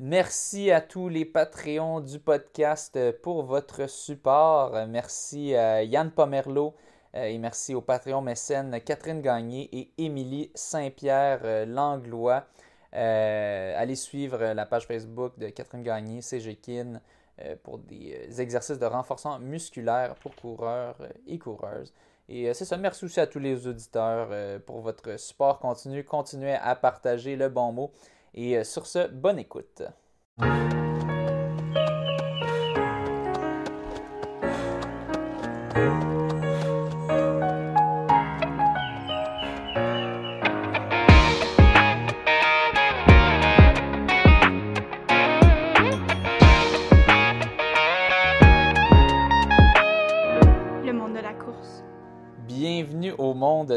Merci à tous les Patreons du podcast pour votre support. Merci à Yann Pomerleau et merci aux Patreons mécènes Catherine Gagné et Émilie Saint-Pierre Langlois. allez suivre la page Facebook de Catherine Gagné, CGKIN, pour des exercices de renforcement musculaire pour coureurs et coureuses. Et euh, c'est ça. Merci aussi à tous les auditeurs euh, pour votre support continu. Continuez à partager le bon mot. Et euh, sur ce, bonne écoute.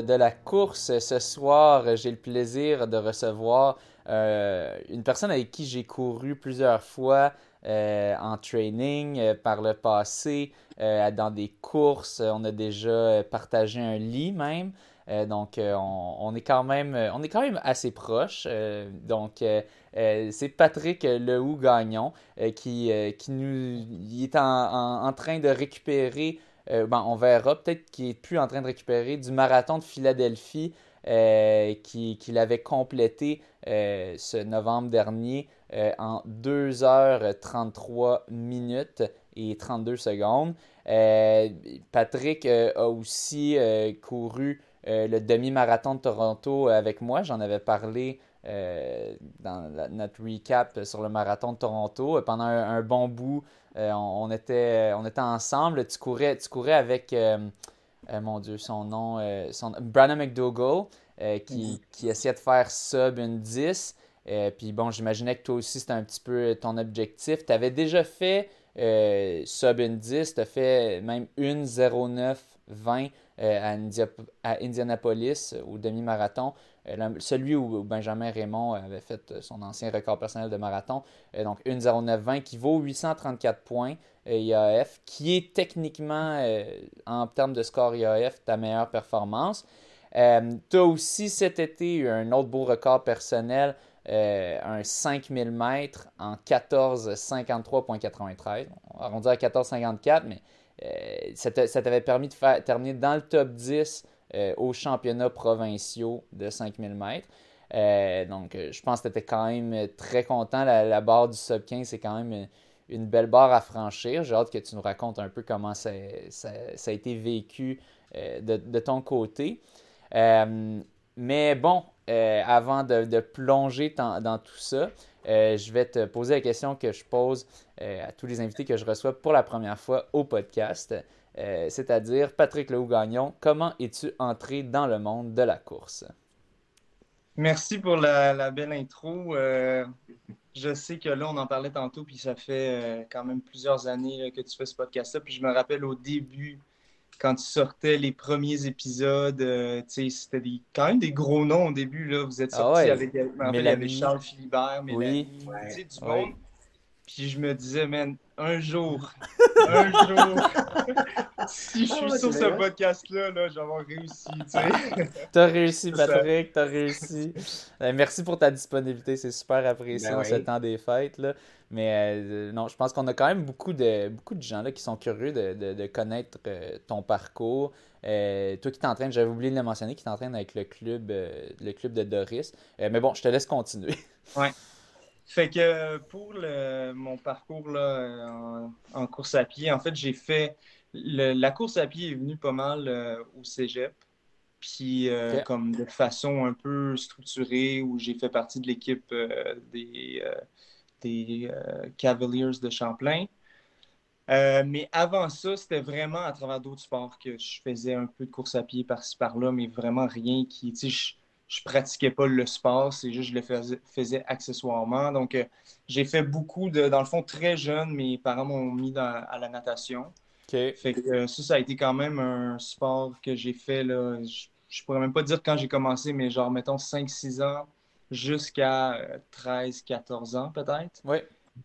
de la course. Ce soir, j'ai le plaisir de recevoir euh, une personne avec qui j'ai couru plusieurs fois euh, en training euh, par le passé, dans des courses. On a déjà partagé un lit même. donc, on, est quand même, on est quand même assez proche. donc, c'est Patrick Lehou Gagnon qui, nous, est en train de récupérer ben, on verra peut-être qu'il n'est plus en train de récupérer du marathon de Philadelphie euh, qu'il avait complété euh, ce novembre dernier en 2h33 minutes et 32 secondes. Patrick a aussi couru le demi-marathon de Toronto avec moi. J'en avais parlé dans notre recap sur le marathon de Toronto. Pendant un bon bout, euh, on, était, on était ensemble. Tu courais, tu courais avec, euh, euh, mon Dieu, son nom, son, Brandon McDougall, qui, qui, essayait de faire sub une 10. puis bon, j'imaginais que toi aussi, c'était un petit peu ton objectif. Tu avais déjà fait sub une 10, tu as fait même une 09-20 à, Indianapolis au demi-marathon. Euh, celui où Benjamin Raymond avait fait euh, son ancien record personnel de marathon, euh, donc 1,0920 qui vaut 834 points IAF, qui est techniquement, en termes de score IAF, ta meilleure performance. tu as aussi cet été eu un autre beau record personnel, un 5000 mètres en 14,53,93. On va arrondir à 14,54, mais ça t'avait permis de faire, terminer dans le top 10 euh, aux championnats provinciaux de 5000 mètres. Euh, donc, euh, je pense que tu étais quand même très content. La, barre du sub 15, c'est quand même une, belle barre à franchir. J'ai hâte que tu nous racontes un peu comment ça, a été vécu de, ton côté. mais bon, avant de, plonger dans, tout ça, je vais te poser la question que je pose à tous les invités que je reçois pour la première fois au podcast. Euh, c'est-à-dire Patrick Lehoux-Gagnon, comment es-tu entré dans le monde de la course? Merci pour la, belle intro. Euh, je sais que là, on en parlait tantôt, puis ça fait euh, quand même plusieurs années que tu fais ce podcast-là. Puis je me rappelle au début, quand tu sortais les premiers épisodes, c'était quand même des gros noms au début. Là. Vous êtes ah sortis avec, Charles Philibert, Mélanie, oui. du monde. Puis je me disais, man, un jour, un jour, si je suis ah, sur ce podcast-là, là, je vais avoir réussi. Tu as réussi, Patrick, t'as réussi. Euh, merci pour ta disponibilité, c'est super apprécié ben en ce temps des fêtes. Là. Mais euh, non, je pense qu'on a quand même beaucoup de, beaucoup de gens là, qui sont curieux de, de, connaître euh, ton parcours. toi qui t'entraînes, j'avais oublié de le mentionner, qui t'entraîne avec le club, le club de Doris. mais bon, je te laisse continuer. Ouais. Fait que pour mon parcours là, en, course à pied, en fait, j'ai fait. la course à pied est venue pas mal euh, au cégep. Puis, euh, comme de façon un peu structurée, où j'ai fait partie de l'équipe euh, des, des Cavaliers de Champlain. mais avant ça, c'était vraiment à travers d'autres sports que je faisais un peu de course à pied par-ci par-là, mais vraiment rien qui je pratiquais pas le sport, c'est juste que je le faisais, accessoirement. Donc, euh, j'ai fait beaucoup de. Dans le fond, très jeune, mes parents m'ont mis à la natation. Fait que euh, ça, ça a été quand même un sport que j'ai fait. Là, je, je, pourrais même pas dire quand j'ai commencé, mais genre, mettons, 5-6 ans jusqu'à 13-14 euh, ans, peut-être. Oui.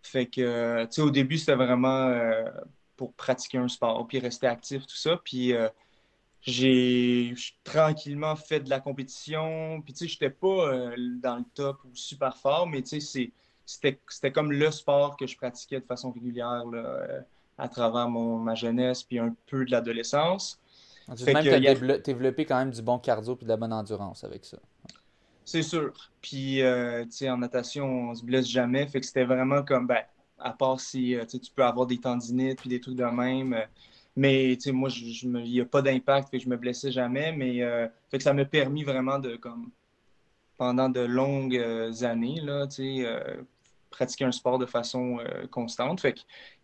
Fait que, tu sais, au début, c'était vraiment pour pratiquer un sport, puis rester actif, tout ça. Puis j'ai tranquillement fait de la compétition. Puis, tu sais, je n'étais pas euh, dans le top ou super fort, mais tu sais, c'était comme le sport que je pratiquais de façon régulière là, à travers mon, ma jeunesse puis un peu de l'adolescence. Tu même que tu as développé quand même du bon cardio et de la bonne endurance avec ça. C'est sûr. Puis, euh, tu sais, en natation, on se blesse jamais. Fait que c'était vraiment comme, ben, à part si euh, tu peux avoir des tendinites puis des trucs de même. Euh, mais, tu sais, moi, il n'y a pas d'impact, fait que je me blessais jamais. Mais, fait que ça m'a permis vraiment de, comme, pendant de longues années, là, sais, pratiquer un sport de façon constante. Fait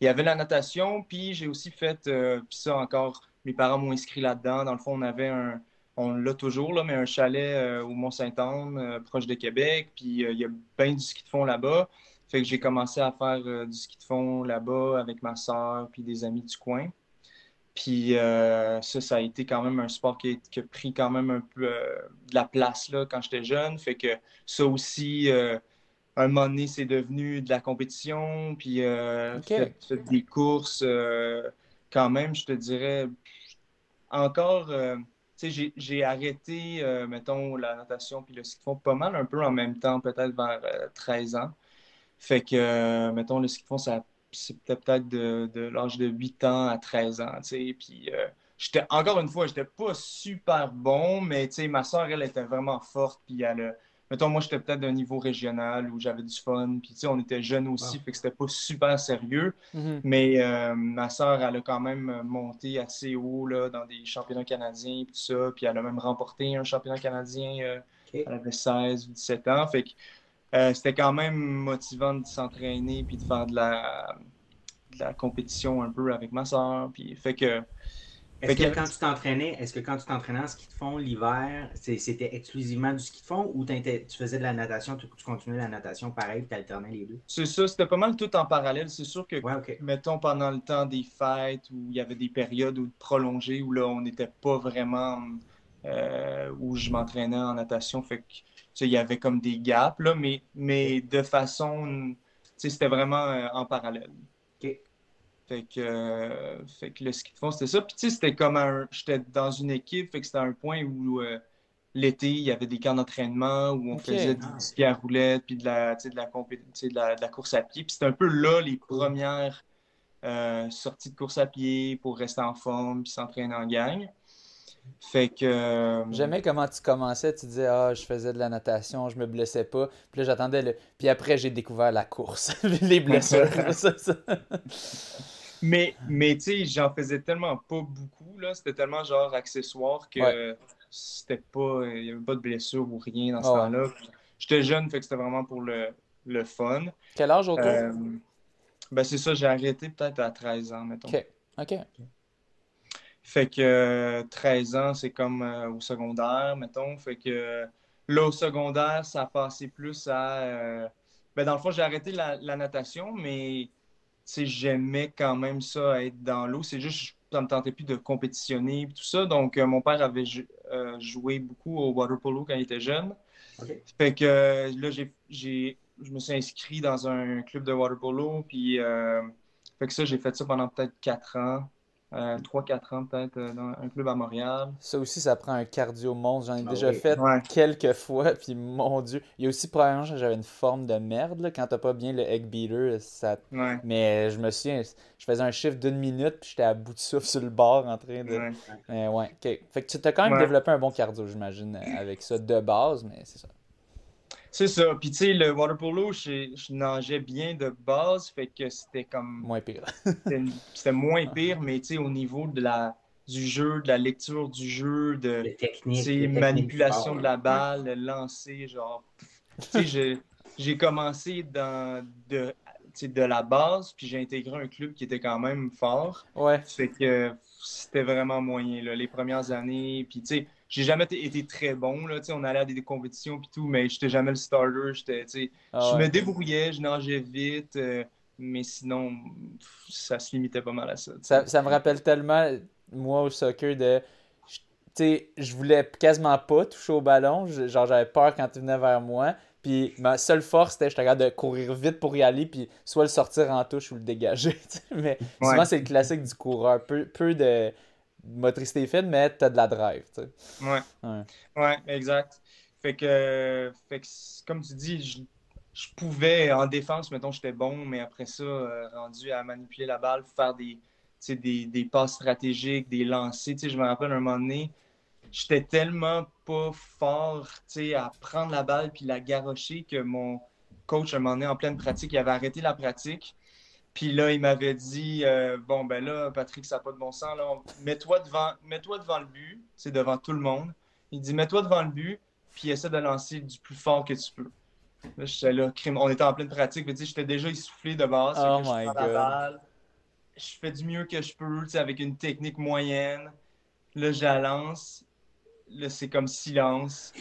il y avait la natation, puis j'ai aussi fait, puis ça encore, mes parents m'ont inscrit là-dedans. Dans le fond, on avait un, on l'a toujours, là, mais un chalet euh, au Mont-Saint-Anne, euh, proche de Québec. Puis euh, il y a bien du ski de fond là-bas. Fait que j'ai commencé à faire du ski de fond là-bas avec ma soeur puis des amis du coin. Puis ça, ça a été quand même un sport qui a, pris quand même un peu de la place là, quand j'étais jeune. Fait que ça aussi, un moment donné, c'est devenu de la compétition. Puis fait, des courses quand même, je te dirais, encore j'ai arrêté, euh, mettons, la natation puis le ski de fond pas mal un peu en même temps, peut-être vers 13 euh, ans. Fait que, euh, mettons, le ski de fond, c'était peut-être de, de l'âge de 8 ans à 13 ans, tu sais. Puis, j'étais, encore une fois, j'étais pas super bon, mais, tu sais, ma soeur, elle était vraiment forte, puis elle mettons, moi, j'étais peut-être d'un niveau régional où j'avais du fun. Puis, tu sais, on était jeunes aussi, fait que c'était pas super sérieux. Mm-hmm. Mais euh, ma soeur, elle a quand même monté assez haut là, dans des championnats canadiens et tout ça. Puis, elle a même remporté un championnat canadien. Euh, Elle avait 16 ou 17 ans. Fait que euh, c'était quand même motivant de s'entraîner puis de faire de la, de la compétition un peu avec ma soeur. Puis, fait que est-ce que, quand tu t'entraînais, est-ce que quand tu t'entraînais en ski de fond l'hiver, c'était exclusivement du ski de fond ou tu faisais de la natation, tu, continuais la natation pareil, tu alternais les deux? C'est ça, c'était pas mal tout en parallèle. C'est sûr que, mettons, pendant le temps des fêtes où il y avait des périodes où, prolongées où là, on n'était pas vraiment euh, où je m'entraînais en natation, fait que il y avait comme des gaps, là, mais, mais de façon, c'était vraiment euh, en parallèle. Fait que, euh, fait que le ski de fond, c'était ça. Puis, tu sais, c'était comme un. J'étais dans une équipe, fait que c'était un point où euh, l'été, il y avait des camps d'entraînement où on faisait du ski à roulette, puis de la, de la, de la, de la course à pied. Puis, c'était un peu là les premières sorties de course à pied pour rester en forme, puis s'entraîner en gang. Fait que. J'aimais comment tu commençais, tu disais Ah, je faisais de la natation, je me blessais pas. Puis là, j'attendais le. Puis après, j'ai découvert la course, les blessures. ça, ça. Mais, mais tu sais, j'en faisais tellement pas beaucoup, là. C'était tellement genre accessoire que c'était pas. Il n'y avait pas de blessure ou rien dans ce temps-là. J'étais jeune, fait que c'était vraiment pour le, le fun. Quel âge autour? Euh, ben, c'est ça, j'ai arrêté peut-être à 13 ans, mettons. OK. OK. Fait que 13 ans, c'est comme euh, au secondaire, mettons. Fait que là, au secondaire, ça a passé plus à. Euh, ben, dans le fond, j'ai arrêté la, la natation, mais j'aimais quand même ça, être dans l'eau. C'est juste, ça me tentait plus de compétitionner et tout ça. Donc, euh, mon père avait euh, joué beaucoup au water polo quand il était jeune. Fait que euh, là, j'ai, je me suis inscrit dans un club de water polo. Puis, fait que ça, j'ai fait ça pendant peut-être quatre ans. 3-4 euh, ans peut-être euh, dans un club à Montréal. Ça aussi, ça prend un cardio monstre. J'en ai ah déjà fait quelques fois, puis mon Dieu. Il y a aussi probablement j'avais une forme de merde là, quand t'as pas bien le egg beater. Ça... Mais je me souviens, je faisais un chiffre d'une minute, puis j'étais à bout de souffle sur le bord en train de. Ouais, ouais. Fait que tu as quand même développé un bon cardio, j'imagine, avec ça de base, mais c'est ça. C'est ça. Puis, tu sais, le water polo, je, nageais bien de base, fait que c'était comme. Moins pire. c'était moins pire, mais tu sais, au niveau de la, du jeu, de la lecture du jeu, de la manipulation de la balle, le lancer, genre. Tu sais, j'ai commencé dans de, de la base, puis j'ai intégré un club qui était quand même fort. Ouais. Fait que c'était vraiment moyen, là, les premières années. Puis, tu sais, j'ai jamais été très bon. Là, on allait à des, compétitions et tout, mais j'étais jamais le starter. J'étais, ah je me débrouillais, je nageais vite, euh, mais sinon, ça se limitait pas mal à ça. Ça, me rappelle tellement, moi, au soccer, de. sais, je voulais quasiment pas toucher au ballon. genre, j'avais peur quand tu venais vers moi. Puis ma seule force, c'était j'étais capable de courir vite pour y aller, puis soit le sortir en touche ou le dégager. Mais souvent, c'est le classique du coureur. Peu, peu de motricité fine, mais t'as de la drive. Tu sais. ouais. ouais. exact. Fait que, fait que, comme tu dis, je pouvais, en défense, mettons, j'étais bon, mais après ça, euh, rendu à manipuler la balle, faire des, des, des passes stratégiques, des lancers. Je me rappelle un moment donné, j'étais tellement pas fort à prendre la balle puis la garrocher que mon coach, un moment donné, en pleine pratique, il avait arrêté la pratique. Puis là, il m'avait dit euh, Bon, ben là, Patrick, ça n'a pas de bon sens. Mets-toi devant, mets devant le but, c'est devant tout le monde. Il dit Mets-toi devant le but, puis essaie de lancer du plus fort que tu peux. Là, j'étais là, on était en pleine pratique, mais j'étais déjà essoufflé de base. Oh my je God. je fais du mieux que je peux, avec une technique moyenne. Là, je la lance. Là, c'est comme silence.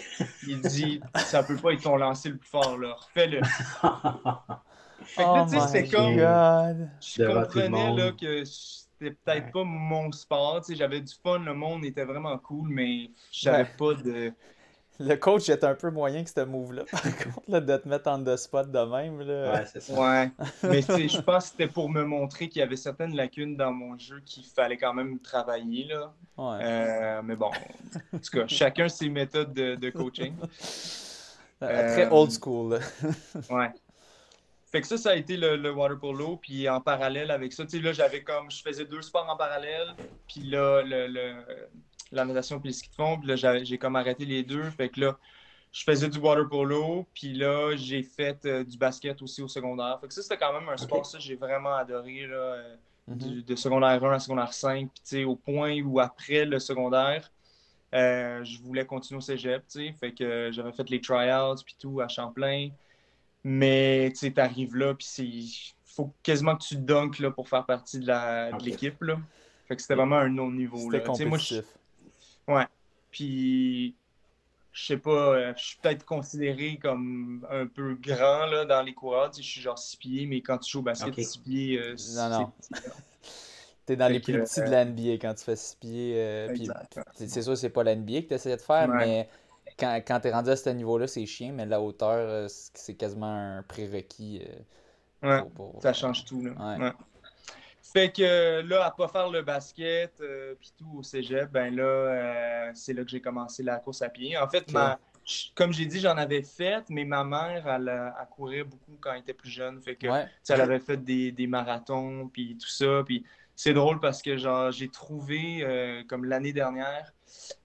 Il dit Ça peut pas être ton lancer le plus fort, là. Refais-le. fait que là, tu sais, oh c'est comme. Je comprenais là, que c'était peut-être pas mon sport. J'avais du fun, le monde était vraiment cool, mais j'avais pas de le coach est un peu moyen que ce move-là, par contre, de te mettre en the spot de même. Là. Ouais, c'est ça. Ouais. Mais je pense que c'était pour me montrer qu'il y avait certaines lacunes dans mon jeu qu'il fallait quand même travailler. Là. Ouais. Euh, mais bon, en tout cas, chacun ses méthodes de, coaching. Euh, très old school. ouais. Fait que ça, ça a été le, le water polo. Puis en parallèle avec ça, tu sais, là, j'avais comme, je faisais deux sports en parallèle. Puis là, le, le la natation puis le ski de fond. Puis là, j'ai comme arrêté les deux. Fait que là, je faisais du water polo. Puis là, j'ai fait euh, du basket aussi au secondaire. Fait que ça, c'était quand même un sport, ça, j'ai vraiment adoré. Là, euh, mhm. de secondaire 1 à secondaire 5. Puis, tu sais, au point où après le secondaire, euh, je voulais continuer au cégep, tu sais. Fait que j'avais fait les tryouts puis tout à Champlain. Mais, tu sais, t'arrives là, puis c'est... faut quasiment que tu dunks là, pour faire partie de l'équipe, là. Fait que c'était vraiment un autre niveau. C'était compétitif. Ouais. Puis, je sais pas, euh, je suis peut-être considéré comme un peu grand là, dans les coureurs. je suis genre 6 pieds, mais quand tu joues au basket, 6 pieds, euh, Non, non. T'es dans les plus petits de la NBA quand tu fais 6 pieds. Euh, c'est sûr, c'est pas la NBA que tu essaies de faire, mais quand, quand tu es rendu à ce niveau-là, c'est chiant, mais la hauteur, c'est quasiment un prérequis. ouais, ça change tout. Là. Ouais. Fait que là, à pas faire le basket, euh, puis tout au cégep, ben là, euh, c'est là que j'ai commencé la course à pied. En fait, ma, comme j'ai dit, j'en avais fait, mais ma mère, elle, couru beaucoup quand elle était plus jeune. Fait que, elle avait fait des, des marathons, puis tout ça. Puis c'est drôle parce que, genre, j'ai trouvé, euh, comme l'année dernière,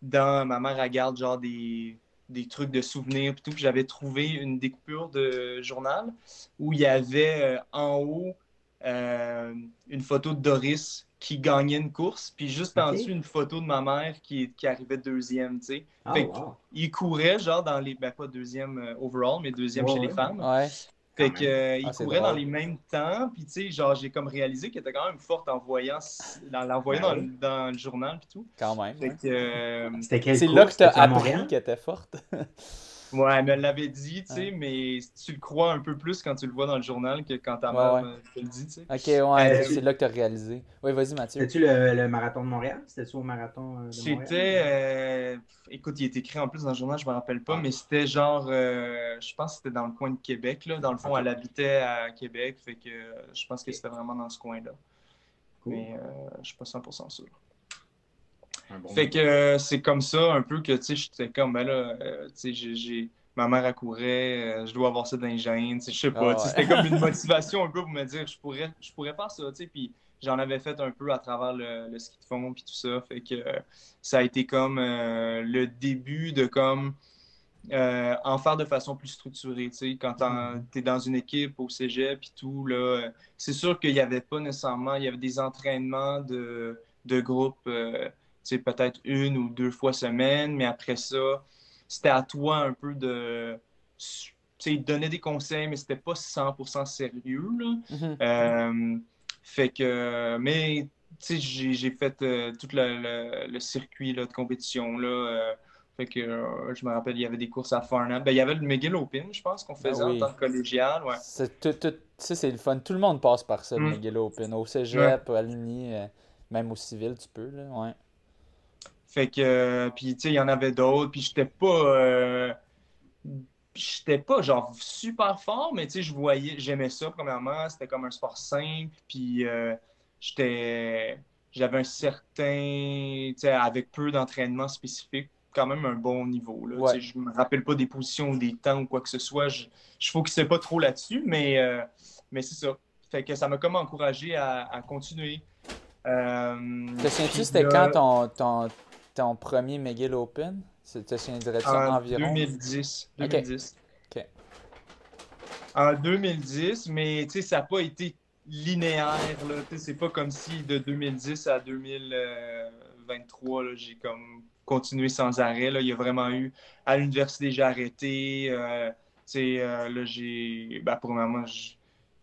dans ma mère, elle garde, genre, des, des trucs de souvenirs, puis tout. Puis j'avais trouvé une découpure de journal où il y avait en haut euh, une photo de Doris qui gagnait une course, puis juste en dessous, une photo de ma mère qui, qui arrivait deuxième, tu sais. Ah, il courait, genre, dans les... Ben, pas deuxième euh, overall, mais deuxième chez les femmes. Ouais. Fait que, euh, il ah, courait dans les mêmes temps, puis tu sais, genre, j'ai comme réalisé qu'il était quand même forte en voyant, dans, l'envoyant dans, le journal, puis tout. Quand même. Fait que, C'est là que tu as appris qu'elle était forte. Ouais, elle me l'avait dit, tu sais, mais tu le crois un peu plus quand tu le vois dans le journal que quand ta mère te le dit, tu sais. Ok, ouais, euh, c'est là que tu as réalisé. Oui, vas-y, Mathieu. C'était-tu le, marathon de Montréal? C'était-tu au marathon euh, de C'était. Euh, écoute, il est écrit en plus dans le journal, je me rappelle pas, mais c'était genre. je pense que c'était dans le coin de Québec, là. Dans le fond, elle habitait à Québec, fait que je pense que c'était vraiment dans ce coin-là. Mais je suis pas 100% sûr. Fait que euh, c'est comme ça un peu que, tu sais, j'étais comme, ben là, euh, tu sais, j'ai... Ma mère accourait, euh, je dois avoir ça dans les gènes, je sais pas. Ah c'était comme une motivation un peu pour me dire, je pourrais, je pourrais faire ça, tu sais. Puis j'en avais fait un peu à travers le, ski de fond, puis tout ça. Fait que ça a été comme le début de comme... en faire de façon plus structurée. Tu sais, quand tu es dans une équipe au cégep et tout, là, c'est sûr qu'il n'y avait pas nécessairement, il y avait des entraînements de, de groupe peut-être une ou deux fois semaine, mais après ça, c'était à toi un peu de donner des conseils, mais c'était pas 100% sérieux. Mm-hmm. Euh, fait que, mais j'ai fait euh, tout le, circuit là, de compétition. Là, euh, fait que je me rappelle, il y avait des courses à Farnham. Ben, il y avait le McGill Open, je pense, qu'on ben faisait en tant que collégial. Ouais. C'est le fun. Tout le monde passe par ça, le mm. McGill Open. Au cégep, à l'Uni, même au civil, tu peux. Là, ouais. Fait que, euh, puis tu sais, il y en avait d'autres, puis j'étais pas. Euh, j'étais pas genre super fort, mais tu sais, je voyais, j'aimais ça premièrement, c'était comme un sport simple, puis euh, j'étais. J'avais un certain. Tu sais, avec peu d'entraînement spécifique quand même un bon niveau. Là. Ouais. Je me rappelle pas des positions ou des temps ou quoi que ce soit. Je ne focusais pas trop là-dessus, mais, euh, mais c'est ça. Fait que ça m'a comme encouragé à, à continuer. Euh, Te souviens-tu, c'était quand ton, ton, ton premier McGill Open? C'est- Te souviens-tu En environ? 2010. Ok. 2010. Ok. En 2010, mais tu sais, ça n'a pas été linéaire. là. Tu sais, C'est pas comme si de 2010 à 2023, là, j'ai comme continué sans arrêt. Là. Il y a vraiment eu. À l'université, j'ai arrêté. euh, tu sais, euh, là, j'ai. Ben, pour moi,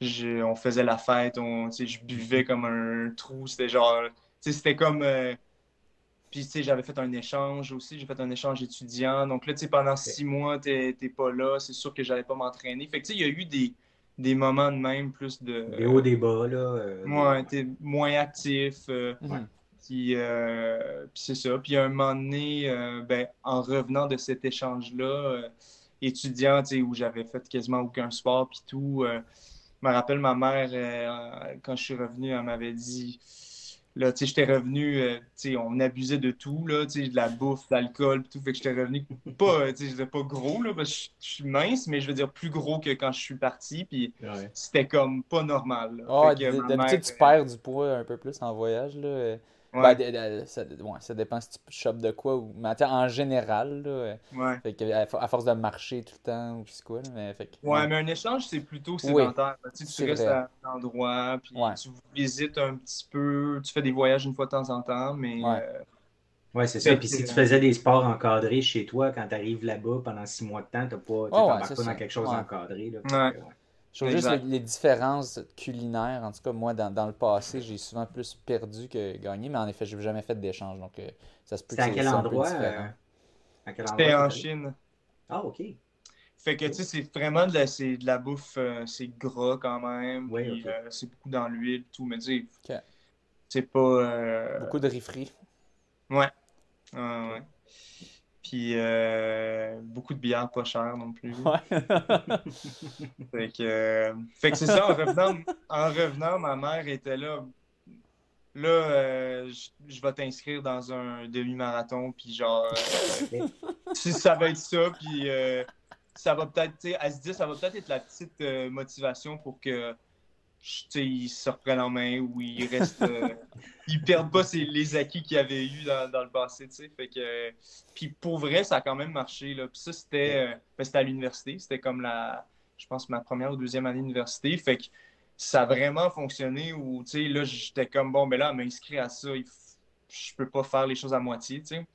on faisait la fête. On, tu sais, je buvais comme un trou. C'était genre. Tu sais, c'était comme. euh, puis, tu sais, j'avais fait un échange aussi. J'ai fait un échange étudiant. Donc là, tu sais, pendant six mois, t'es t'es pas là. C'est sûr que j'allais pas m'entraîner. Fait que, tu sais, il y a eu des, des moments de même, plus de... Des hauts, des bas, là. euh, Ouais, des- t'es moins actif. euh, Mhm. puis, euh, puis c'est ça. Puis, à un moment donné, euh, ben, en revenant de cet échange-là, euh, étudiant, tu sais, où j'avais fait quasiment aucun sport, puis tout, euh, je me rappelle, ma mère, euh, quand je suis revenu, elle m'avait dit... Là, tu sais, j'étais revenu, euh, tu sais, on abusait de tout, là, tu sais, de la bouffe, de l'alcool, tout. Fait que j'étais revenu pas, euh, tu sais, je pas gros, là, parce que je, suis mince, mais je veux dire plus gros que quand je suis parti, puis Ouais. c'était comme pas normal, là. Fait que d- ma D'habitude, mère, tu perds du poids un peu plus en voyage. Là. Ben, ça, ouais, ça dépend si tu chopes de quoi. Ou... Mais en général, là, euh, ouais. fait que, à, fo- à force de marcher tout le temps, ou c'est quoi. là, Mais, fait que, Ouais, mais un échange, c'est plutôt Oui, sédentaire. Tu sais, tu c'est restes vrai. à un endroit, puis Ouais. tu visites un petit peu, tu fais des voyages une fois de temps en temps, mais Ouais. euh, c'est ça. Puis si tu faisais des sports encadrés chez toi, quand tu arrives là-bas pendant six mois de temps, t'as pas, tu ouais, t'embarques c'est pas dans quelque chose là. Je trouve juste les, les différences culinaires. En tout cas, moi, dans, dans le passé, j'ai souvent plus perdu que gagné. Mais en effet, j'ai jamais fait d'échange. Donc, euh, ça se peut C'était que à quel endroit? euh, à quel c'était endroit en t'es allé? Chine. Ah, ok. Fait que, tu sais, c'est vraiment de la, c'est de la bouffe, euh, c'est gras quand même, euh, c'est beaucoup dans l'huile, tout, mais tu sais, c'est pas... euh, Beaucoup de riz Ouais. Ouais, ouais. Puis euh, beaucoup de bières pas chères non plus. Ouais. Fait que, euh, fait que c'est ça, en revenant, en revenant, ma mère était là. Là, euh, je, je vais t'inscrire dans un demi-marathon, puis genre, si ça va être ça, puis ça va peut-être, se ça va peut-être être la petite motivation pour que, ils se reprennent en main ou ils restent, euh, ils perdent pas les acquis qu'ils avaient eu dans, dans le passé, tu sais. Fait que, euh, puis pour vrai, ça a quand même marché, là. Puis ça, c'était, euh, ben, c'était à l'université, c'était comme la, je pense, ma première ou deuxième année d'université. Fait que ça a vraiment fonctionné où, tu sais, là, j'étais comme, bon, ben là, elle m'a inscrit à ça, il f- je peux pas faire les choses à moitié, tu sais.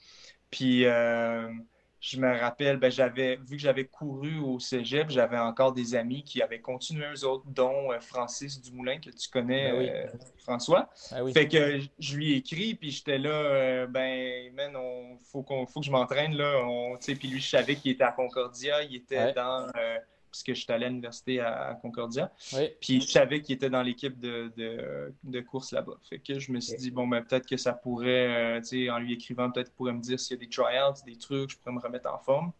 Puis, euh, je me rappelle, ben, j'avais, vu que j'avais couru au cégep, j'avais encore des amis qui avaient continué eux autres, dont euh, Francis Dumoulin, que tu connais, Ben oui. euh, François. Oui. Fait que je lui ai écrit, puis j'étais là, euh, ben, man, on, faut, qu'on, faut que je m'entraîne, là. On, puis lui, je savais qu'il était à Concordia, il était Ouais. dans, parce que j'étais allé à l'université à, à Concordia, Oui. puis je savais qu'il était dans l'équipe de, de, de course là-bas. Fait que je me suis dit, bon, ben, peut-être que ça pourrait, euh, tu sais, en lui écrivant, peut-être qu'il pourrait me dire s'il y a des tryouts, des trucs, je pourrais me remettre en forme.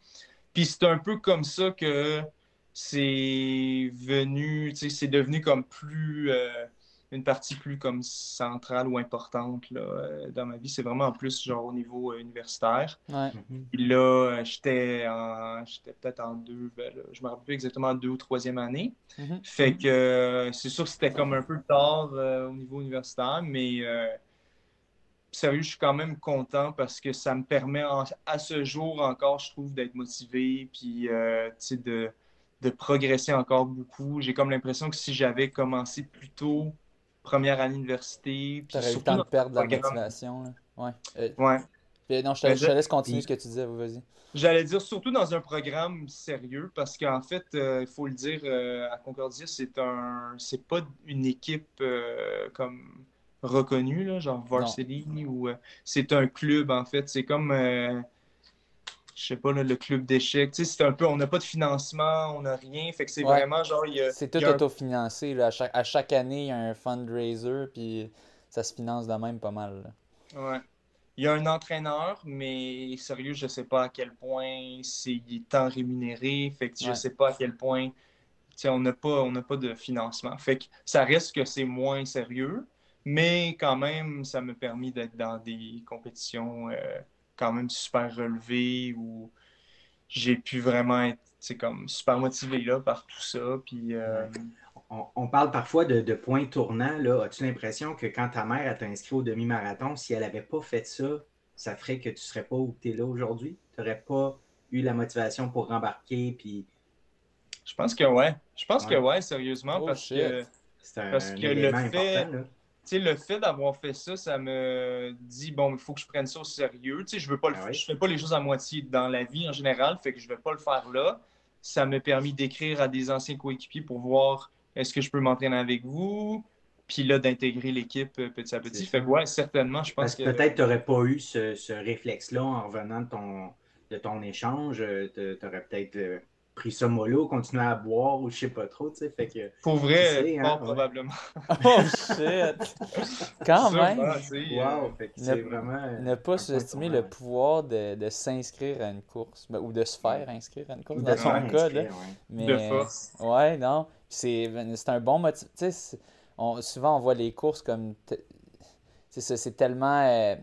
Puis c'est un peu comme ça que c'est venu, tu sais, c'est devenu comme plus, euh, une partie plus comme centrale ou importante là, euh, dans ma vie. C'est vraiment en plus genre au niveau euh, universitaire. Ouais. Mhm. Puis là, euh, j'étais en, j'étais peut-être en deux, ben là, je me rappelle plus exactement deux ou troisième année. Mhm. Fait que euh, c'est sûr que c'était comme un peu tard euh, au niveau universitaire, mais euh, sérieux, je suis quand même content parce que ça me permet en- à ce jour encore, je trouve, d'être motivé, puis euh, tu sais, de, de progresser encore beaucoup. J'ai comme l'impression que si j'avais commencé plus tôt, première année d'université, puis T'aurais eu le temps de perdre la motivation. Là. Ouais. Euh, Ouais. puis non, je te, Ben, je te laisse continuer ce que tu disais. Vas-y. J'allais dire surtout dans un programme sérieux parce qu'en fait, euh, il faut le dire, euh, à Concordia, c'est un, c'est pas une équipe comme reconnue, là, genre Varsity ou c'est un club en fait. C'est comme, je sais pas, là, le club d'échecs. Tu sais, c'est un peu, on n'a pas de financement, on n'a rien. Fait que c'est Ouais. vraiment genre, il y a, C'est tout un- autofinancé. À, chaque, à chaque année, il y a un fundraiser, puis ça se finance de même pas mal. là. Ouais. Il y a un entraîneur, mais sérieux, je sais pas à quel point c'est il est tant rémunéré. Fait que je Ouais. sais pas à quel point tu sais, on n'a pas, on pas de financement. Fait que ça reste que c'est moins sérieux, mais quand même, ça m'a permis d'être dans des compétitions euh, quand même super relevé, où j'ai pu vraiment être comme super motivé là, par tout ça. Puis, euh, on, parle parfois de, points tournants. As-tu l'impression que quand ta mère t'a inscrit au demi-marathon, si elle n'avait pas fait ça, ça ferait que tu ne serais pas où tu es là aujourd'hui? Tu n'aurais pas eu la motivation pour rembarquer? Puis... Je pense que ouais. Je pense que ouais, sérieusement, oh, parce que, parce que le fait le fait d'avoir fait ça, ça me dit bon, il faut que je prenne ça au sérieux. je veux pas ah je fais pas les choses à moitié dans la vie en général, fait que je vais pas le faire là. Ça m'a permis d'écrire à des anciens coéquipiers pour voir est-ce que je peux m'entraîner avec vous, puis là d'intégrer l'équipe euh, petit à petit. Fait que ouais, certainement, je pense que, peut-être tu n'aurais pas eu ce, réflexe-là en revenant de ton de ton échange, euh, tu aurais peut-être euh, pris ça mollo, continuer à boire ou je sais pas trop, tu sais. Fait que. Pour vrai, hein, probablement. oh shit! Quand même! Wow! Fait que c'est vraiment. Ne pas sous-estimer le pouvoir de, de s'inscrire à une course, ben, ou de se faire inscrire à une course, dans son cas, là. Mais, de force. Ouais, non. C'est un bon motif. Tu sais, souvent on voit les courses comme. C'est tellement. Euh,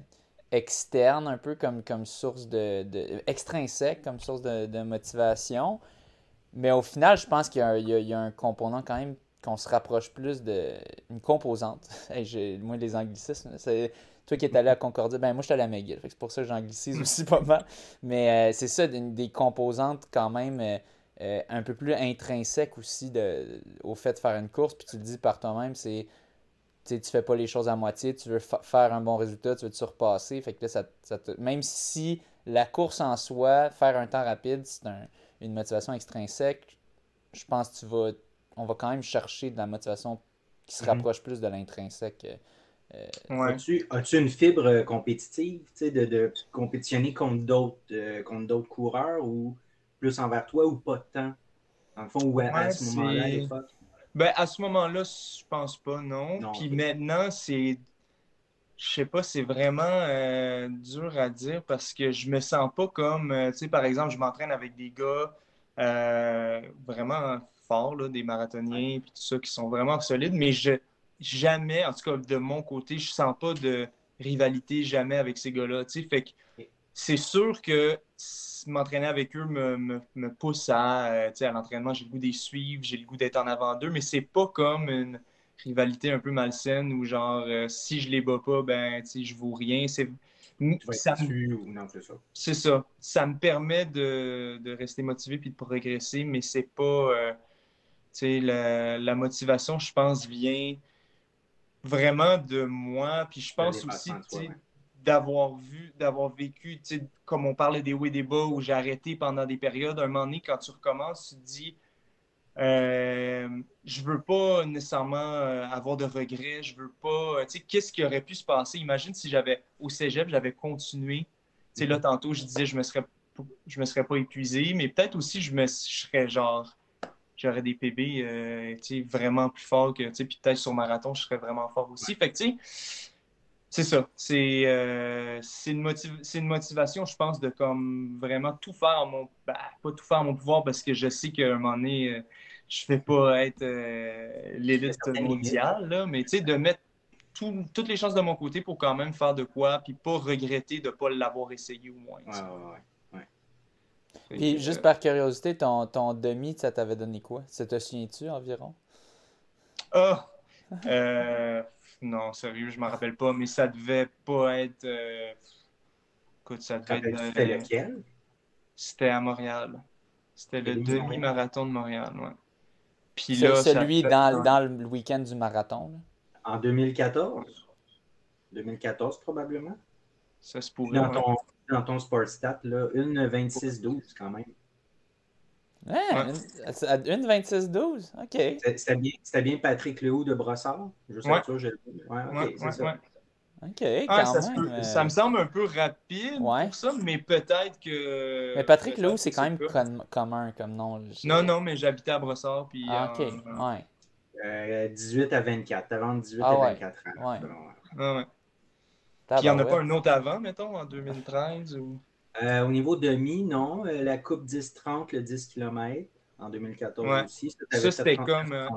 externe un peu comme, comme source de, de extrinsèque comme source de, de motivation mais au final, je pense qu'il y, a un component quand même qu'on se rapproche plus de une composante. Hey, moi, les anglicismes, toi qui es allé à Concordia, ben moi je suis allé à McGill, c'est pour ça que j'anglicise aussi pas mal. Mais euh, c'est ça, des, composantes quand même euh, euh, un peu plus intrinsèques aussi au fait de faire une course. Puis tu le dis par toi-même, c'est tu fais pas les choses à moitié, tu veux faire un bon résultat, tu veux te surpasser. Fait que là, ça même si la course en soi, faire un temps rapide, c'est un, une motivation extrinsèque, je pense que tu vas, on va quand même chercher de la motivation qui se mhm. rapproche plus de l'intrinsèque. Euh, As-tu une fibre euh, compétitive, de, de compétitionner contre d'autres euh, contre d'autres coureurs ou plus envers toi ou pas de temps? Dans le fond, ou à, ce moment-là, ben, à ce moment-là, je pense pas, non. Puis maintenant, c'est. Je sais pas, c'est vraiment dur à dire parce que je me sens pas comme. tu sais, par exemple, je m'entraîne avec des gars vraiment forts, là, des marathoniens, puis tout ça, qui sont vraiment solides, mais je jamais, en tout cas de mon côté, je sens pas de rivalité jamais avec ces gars-là. Fait que c'est sûr que m'entraîner avec eux me, me, pousse à, euh, à l'entraînement, j'ai le goût d'y suivre, j'ai le goût d'être en avant d'eux, mais c'est pas comme une rivalité un peu malsaine où genre euh, si je les bats pas, ben je vaux rien. C'est ça C'est ça. Ça me permet de, de, rester motivé puis de progresser, mais c'est pas. Euh, la, la, motivation, je pense, vient vraiment de moi. Puis je pense aussi d'avoir vu, d'avoir vécu, comme on parlait des hauts et des bas où j'ai arrêté pendant des périodes. Un moment donné, quand tu recommences, tu te dis euh, je veux pas nécessairement euh, avoir de regrets. Je veux pas. Tu sais, qu'est-ce qui aurait pu se passer? Imagine si j'avais au cégep, j'avais continué. Tu sais, là, tantôt, je disais, je me serais, je me serais pas épuisé, mais peut-être aussi, je me serais genre j'aurais des PB euh, vraiment plus forts que, puis peut-être sur marathon, je serais vraiment fort aussi. Fait que, tu sais, c'est ça. C'est euh, une, une, motivation, je pense, de comme vraiment tout faire en mon... Ben, pas tout faire en mon pouvoir parce que je sais qu'à un moment donné, euh, je ne vais pas être l'élite mondiale, là, mais tu sais, de mettre toutes les chances de mon côté pour quand même faire de quoi, puis pas regretter de ne pas l'avoir essayé au moins. Puis juste par curiosité, ton, ton demi, ça t'avait donné quoi? Ça te souviens-tu environ? Ah! Euh, non, sérieux, je m'en rappelle pas, mais ça devait pas être. Euh... Écoute, ça devait être. C'était euh, lequel? C'était à Montréal. C'était le demi-marathon de Montréal, ouais. Puis là, celui dans, dans, le week-end du marathon. En 2014? 2014, probablement. Ça se pourrait dans ton sport stat, là, une 26-12 quand même. Ouais, une, 26-12? OK. C'était bien, bien, Patrick Lehoux de Brossard? Je sais ouais. pas, je Ouais, OK, c'est ça. OK, ah, quand ça, même, euh, ça, me semble un peu rapide pour ça, mais peut-être que... Mais Patrick Lehoux, c'est quand même commun comme nom. Non, non, mais j'habitais à Brossard. Puis, ah, OK, ouais. Euh, 18 à 24, avant 18 ah, à 24 ans. Ouais. Ah, ouais. Puis il n'y en a pas un autre avant, mettons, en 2013 ou... Euh, au niveau demi, non. Euh, la Coupe 10-30, le 10 km en 2014 aussi. Ça, c'était comme. Euh,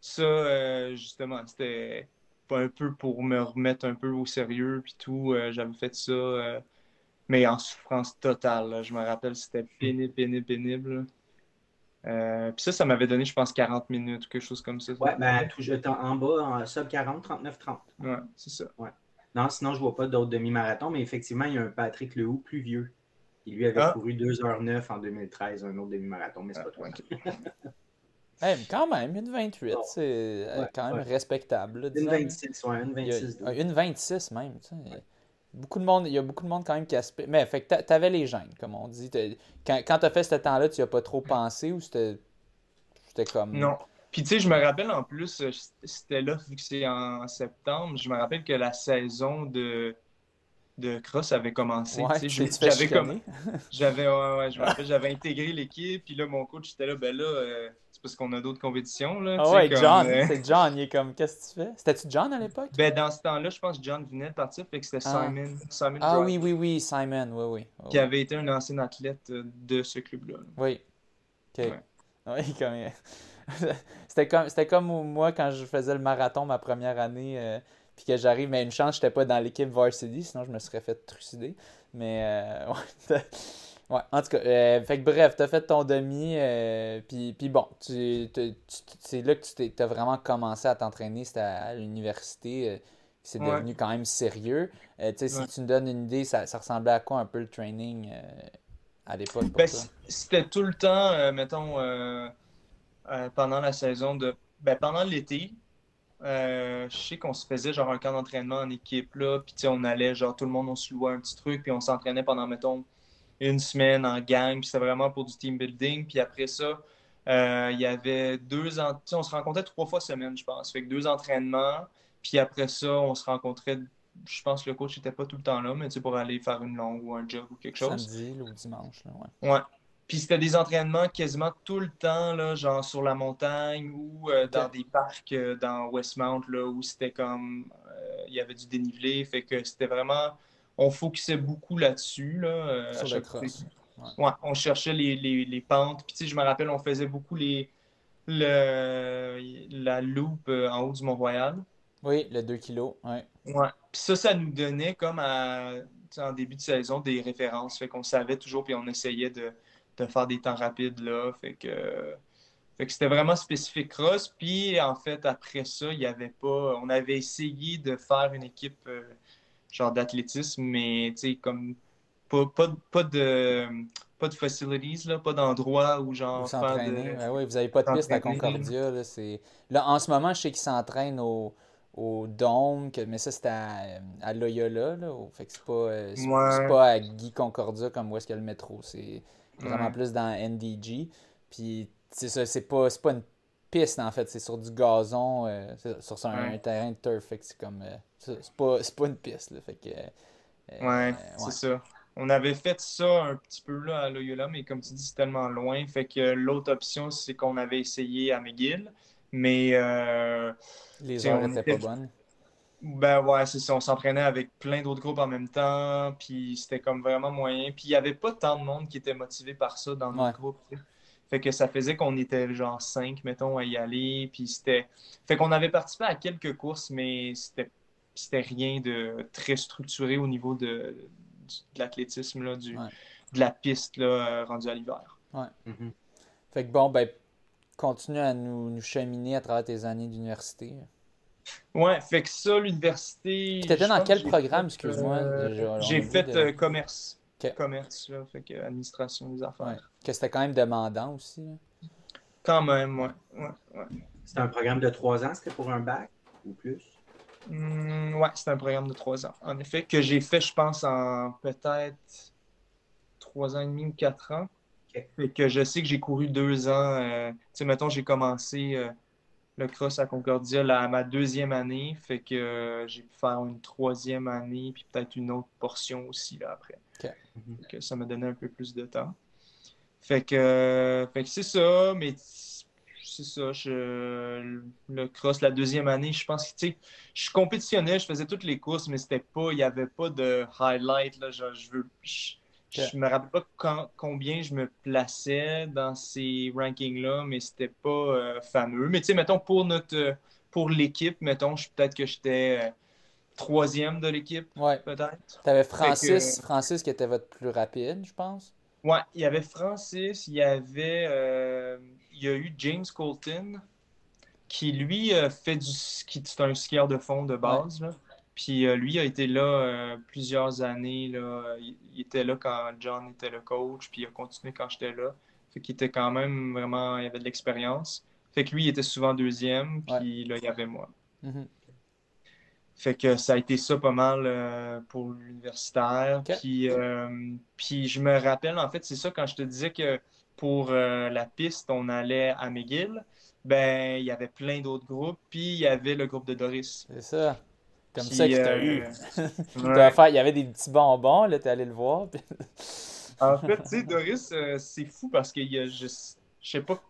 ça, justement, c'était un peu pour me remettre un peu au sérieux puis tout. J'avais fait ça mais en souffrance totale. Je me rappelle, c'était pénible, pénible, pénible. Euh, puis ça, ça m'avait donné, je pense, 40 minutes ou quelque chose comme ça. Ouais, ben, tout, en bas, en sub 40, 39-30. Ouais, c'est ça. Ouais. Non, sinon, je vois pas d'autres demi-marathons, mais effectivement, il y a un Patrick Lehoux plus vieux. Il lui avait ah. couru 2h09 en 2013, un autre demi-marathon, mais c'est pas toi. hey, quand même, une 28, c'est euh, quand même respectable. une 26, ouais, une 26. une 26 même. Tu sais. Beaucoup de monde, il y a beaucoup de monde quand même qui aspire. Mais fait que t'avais les gènes, comme on dit. Quand, quand t'as fait ce temps-là, tu as pas trop pensé ou c'était comme. Non. Puis tu sais, je me rappelle en plus, euh, c'était là, vu que c'est en septembre, je me rappelle que la saison de, de cross avait commencé. Ouais, j'avais comme. J'avais ouais, ouais, j'avais intégré l'équipe, puis là, mon coach était là, ben là, euh, parce qu'on a d'autres compétitions. Là, ah ouais, John, euh, c'est John, il est comme, qu'est-ce que tu fais? C'était-tu John à l'époque? Ben dans ce temps-là, je pense que John venait de partir, fait que c'était ah. Simon. Simon ah oui, oui, oui, Simon, oui, oui. qui avait été un ancien athlète de ce club-là. Oui. Ok. Oui, comme. c'était comme, comme moi quand je faisais le marathon ma première année, euh, puis que j'arrive, mais une chance, j'étais pas dans l'équipe varsity, sinon je me serais fait trucider. Mais euh, ouais, en tout cas, euh, fait que bref, t'as fait ton demi, puis, puis bon, tu, c'est là que tu as vraiment commencé à t'entraîner, c'était à, l'université. c'est devenu quand même sérieux. si tu me donnes une idée, ça, ça, ressemblait à quoi un peu le training à l'époque? Ben, c'était tout le temps, mettons, euh, pendant la saison de. Ben, pendant l'été, euh, je sais qu'on se faisait genre un camp d'entraînement en équipe là, puis on allait genre tout le monde on se louait un petit truc puis on s'entraînait pendant mettons une semaine en gang puis c'était vraiment pour du team building puis après ça euh, il y avait deux ans on se rencontrait trois fois semaine je pense fait que deux entraînements puis après ça on se rencontrait je pense que le coach n'était pas tout le temps là mais tu sais pour aller faire une longue ou un jog ou quelque chose samedi ou dimanche là, ouais. ouais puis c'était des entraînements quasiment tout le temps, là, genre sur la montagne ou euh, dans des parcs euh, dans Westmount, là, où c'était comme. Il y avait du dénivelé. Fait que c'était vraiment. On focusait beaucoup là-dessus. Là, sur Ouais. on cherchait les, les, les pentes. Puis, je me rappelle, on faisait beaucoup les, le, la loupe en haut du Mont-Royal. Oui, le 2 kilos. Ouais. ouais. Puis ça, ça nous donnait comme à, en début de saison des références. Fait qu'on savait toujours, puis on essayait de de faire des temps rapides là. Fait que, fait que c'était vraiment spécifique cross. Puis en fait, après ça, il y avait pas. On avait essayé de faire une équipe euh, genre d'athlétisme, mais tu sais, comme pas, pas, pas, de pas de facilities, là, pas d'endroit où genre. Faire de... oui, vous n'avez pas de piste à Concordia. Là, là, en ce moment, je sais qu'ils s'entraînent au au Dôme, mais ça c'était à, Loyola. Là, fait que c'est pas, euh, pas à Guy Concordia comme où est-ce qu'il y a le métro. C'est Vraiment plus dans NDG. Puis c'est ça, c'est pas, pas une piste en fait, c'est sur du gazon, euh, sur un, terrain de turf. Fait que c'est comme. Euh, c'est pas, pas, une piste. Là, fait que, euh, ouais, c'est ça. On avait fait ça un petit peu là à Loyola, mais comme tu dis, c'est tellement loin. Fait que l'autre option, c'est qu'on avait essayé à McGill. Mais. Les heures n'étaient pas bonnes. Ben ouais, c'est ça. On s'entraînait avec plein d'autres groupes en même temps, puis c'était comme vraiment moyen. Puis il n'y avait pas tant de monde qui était motivé par ça dans notre groupe. Fait que ça faisait qu'on était genre cinq, mettons, à y aller. Puis c'était. Fait qu'on avait participé à quelques courses, mais c'était c'était rien de très structuré au niveau de, de l'athlétisme, du, de la piste là, rendue à l'hiver. Ouais. Mm-hmm. Fait que bon, ben, continue à nous, nous cheminer à travers tes années d'université. Ouais, fait que ça, l'université. Tu étais dans quel programme, excuse-moi euh, J'ai fait euh, commerce. Commerce, là, fait que administration des affaires. Que c'était quand même demandant aussi. Quand même, ouais. ouais, ouais. C'était un programme de trois ans, c'était pour un bac ou plus? Mmh, Ouais, c'était un programme de trois ans. En effet, que j'ai fait, je pense, en peut-être trois ans et demi ou quatre ans. Fait que je sais que j'ai couru deux ans. Euh, tu sais, mettons, j'ai commencé le cross à Concordia à ma deuxième année. Fait que euh, j'ai pu faire une troisième année, puis peut-être une autre portion aussi là, après. que ça m'a donné un peu plus de temps. Fait que, fait que c'est ça, mais c'est ça. Je, le cross, la deuxième année, je pense que, tu sais, je compétitionnais, je faisais toutes les courses, mais c'était pas, il n'y avait pas de highlight, là. je veux, je me rappelle pas combien je me plaçais dans ces rankings-là, mais c'était pas euh, fameux. Mais tu sais, mettons, pour notre pour l'équipe, mettons, peut-être que j'étais troisième de l'équipe, Ouais. peut-être. T'avais Fait Francis, que- Francis qui était votre plus rapide, je pense. Ouais, il y avait Francis, il y avait. euh, il y a eu James Colton, qui lui euh, fait du ski. C'est un skieur de fond de base. là. Puis euh, lui a été là euh, plusieurs années. Là. Il, il était là quand John était le coach, puis il a continué quand j'étais là. Fait qu'il était quand même vraiment. Il avait de l'expérience. Fait que lui, il était souvent deuxième, puis là, il y avait moi. Mhm. Fait que ça a été ça pas mal euh, pour l'universitaire. Puis, puis je me rappelle, en fait, c'est ça quand je te disais que pour la piste, on allait à McGill, ben il y avait plein d'autres groupes, puis il y avait le groupe de Doris. C'est ça. Comme Puis, ça que t'as euh, eu. ouais. Fait- il y avait des petits bonbons, là, t'es allé le voir. puis- En fait, tu sais, Doris, euh, c'est fou parce qu'il y a juste, je sais pas,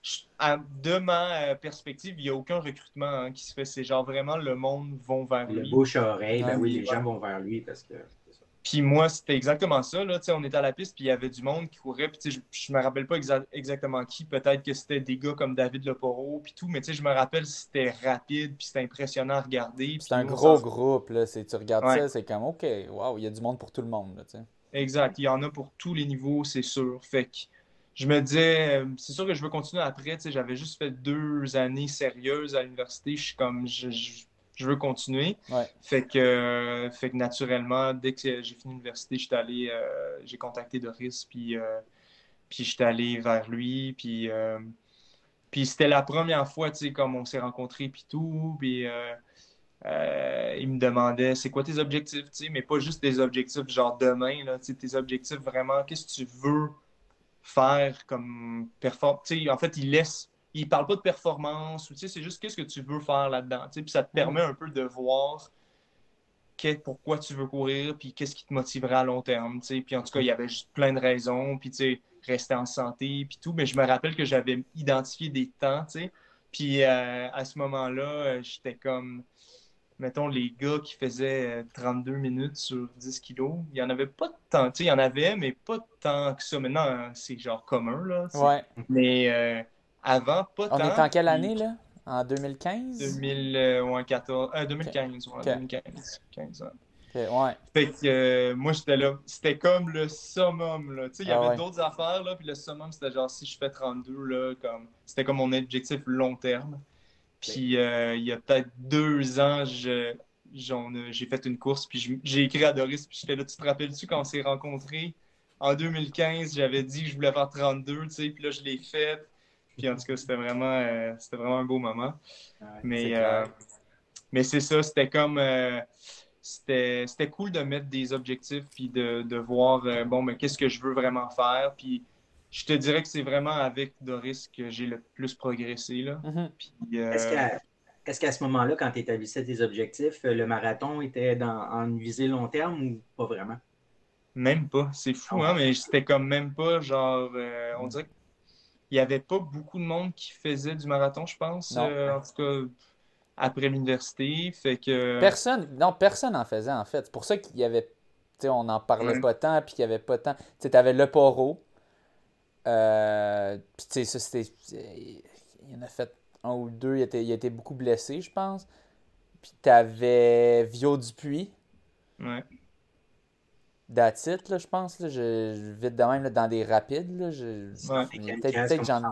je- à- de ma euh, perspective, il n'y a aucun recrutement hein, qui se fait. C'est genre vraiment le monde vont vers Le lui. bouche à oreille, ben oui, les gens vont vers lui parce que. Puis moi, c'était exactement ça. Là. On était à la piste, puis il y avait du monde qui courait. Puis je, je me rappelle pas exa- exactement qui. Peut-être que c'était des gars comme David Leporo, puis tout. Mais je me rappelle c'était rapide, puis c'était impressionnant à regarder. C'est un gros groupe, là. Tu regardes Ouais. ça, c'est comme, OK, waouh, il y a du monde pour tout le monde, là. Exact. Il y en a pour tous les niveaux, c'est sûr. Fait que je me disais, euh, c'est sûr que je veux continuer après. J'avais juste fait deux années sérieuses à l'université. Je suis comme, je, je- je veux continuer. Ouais. Fait que, euh, fait que naturellement, dès que j'ai fini l'université, j'étais allé, euh, j'ai contacté Doris, puis, euh, puis j'étais allé vers lui, puis, euh, puis c'était la première fois, tu sais, comme on s'est rencontrés, puis tout, puis il me demandait, c'est quoi tes objectifs, tu sais, mais pas juste des objectifs genre demain, là, tu sais, tes objectifs vraiment, qu'est-ce que tu veux faire comme performance, tu sais, en fait, il laisse, il parle pas de performance, ou tu sais, c'est juste qu'est-ce que tu veux faire là-dedans, tu sais, puis ça te permet un peu de voir que- pourquoi tu veux courir, puis qu'est-ce qui te motiverait à long terme, tu sais. Puis en tout cas, il y avait juste plein de raisons, puis tu sais, rester en santé, puis tout. Mais je me rappelle que j'avais identifié des temps, tu sais. Puis euh, à ce moment-là, euh, j'étais comme, mettons, les gars qui faisaient euh, 32 minutes sur 10 kilos, il n'y en avait pas de temps, tu sais, il y en avait, mais pas tant que ça. Maintenant, c'est genre commun, là. Ouais. Mais euh, avant, pas On tant. est en quelle année, là? En 2015? 2014, euh, 2015, ouais, Ok. 2015. 15 ans. Ok, ouais. Fait que euh, moi, j'étais là. C'était comme le summum, là. Tu sais, il y Ah avait ouais. d'autres affaires, là. Puis le summum, c'était genre, si je fais 32, là, comme... C'était comme mon objectif long terme. Puis euh, il y a peut-être deux ans, je- j'ai fait une course, puis j'ai écrit à Doris, puis j'étais là, tu te rappelles-tu quand on s'est rencontrés? En 2015, j'avais dit que je voulais faire 32, tu sais, puis là, je l'ai fait. Puis en tout cas, c'était vraiment, euh, c'était vraiment un beau moment. Ouais. Mais, c'est clair. euh, mais c'est ça, c'était comme. euh, c'était, c'était cool de mettre des objectifs puis de, de voir, euh, bon, mais qu'est-ce que je veux vraiment faire? Puis je te dirais que c'est vraiment avec Doris que j'ai le plus progressé. Là. Mhm. Puis, euh, Est-ce qu'à est-ce qu'à ce moment-là, quand tu établissais tes objectifs, le marathon était dans, en visée long terme ou pas vraiment? Même pas. C'est fou, hein, mais c'était comme même pas genre. euh, on dirait qu'il n'y avait pas beaucoup de monde qui faisait du marathon, je pense. Euh, en tout cas, après l'université. Fait que. Personne, non, personne en faisait, en fait. C'est pour ça qu'il y avait, tu sais, on n'en parlait Ouais. pas tant, puis qu'il y avait pas tant. Tu sais, t'avais le poro. Euh, puis tu sais, ça, c'était. Il y en a fait un ou deux, il était, il était beaucoup blessé, je pense. Puis t'avais Vio Dupuis. Ouais. That's it, là, je pense. Là, je, je- vite de même, là, dans des rapides. Là, je, Ouais. peut-être, que j'en.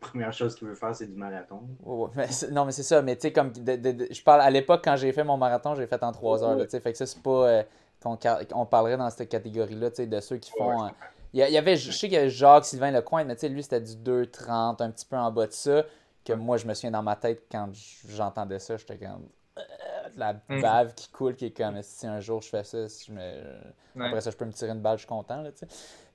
Première chose qu'il veut faire, c'est du marathon. Ouais, ouais, mais non, mais c'est ça. Mais tu sais, comme. de- de- de- je parle à l'époque, quand j'ai fait mon marathon, j'ai fait en 3 heures. là, tu sais, fait que ça, c'est pas. euh, qu'on on parlerait dans cette catégorie-là, tu sais, de ceux qui font. Ouais, euh, il y, avait, je sais qu'il y avait Jacques Sylvain Lecointe, mais tu sais, lui, c'était du 2,30, un petit peu en bas de ça. Que moi, je me souviens dans ma tête, quand j'entendais ça, j'étais comme. La Mm. bave qui coule, qui est comme si un jour je fais ça, si je me. Ouais. Après ça, je peux me tirer une balle, je suis content, là, tu sais.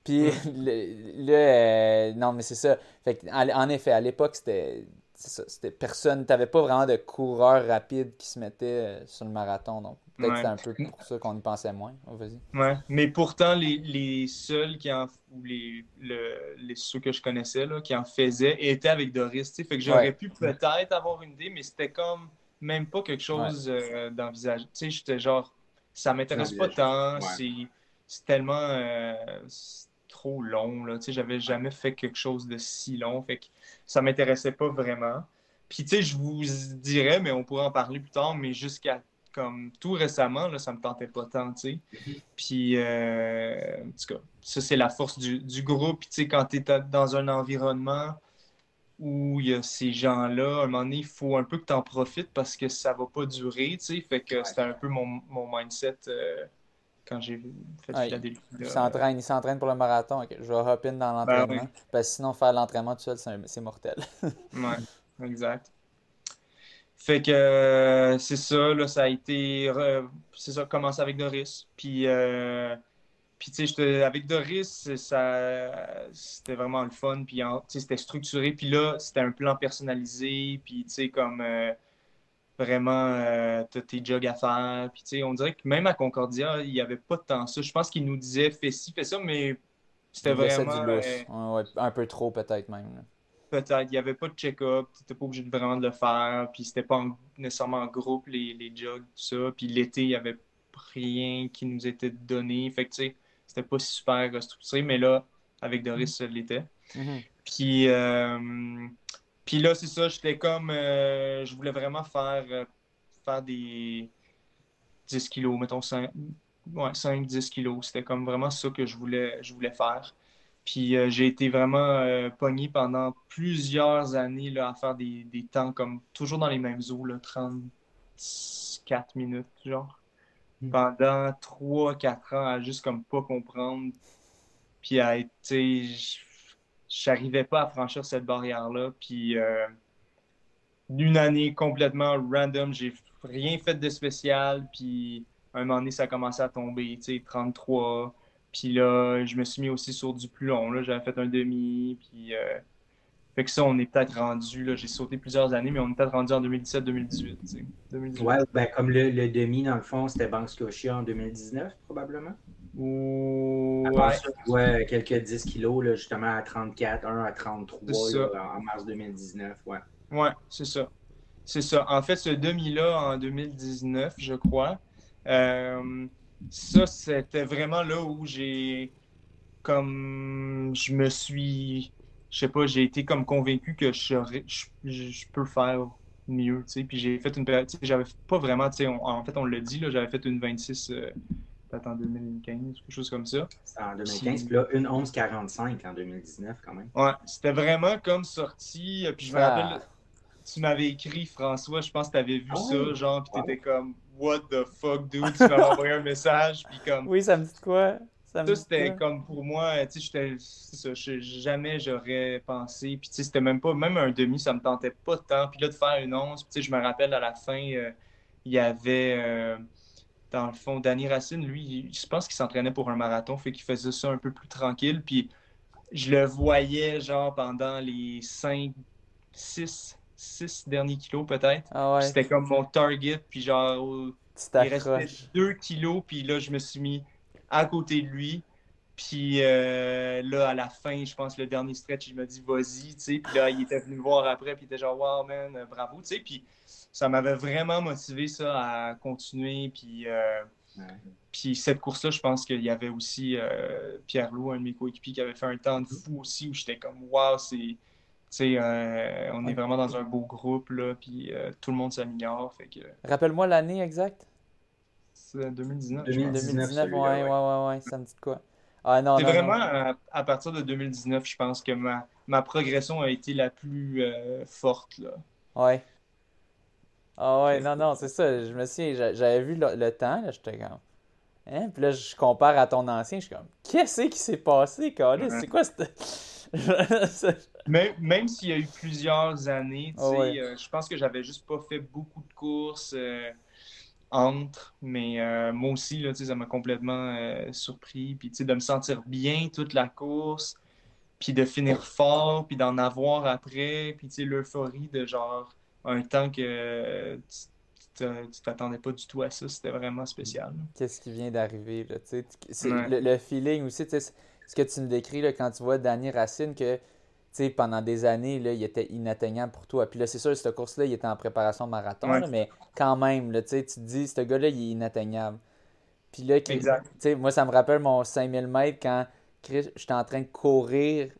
Puis, le- là, euh, non, mais c'est ça. Fait que, en, effet, à l'époque, c'était. C'était personne, t'avais pas vraiment de coureurs rapides qui se mettaient euh, sur le marathon. Donc, peut-être que Ouais. c'était un peu pour ça qu'on y pensait moins. Oh, vas-y. Ouais, mais pourtant, les, les seuls qui en, ou les, le- les, ceux que je connaissais, là, qui en faisaient, étaient avec Doris. Fait que j'aurais Ouais. pu peut-être avoir une idée, mais c'était comme même pas quelque chose euh, d'envisager. Tu sais, j'étais genre, ça m'intéresse pas tant, c'est tellement euh, trop long, là. Tu sais, j'avais jamais fait quelque chose de si long, fait que ça m'intéressait pas vraiment. Puis, tu sais, je vous dirais, mais on pourra en parler plus tard, mais jusqu'à comme tout récemment, là, ça me tentait pas tant, tu sais. Puis, euh, en tout cas, ça, c'est la force du, du groupe. Puis, tu sais, quand tu es dans un environnement où il y a ces gens-là, à un moment donné, il faut un peu que tu en profites parce que ça va pas durer, tu sais. Fait que c'était un peu mon, mon mindset euh, quand j'ai fait Ouais, Philadelphie. Il s'entraîne, il s'entraîne pour le marathon. Ok, je vais hop in dans Ben l'entraînement. oui. Parce que sinon, faire l'entraînement tout seul, c'est mortel. Ouais, exact. Fait que euh, c'est ça, là, ça a été. re- C'est ça, commencé avec Doris. Puis, euh, puis tu sais, avec Doris, ça, c'était vraiment le fun. Puis, en- tu sais, c'était structuré. Puis là, c'était un plan personnalisé. Puis, tu sais, comme euh, vraiment, euh, t'as tes jogs à faire. Puis, tu sais, on dirait que même à Concordia, il n'y avait pas tant ça. Je pense qu'il nous disait fais ci, fais ça, mais c'était vraiment. du euh, Ouais, ouais, un peu trop, peut-être même. Peut-être. Il n'y avait pas de check-up. Tu n'étais pas obligé de vraiment de le faire. Puis c'était pas en- nécessairement en groupe, les, les jogs, tout ça. Puis l'été, il n'y avait rien qui nous était donné. Fait que, tu sais, c'était pas super structuré. Mais là, avec Doris, ça l'était. Mhm. Puis, euh, puis là, c'est ça. J'étais comme. euh, je voulais vraiment faire, euh, faire des 10 kilos, mettons 5, ouais, 5-10 kilos. C'était comme vraiment ça que je voulais, je voulais faire. Puis j'ai été vraiment pogné pendant plusieurs années là, à faire des, des temps comme toujours dans les mêmes eaux, là, 34 minutes, genre. Mm. Pendant 3-4 ans à juste comme pas comprendre. Puis à être, j'arrivais pas à franchir cette barrière-là. Puis euh, une année complètement random, j'ai rien fait de spécial. Puis un moment donné, ça a commencé à tomber, tu sais, 33. Puis là, je me suis mis aussi sur du plus long. J'avais fait un demi. Puis, euh, fait que ça, on est peut-être rendu. Là, j'ai sauté plusieurs années, mais on est peut-être rendu en 2017-2018. tu sais. 2018. Ouais, ben, comme le, le demi, dans le fond, c'était Banque Scotia en 2019, probablement. Ou- Ouais, vois, quelques 10 kilos, là, justement, à 34, un à 33, C'est là, ça. en mars 2019. Ouais. ouais, c'est ça. C'est ça. En fait, ce demi-là, en 2019, je crois, euh, ça, c'était vraiment là où j'ai, comme, je me suis, je sais pas, j'ai été comme convaincu que je, serais- je, je- je peux faire mieux, tu sais. Puis j'ai fait une période, tu sais, j'avais pas vraiment, tu sais, en fait, on l'a dit, là, j'avais fait une 26, euh, peut-être en 2015, quelque chose comme ça. C'était en 2015, puis là, une 11,45 en 2019, quand même. Ouais, c'était vraiment comme sorti. euh, Puis je me Ah. rappelle, tu m'avais écrit, François, je pense que tu avais vu Ah ça, oui. genre, puis Ah t'étais comme, What the fuck, dude? Tu m'avais envoyé un message, puis comme, Oui, ça me dit quoi? Ça ça c'était comme pour moi, tu sais, ça, jamais j'aurais pensé. Puis tu sais, c'était même pas, même un demi, ça me tentait pas tant. Puis là, de faire une once, puis tu sais, je me rappelle à la fin, euh, il y avait. euh, dans le fond, Danny Racine, lui, je pense qu'il s'entraînait pour un marathon, fait qu'il faisait ça un peu plus tranquille. Puis je le voyais, genre, pendant les 5, 6, 6 derniers kilos, peut-être. Ah ouais, C'était comme mon target, puis genre, il restait t'accroches. 2 kilos, puis là, je me suis mis à côté de lui. Puis euh, là, à la fin, je pense, le dernier stretch, il m'a dit, vas-y, tu sais. Puis là, il était venu me voir après, puis il était genre, wow, man, bravo, tu sais. Puis ça m'avait vraiment motivé, ça, à continuer. Puis, euh, Ouais. puis cette course-là, je pense qu'il y avait aussi euh, Pierre Lou, un de mes coéquipiers, qui avait fait un temps de fou aussi, où j'étais comme, wow, c'est. Tu sais, euh, on est vraiment dans un beau groupe, là, puis euh, tout le monde s'améliore. Fait que Rappelle-moi l'année exacte. C'est 2019, je pense. 2019, 2019, ouais, ouais, ouais. ouais, ça me dit de quoi? Ah non, C'est non, vraiment non. à, à partir de 2019, je pense que ma, ma progression a été la plus euh, forte. Là. Ouais. Ah ouais, non, non, c'est ça. Je me souviens, j'a- j'avais vu le, le temps, là, j'étais comme. Hein? Puis là, je compare à ton ancien, je suis comme. Qu'est-ce qui s'est passé, Carlis? Ouais. C'est quoi cette. Même, même s'il y a eu plusieurs années, tu Ah sais, ouais. euh, je pense que j'avais juste pas fait beaucoup de courses euh, entre, mais euh, moi aussi, là, ça m'a complètement euh, surpris. Puis de me sentir bien toute la course, puis de finir fort, puis d'en avoir après, puis l'euphorie de genre un temps que euh, tu t'attendais pas du tout à ça, c'était vraiment spécial. Qu'est-ce qui vient d'arriver, là, tu sais? C'est Ouais. le, le feeling aussi, ce que tu me décris, là, quand tu vois Danny Racine, que, sais, pendant des années, là, il était inatteignable pour toi. Puis là, c'est sûr, cette course-là, il était en préparation marathon, Ouais. là, mais quand même, là, tu te dis, ce gars-là, il est inatteignable. Puis là, Exact. moi, ça me rappelle mon 5000 mètres quand j'étais en train de courir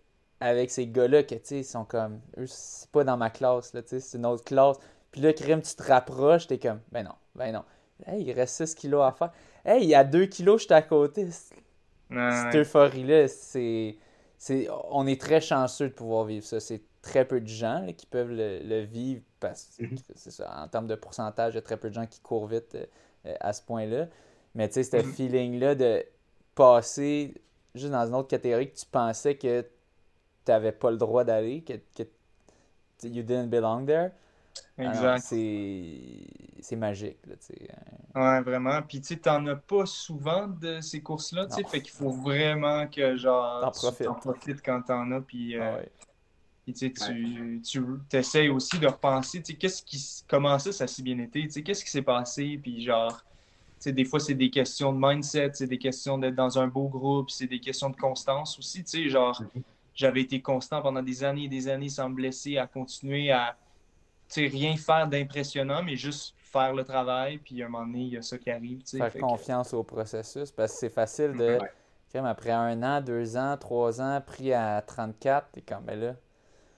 avec ces gars-là que, tu sais, ils sont comme, eux, c'est pas dans ma classe, là, tu sais, c'est une autre classe. Puis là, Krim, tu te rapproches, t'es comme, ben non, ben non. Hey, il reste 6 kilos à faire. Hey, il y a 2 kilos, j'étais à côté. Cette euphorie-là, c'est. On est très chanceux de pouvoir vivre ça. C'est très peu de gens qui peuvent le, vivre parce que mhm. c'est ça. En termes de pourcentage, il y a très peu de gens qui courent vite euh, à ce point-là. Mais tu sais, ce mhm. feeling-là de passer juste dans une autre catégorie que tu pensais que tu n'avais pas le droit d'aller, que, que you didn't belong there. Exact. C'est magique. Là, ouais, vraiment. Puis tu n'en as pas souvent de ces courses-là. Fait qu'il faut vraiment que genre, tu en profites quand tu en as. Puis, euh, ah tu, tu essaies aussi de repenser qu'est-ce qui, comment ça, ça a si bien été. Qu'est-ce qui s'est passé. Puis genre, des fois, c'est des questions de mindset, c'est des questions d'être dans un beau groupe, c'est des questions de constance aussi. Genre, mm-hmm. j'avais été constant pendant des années et des années sans me blesser, à continuer à rien faire d'impressionnant, mais juste faire le travail, puis à un moment donné, il y a ça qui arrive. Faire confiance au processus, parce que c'est facile de, après un an, deux ans, trois ans, pris à 34, et comme, ben là,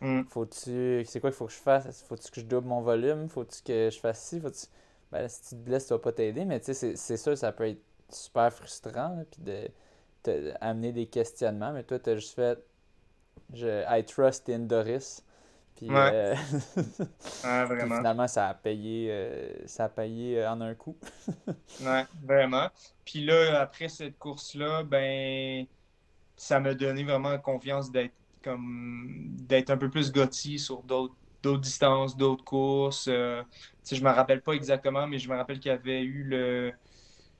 mm. faut-tu, c'est quoi qu'il faut que je fasse? Faut-tu que je double mon volume? Faut-tu que je fasse ci? Faut-tu... Ben, si tu te blesses, ça va pas t'aider, mais tu sais, c'est sûr, ça peut être super frustrant, puis de, amener des questionnements, mais toi, tu as juste fait, je, I trust in Doris. Puis, euh, finalement, ça a payé, euh, ça a payé euh, en un coup. ouais, vraiment. Puis là, après cette course-là, ben, ça m'a donné vraiment confiance d'être comme d'être un peu plus gotti sur d'autres distances, d'autres courses. je me rappelle pas exactement, mais je me rappelle qu'il y avait eu le,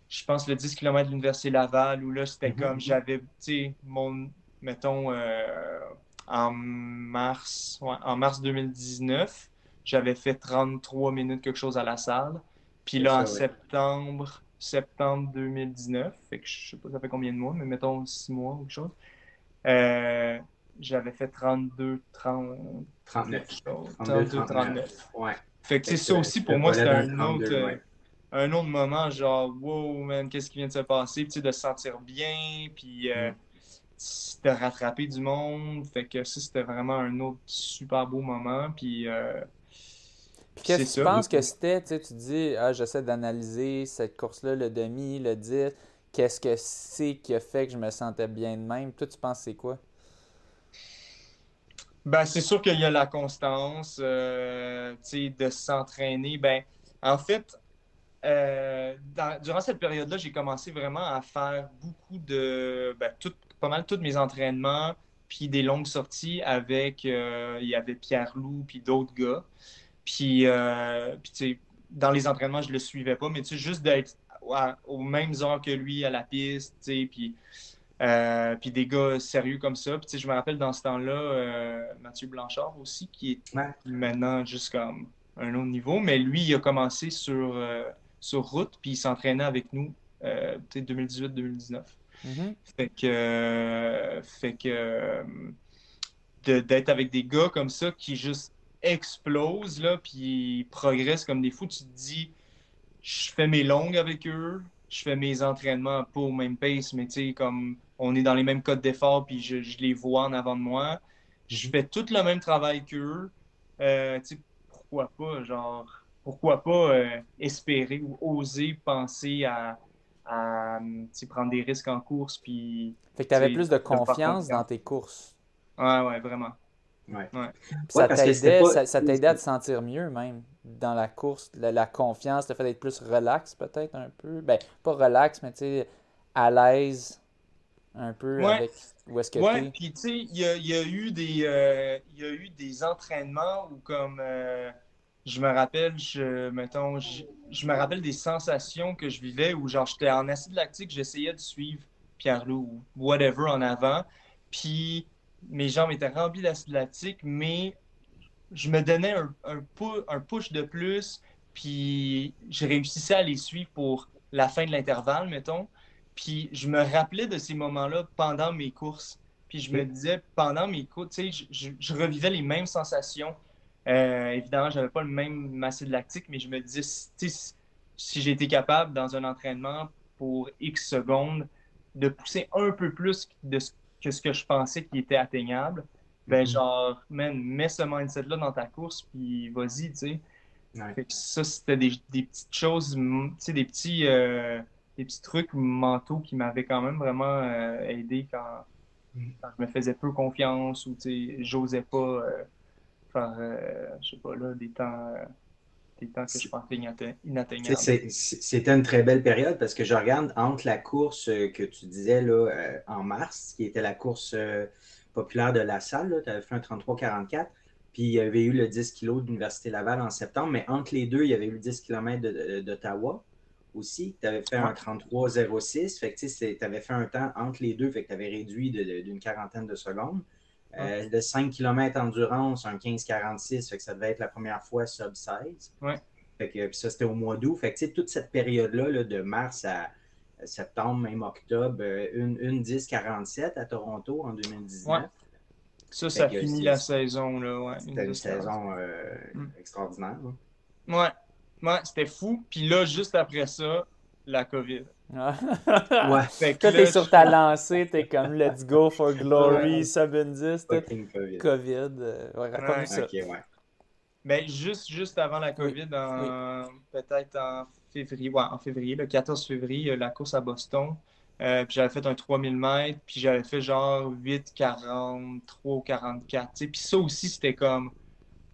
je pense, le 10 km de l'Université Laval, où là, c'était mm-hmm. comme j'avais, tu sais, mon, mettons, en mars, en mars 2019. J'avais fait 33 minutes quelque chose à la salle. Puis là, en septembre, septembre 2019, fait que je sais pas ça fait combien de mois, mais mettons 6 mois ou quelque chose. Euh, j'avais fait 32, 30, 39. 32, 39. Ouais. Fait que c'est ça aussi pour moi, c'était un autre, euh, un autre moment, genre, wow, man, qu'est-ce qui vient de se passer, puis de se sentir bien, puis euh, mm de rattraper du monde. Fait que ça, c'était vraiment un autre super beau moment. Puis, euh, qu'est-ce que tu penses que c'était? Tu te dis, ah, j'essaie d'analyser cette course-là, le demi, le 10. Qu'est-ce que c'est qui a fait que je me sentais bien de même? Toi, tu penses c'est quoi? Ben, c'est sûr qu'il y a la constance, euh, de s'entraîner. Ben, en fait, euh, durant cette période-là, j'ai commencé vraiment à faire beaucoup de ben, tout, pas mal tous mes entraînements, puis des longues sorties avec, euh, il y avait Pierre Loup, puis d'autres gars. Puis, euh, puis dans les entraînements, je le suivais pas, mais juste d'être aux mêmes heures que lui à la piste, puis, euh, puis des gars sérieux comme ça. Puis, je me rappelle dans ce temps-là, Mathieu Blanchard aussi, qui est maintenant juste comme un autre niveau, mais lui, il a commencé sur, sur route, puis il s'entraînait avec nous, 2018-2019. Mm-hmm. Fait que, fait que d'être avec des gars comme ça qui juste explosent, là, puis progressent comme des fous, tu te dis, je fais mes longues avec eux, je fais mes entraînements pas au même pace, mais tu sais, comme on est dans les mêmes codes d'effort, puis je, les vois en avant de moi, je fais tout le même travail qu'eux. Euh, tu sais, pourquoi pas, genre, pourquoi pas euh, espérer ou oser penser à, à prendre des risques en course. Puis, fait que tu avais plus de confiance dans tes courses. Ouais, ouais, vraiment. Ouais. Ça t'aidait ça, à te sentir mieux même dans la course, la, confiance, le fait d'être plus relax peut-être un peu. Ben, pas relax, mais tu sais, à l'aise un peu avec où est-ce que ouais, puis tu sais, il y a, y a, eu des euh, y a eu des entraînements où comme euh, je me rappelle, je, mettons, je, me rappelle des sensations que je vivais où, genre, j'étais en acide lactique, j'essayais de suivre Pierre-Loup ou whatever en avant, puis mes jambes étaient remplies d'acide lactique, mais je me donnais un, un, push de plus, puis je réussissais à les suivre pour la fin de l'intervalle, mettons. Puis je me rappelais de ces moments-là pendant mes courses. Puis je me disais, pendant mes courses, tu sais, je, revivais les mêmes sensations euh, évidemment, je n'avais pas le même acide lactique, mais je me disais, si j'étais capable dans un entraînement pour X secondes de pousser un peu plus de ce, que ce que je pensais qui était atteignable, ben mm-hmm. genre, man, mets ce mindset-là dans ta course, puis vas-y, tu sais. Fait que ça, c'était des, des petites choses, tu sais, des petits, euh, des petits trucs mentaux qui m'avaient quand même vraiment euh, aidé quand, Mm. quand je me faisais peu confiance ou, tu sais, j'osais pas euh, faire, euh, je sais pas, là, des temps, euh, des temps que je pensais inatteignables. C'était une très belle période parce que je regarde entre la course euh, que tu disais là, euh, en mars, qui était la course euh, populaire de la salle, tu avais fait un 33-44, puis il y avait eu le 10 kg de l'Université Laval en septembre, mais entre les deux, il y avait eu le 10 km d'Ottawa aussi. Tu avais fait un Ouais. 33-06, fait que tu avais fait un temps entre les deux, fait que tu avais réduit d'une quarantaine de secondes. Euh, le 5 km endurance, un 15-46, fait que ça devait être la première fois sub 16. Ouais. Fait que, puis ça, c'était au mois d'août. Fait que, toute cette période-là, là, de mars à septembre, même octobre, euh, une, une 10-47 à Toronto en 2019. Ouais. Ça, ça que finit la saison, là, ouais. C'était une Une saison euh, Mm. extraordinaire. là. Ouais, ouais, c'était fou. Puis là, juste après ça, la COVID. Ouais, Fait Toi, t'es sur ta lancée, t'es comme let's go for glory, Ouais. sub une 10, tout. fucking COVID. COVID. euh, ouais, raconte-nous Ouais. ça. Ok, ouais. Ben, juste, juste avant la COVID, en- peut-être en février, ouais, en février, le 14 février, la course à Boston. Euh, puis j'avais fait un 3000 mètres, puis j'avais fait genre 8,43 ou 44. tu sais. Puis ça aussi, c'était comme,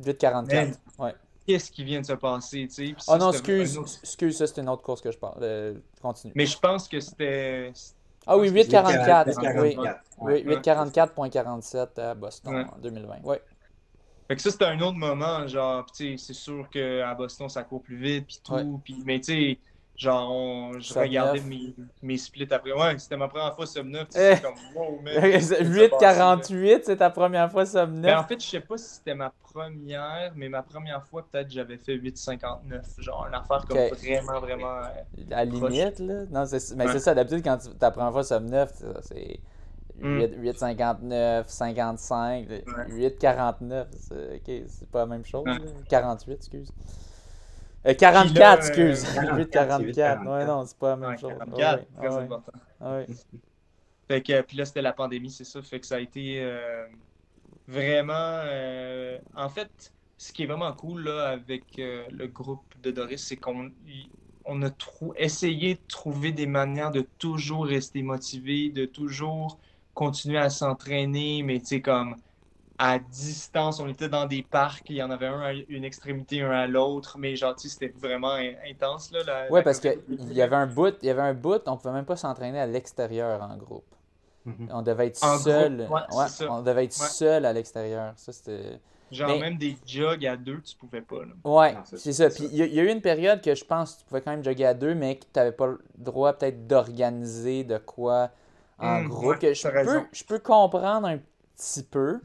8,44. Ouais. Qu'est-ce qui vient de se passer? tu sais. Puis Oh non, excuse, autre- excuse, ça c'est une autre course que je parle. Euh, continue. Mais je pense que c'était. Ah oui, 8,44. 8,44, Oui, oui 8,44,47 à Boston Ouais. en 2020. Ouais. Fait que ça, c'était un autre moment, genre, tu sais, c'est sûr qu'à Boston, ça court plus vite, puis tout, puis, mais tu sais, genre, on- je regardais mes, mes splits après. Ouais, c'était ma première fois sub 9, tu Eh. c'est comme, wow, man. qu'est-ce qui s'est passé, là? 8,48, c'est ta première fois sub 9. Ben, en fait, je sais pas si c'était ma première, mais ma première fois, peut-être, j'avais fait 8,59, genre, une affaire comme vraiment, vraiment... euh, À la limite, là. Non, c'est, mais Ouais. c'est ça, d'habitude, quand tu, ta première fois sub 9, c'est- c'est Mm. 8, 8,59, 55, 8,49. C'est, ok, c'est pas la même chose. Ouais. là. 48, excuse. Euh, 44, Puis là, euh, excuse. 44, 8,44. c'est Ouais, non, c'est pas la même ouais, chose. 44, Ouais, très important. Fait que, puis là, c'était la pandémie, c'est ça. Fait que ça a été euh, vraiment. euh, en fait, ce qui est vraiment cool là, avec euh, le groupe de Doris, c'est qu'on on a trou- essayé de trouver des manières de toujours rester motivé, de toujours continuer à s'entraîner, mais tu sais, comme à distance, on était dans des parcs, il y en avait un à une extrémité, un à l'autre, mais genre, tu sais, c'était vraiment in- intense là. la- Ouais, la parce qu'il y avait un bout, il y avait un bout, on pouvait même pas s'entraîner à l'extérieur en groupe. Mhm. On devait être En seul. groupe, ouais, ouais, c'est ça. on devait être Ouais. seul à l'extérieur. Ça, c'était. Genre, Mais- même des jogs à deux, tu pouvais pas. Là. Ouais, Non, c'est c'est ça, Puis il y, a- il y a eu une période que je pense que tu pouvais quand même jogger à deux, mais que tu n'avais pas le droit peut-être d'organiser de quoi en Hmm, groupe. ouais, que je, t'as peux, raison. je peux comprendre un petit peu,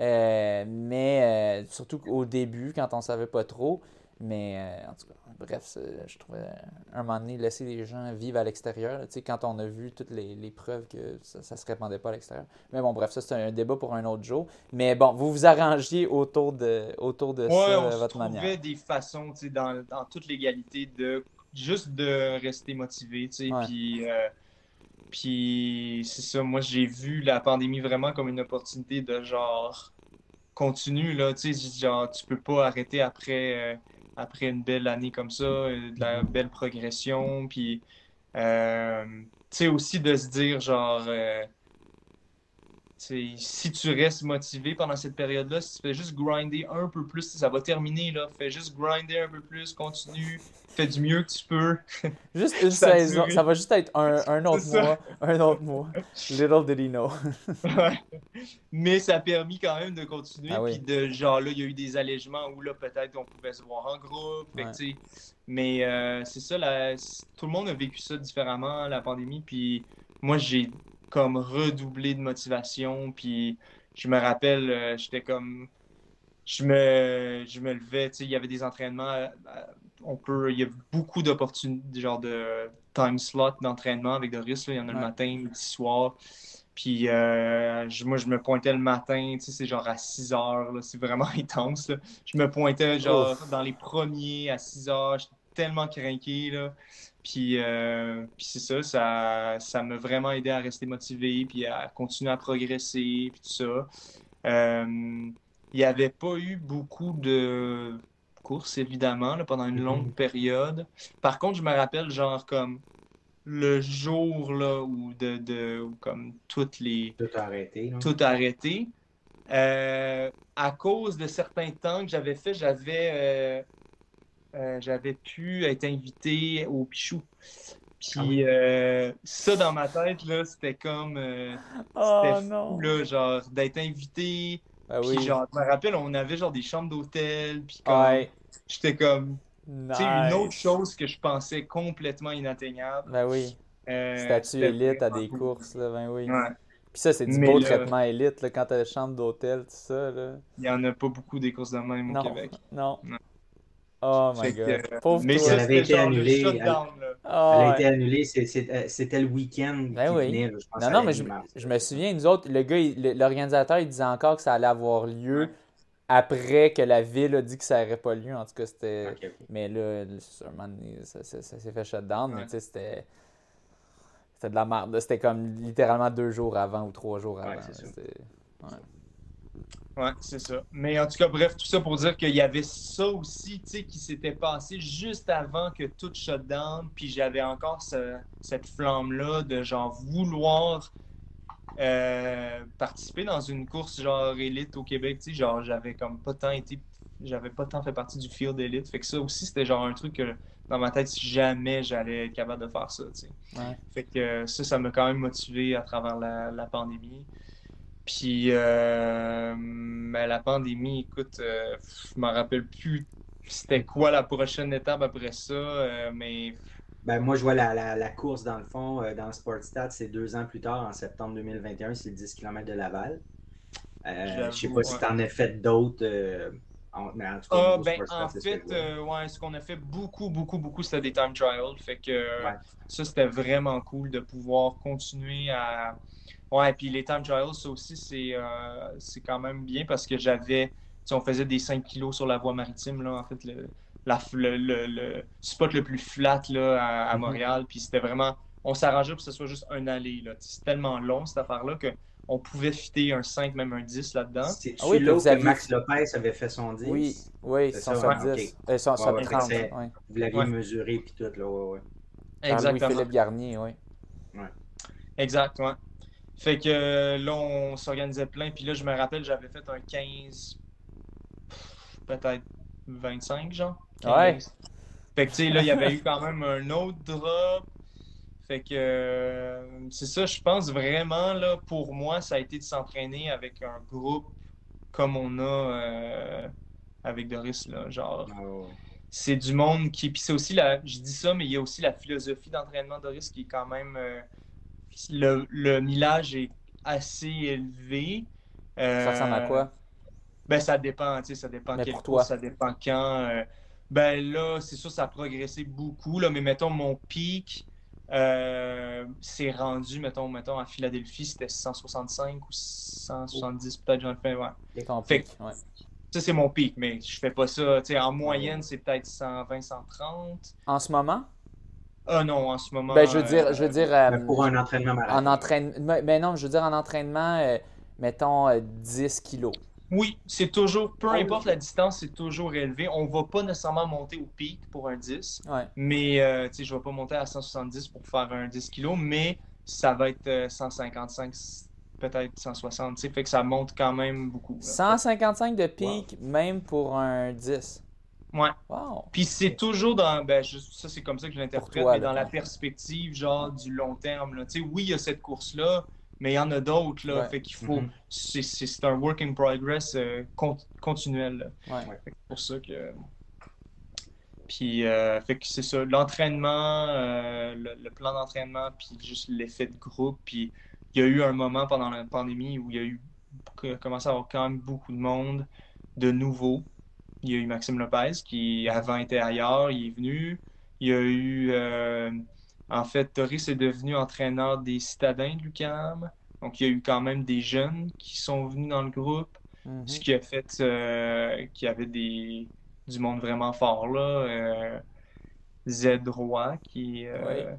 euh, mais euh, surtout au début, quand on savait pas trop. Mais euh, en tout cas, bref, je trouvais un moment donné laisser les gens vivre à l'extérieur. Tu sais, quand on a vu toutes les, les preuves que ça, ça se répandait pas à l'extérieur. Mais bon, bref, ça c'est un débat pour un autre jour. Mais bon, vous vous arrangiez autour de, autour de Ouais, ça on se votre manière. des façons, tu sais, dans, dans toute l'égalité, de juste de rester motivé, tu sais, Ouais. puis, euh, puis c'est ça, moi j'ai vu la pandémie vraiment comme une opportunité de genre, continue, là, tu sais, genre, tu peux pas arrêter après, euh, après une belle année comme ça, euh, de la belle progression, puis, euh, tu sais, aussi de se dire, genre, si tu restes motivé pendant cette période-là, si tu fais juste grinder un peu plus, ça va terminer là. Fais juste grinder un peu plus, continue, fais du mieux que tu peux. Juste une Ça saison, ça va juste être un, un autre mois, un autre mois. Little did he know. Ouais. Mais ça a permis quand même de continuer. Ah oui. Puis de genre là, il y a eu des allègements où là, peut-être on pouvait se voir en groupe. Ouais. mais euh, c'est ça, la- tout le monde a vécu ça différemment, la pandémie. Puis moi, j'ai comme redoublé de motivation. Puis je me rappelle, euh, j'étais comme. Je me, je me levais, tu sais, il y avait des entraînements. euh, On peut, il y a beaucoup d'opportunités, genre de time slot d'entraînement avec Doris. là. Il y en a le matin, midi, soir. Puis euh, je- moi, je me pointais le matin, tu sais, c'est genre à 6 heures, c'est vraiment intense. là. Je me pointais genre dans les premiers à 6 heures, j'étais tellement craqué, là. Puis, euh, puis c'est ça, ça, ça m'a vraiment aidé à rester motivé, puis à continuer à progresser, puis tout ça. Euh, il n'y avait pas eu beaucoup de courses, évidemment, là, pendant une longue Mhm. période. Par contre, je me rappelle, genre, comme le jour, là, où, de, de, où comme toutes les... Tout arrêté. tout arrêté. Euh, à cause de certains temps que j'avais fait, j'avais euh, euh, j'avais pu être invité au Pichou. Puis Ah oui. euh, ça, dans ma tête, là, c'était comme... euh, Oh c'était non! fou, là, genre, d'être invité. Ben Puis oui. genre, je me rappelle, on avait genre des chambres d'hôtel. Puis comme, Ouais. j'étais comme... Tu sais, une autre Nice. chose que je pensais complètement inatteignable. Ben oui. Euh, Statut élite à des cool. courses, là, ben oui. Ouais. Puis ça, c'est du Mais beau le- traitement élite, là, quand t'as chambre d'hôtel, tout ça, là. Il y en a pas beaucoup des courses de même au. Québec. Non. Non. Oh my Fait god. que, Pauvre mais toi. ça, Elle avait c'était été genre le annulée. Elle Ah, a ouais. été annulée. euh, C'était le week-end Ben qui oui. venait. je pense, Non, non, mais je, je me souviens, nous autres, le gars, l'organisateur, il disait encore que ça allait avoir lieu après que la ville a dit que ça n'aurait pas lieu. En tout cas, c'était. Mais là, donné, ça, ça- ça s'est fait shutdown, mais Ouais. tu sais, c'était. C'était de la merde. C'était comme littéralement deux jours avant ou trois jours avant. Ouais, là. c'est ça. C'était- Ouais, c'est ça. Mais en tout cas, bref, tout ça pour dire qu'il y avait ça aussi, tu sais, qui s'était passé juste avant que tout shut down. Puis j'avais encore ce- cette flamme-là de genre vouloir euh, participer dans une course genre élite au Québec. Tu sais, genre j'avais comme pas tant été, j'avais pas tant fait partie du field élite. Fait que ça aussi, c'était genre un truc que dans ma tête, jamais j'allais être capable de faire ça, tu sais. Ouais. Fait que ça, ça m'a quand même motivé à travers la, la pandémie. Puis euh, ben, la pandémie, écoute, euh, je m'en rappelle plus c'était quoi la prochaine étape après ça, euh, mais Ben, moi, je vois la, la- la course, dans le fond, euh, dans le Sportstat, c'est deux ans plus tard, en septembre 2021, c'est le 10 km de Laval. Je sais pas si tu en as fait d'autres, en, en tout cas, Ah, ben, en fait, euh, ouais, ce qu'on a fait beaucoup, beaucoup, beaucoup, c'était des time trials. Fait que Ouais. ça, c'était vraiment cool de pouvoir continuer à. Ouais, puis les time trials, ça aussi, c'est euh, c'est quand même bien parce que j'avais. Sais, on faisait des 5 kilos sur la voie maritime, là, en fait, le, la, le, le- le spot le plus flat là, à, à Mhm. Montréal. Puis c'était vraiment. On s'arrangeait pour que ce soit juste un aller. là. C'est tellement long, cette affaire-là, qu'on pouvait fitter un 5, même un 10 là-dedans. C'est Ah oui, là Max Lopez avait fait son 10. Oui, oui, C'est son ça, ouais, 70. Euh, son, son Ouais, ouais, 30, c'est- ouais. Vous l'aviez Ouais. mesuré puis tout, là, ouais, ouais. Exactement. Louis-Philippe Garnier, oui. Exact, ouais. Fait que euh, là, on s'organisait plein. Puis là, je me rappelle, j'avais fait un 15, pff, peut-être 25, genre. 15. Ouais. Fait que, tu sais, là, il y avait eu quand même un autre drop. Fait que euh, c'est ça, je pense vraiment, là, pour moi, ça a été de s'entraîner avec un groupe comme on a euh, avec Doris, là. Genre, Ah, c'est du monde qui. Puis c'est aussi la. Je dis ça, mais il y a aussi la philosophie d'entraînement Doris qui est quand même. euh, le, le millage est assez élevé. Euh, Ça ressemble à quoi? Ben, ça dépend, tu sais, ça dépend Mais quel pour cours, toi? ça dépend quand. euh, ben là, c'est sûr, ça a progressé beaucoup, là, mais mettons, mon pic, euh, c'est rendu, mettons, mettons, à Philadelphie, c'était 165 ou 170, peut-être, j'en fais, ouais. Ton Fait pic, ouais. Ça, c'est mon pic, mais je fais pas ça, tu sais, en moyenne, c'est peut-être 120, 130. En ce moment? Ah non, en ce moment. Ben, je veux euh, dire, je veux dire, euh, Mais pour un entraînement marathon. en entraînement, mais non, je veux dire en entraînement, euh, mettons euh, 10 kilos. Oui, c'est toujours, peu Oh, importe la distance, c'est toujours élevé. On va pas nécessairement monter au pic pour un 10, Ouais. mais euh, tu sais, je vais pas monter à 170 pour faire un 10 kg, mais ça va être euh, 155, peut-être 160, tu sais, fait que ça monte quand même beaucoup. là. 155 de pic, même pour un 10. Ouais. Wow. Puis c'est toujours dans, ben, je- ça c'est comme ça que je l'interprète, mais dans la perspective genre du long terme. Là. Tu sais, oui, il y a cette course-là, mais il y en a d'autres. Là, Ouais. Fait qu'il faut. Mhm. c'est- un work in progress euh, con- continuel. là. Ouais. Fait que C'est pour ça que. Puis, euh, fait que c'est ça, l'entraînement, euh, le, le plan d'entraînement, puis juste l'effet de groupe. Puis, il y a eu un moment pendant la pandémie où il y a eu commencé à avoir quand même beaucoup de monde de nouveau. Il y a eu Maxime Lopez qui avant était ailleurs, il est venu. Il y a eu, euh, en fait, Doris est devenu entraîneur des citadins de l'UQAM. Donc, il y a eu quand même des jeunes qui sont venus dans le groupe. Mhm. Ce qui a fait euh, qu'il y avait des, du monde vraiment fort là. Euh, Z Roy, qui est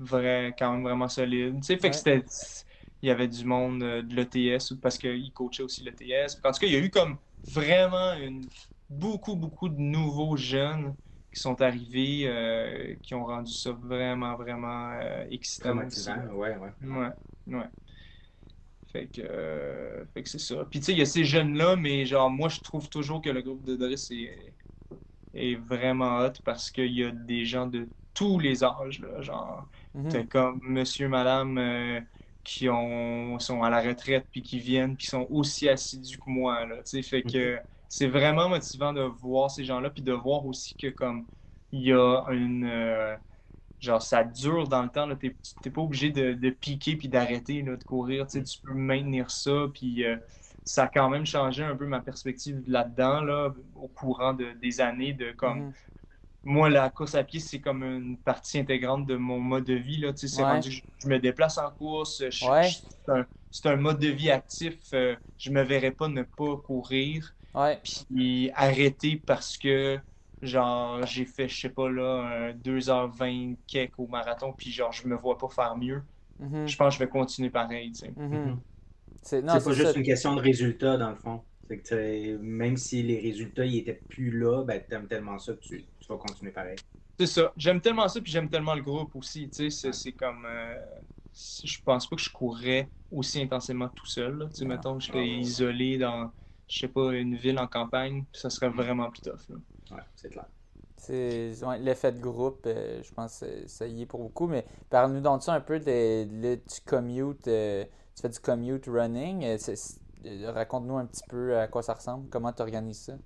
vrai, quand même vraiment solide. Tu sais, fait que c'était. Il y avait du monde de l'ETS parce qu'il coachait aussi l'ETS. En tout cas, il y a eu comme vraiment une beaucoup, beaucoup de nouveaux jeunes qui sont arrivés, euh, qui ont rendu ça vraiment, vraiment euh, excitant. ouais, ouais. Ouais, ouais. Fait que, euh, fait que c'est ça. Puis tu sais, il y a ces jeunes-là, mais genre, moi, je trouve toujours que le groupe de Doris est, est vraiment hot parce qu'il y a des gens de tous les âges, là. Genre, mm comme monsieur, madame qui ont, sont à la retraite puis qui viennent puis sont aussi assidus que moi, là. Fait que c'est vraiment motivant de voir ces gens-là, puis de voir aussi que comme il y a une euh, genre ça dure dans le temps, tu n'es pas obligé de, de piquer puis d'arrêter de courir, tu peux maintenir ça, puis euh, ça a quand même changé un peu ma perspective là-dedans, là, au courant de, des années, de comme mm-hmm. Moi, la course à pied, c'est comme une partie intégrante de mon mode de vie. Là, c'est rendu je, me déplace en course. c'est, un, mode de vie actif. Euh, je me verrais pas ne pas courir. Ouais. Puis arrêter parce que, genre, j'ai fait, je sais pas, là, 2h20 kek au marathon, puis genre, je me vois pas faire mieux. Mm-hmm. Je pense que je vais continuer pareil, tu. Mm-hmm. Mm-hmm. C'est pas juste une question de résultat, dans le fond. C'est que même si les résultats ils étaient plus là, ben t'aimes tellement ça que tu, vas continuer pareil. C'est ça. J'aime tellement ça, puis j'aime tellement le groupe aussi. Tu sais, c'est comme. Euh, je pense pas que je courrais aussi intensément tout seul. Tu sais, mettons, j'étais ah, isolé dans je sais pas, une ville en campagne, ça serait vraiment plus tough. Ouais, c'est clair. C'est l'effet de groupe, euh, je pense que ça y est pour beaucoup. Mais parle-nous donc ça un peu de, de, du commute. Euh, tu fais du commute running. Euh, raconte-nous un petit peu à quoi ça ressemble. Comment tu organises ça?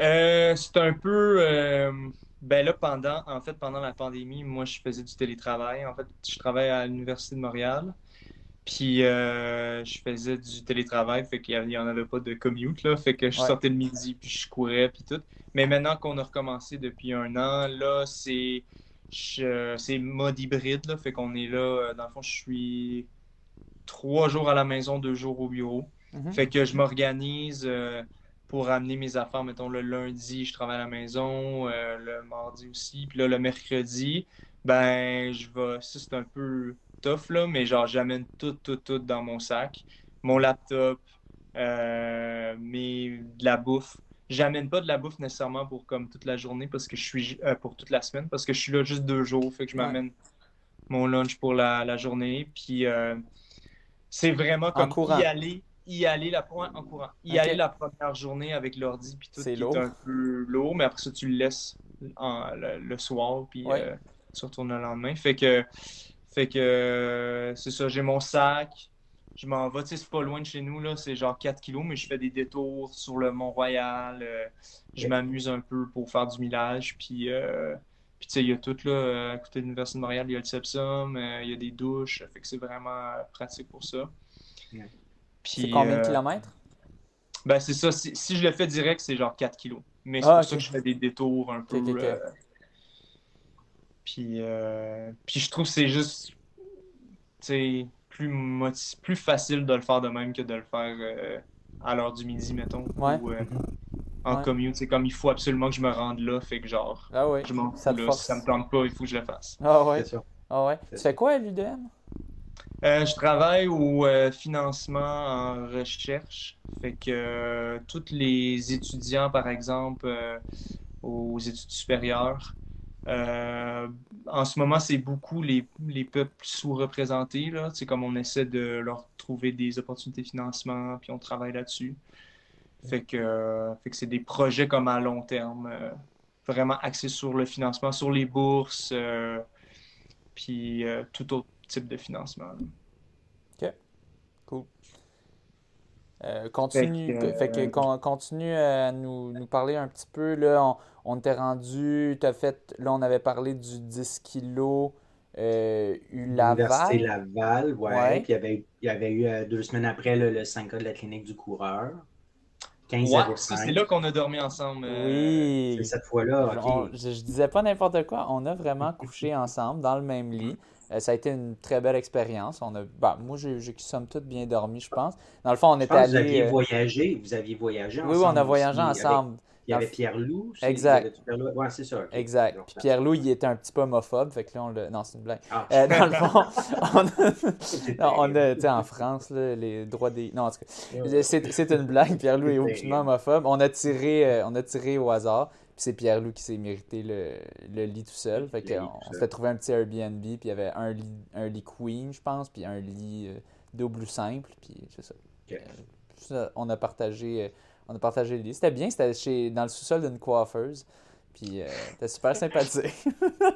C'est un peu. ben là, pendant, en fait, pendant la pandémie, moi, je faisais du télétravail. En fait, je travaille à l'Université de Montréal. Puis euh, je faisais du télétravail, fait qu'il n'y en avait pas de commute, là. Fait que je sortais le midi, puis je courais, puis tout. Mais maintenant qu'on a recommencé depuis un an, là, c'est c'est mode hybride, là. Fait qu'on est là, euh, dans le fond, je suis trois jours à la maison, deux jours au bureau. Mm-hmm. Fait que je m'organise euh, pour amener mes affaires. Mettons, le lundi, je travaille à la maison, le mardi aussi. Puis là, le mercredi, ben, je vais... Ça, c'est un peu tough, là, mais genre, j'amène tout, tout, tout dans mon sac. Mon laptop, euh, mes, de la bouffe. J'amène pas de la bouffe nécessairement pour comme toute la journée parce que je suis euh, pour toute la semaine parce que je suis là juste deux jours, fait que je m'amène mon lunch pour la, journée. Puis euh, c'est vraiment comme y aller, y aller la en courant, y aller la première journée avec l'ordi puis tout, c'est un peu lourd, mais après ça tu le laisses le, soir puis tu retournes le lendemain. Fait que fait que euh, c'est ça, j'ai mon sac. Je m'en vais, tu sais, c'est pas loin de chez nous, là, c'est genre 4 kilos, mais je fais des détours sur le Mont-Royal. Euh, je m'amuse un peu pour faire du millage. Puis, euh, puis tu sais, il y a tout, là, à côté de l'Université de Montréal, il y a le Sepsum, il y a des douches. Fait que c'est vraiment pratique pour ça. C'est combien de kilomètres? Ben, c'est ça. Si, je le fais direct, c'est genre 4 kilos. Mais c'est ah, pour ça que je fais des détours un peu. Puis, euh, puis je trouve que c'est juste plus, plus facile de le faire de même que de le faire euh, à l'heure du midi, mettons. Ouais. Ou, euh, en commune. C'est comme il faut absolument que je me rende là. Fait que genre, ah ouais. je m'en fous là. Si ça me tente pas, il faut que je le fasse. Ah ouais. Ah ouais. Tu fais quoi à l'UDM? Je travaille au financement en recherche. Fait que tous les étudiants, par exemple, aux études supérieures, euh, en ce moment, c'est beaucoup les, les peuples sous-représentés. C'est comme on essaie de leur trouver des opportunités de financement, puis on travaille là-dessus. Fait que, fait que c'est des projets comme à long terme, euh, vraiment axés sur le financement, sur les bourses, euh, puis tout autre type de financement. OK. Cool. continue, fait continue à nous, nous, parler un petit peu. Là, on t'est rendu, as fait, là, on avait parlé du 10 kg euh, Laval. Laval, ouais. Puis il y avait, il y avait eu euh, deux semaines après le 5K de la clinique du coureur. 15 ouais, c'est là qu'on a dormi ensemble. Euh, oui. C'est cette fois-là. je, disais pas n'importe quoi. On a vraiment couché ensemble dans le même lit. Euh, ça a été une très belle expérience. On a, bah, moi, j'ai somme toute bien dormi, je pense. Dans le fond, on était allé. Vous aviez voyagé, vous aviez voyagé ensemble. Oui, on a voyagé ensemble. Il y avait Pierre-Loup. Exact. Ouais, c'est ça. Exact. Puis Pierre-Loup, il était un petit peu homophobe. Fait que là, on le. Non, c'est une blague. Ah. Euh, dans le fond, on a. tu sais, en France, là, les droits des. Non, en tout cas. C'est une blague. Pierre-Loup est aucunement homophobe. On a tiré, euh, on a tiré au hasard. C'est Pierre-Loup qui s'est mérité le, le, lit tout seul. Fait qu'on on s'était trouvé un petit Airbnb. Puis il y avait un lit, un lit queen, je pense. Puis un lit euh, double ou simple. Puis c'est ça. On a partagé on a partagé le lit. C'était bien, c'était chez, dans le sous-sol d'une coiffeuse. Puis, euh, c'était super sympathique.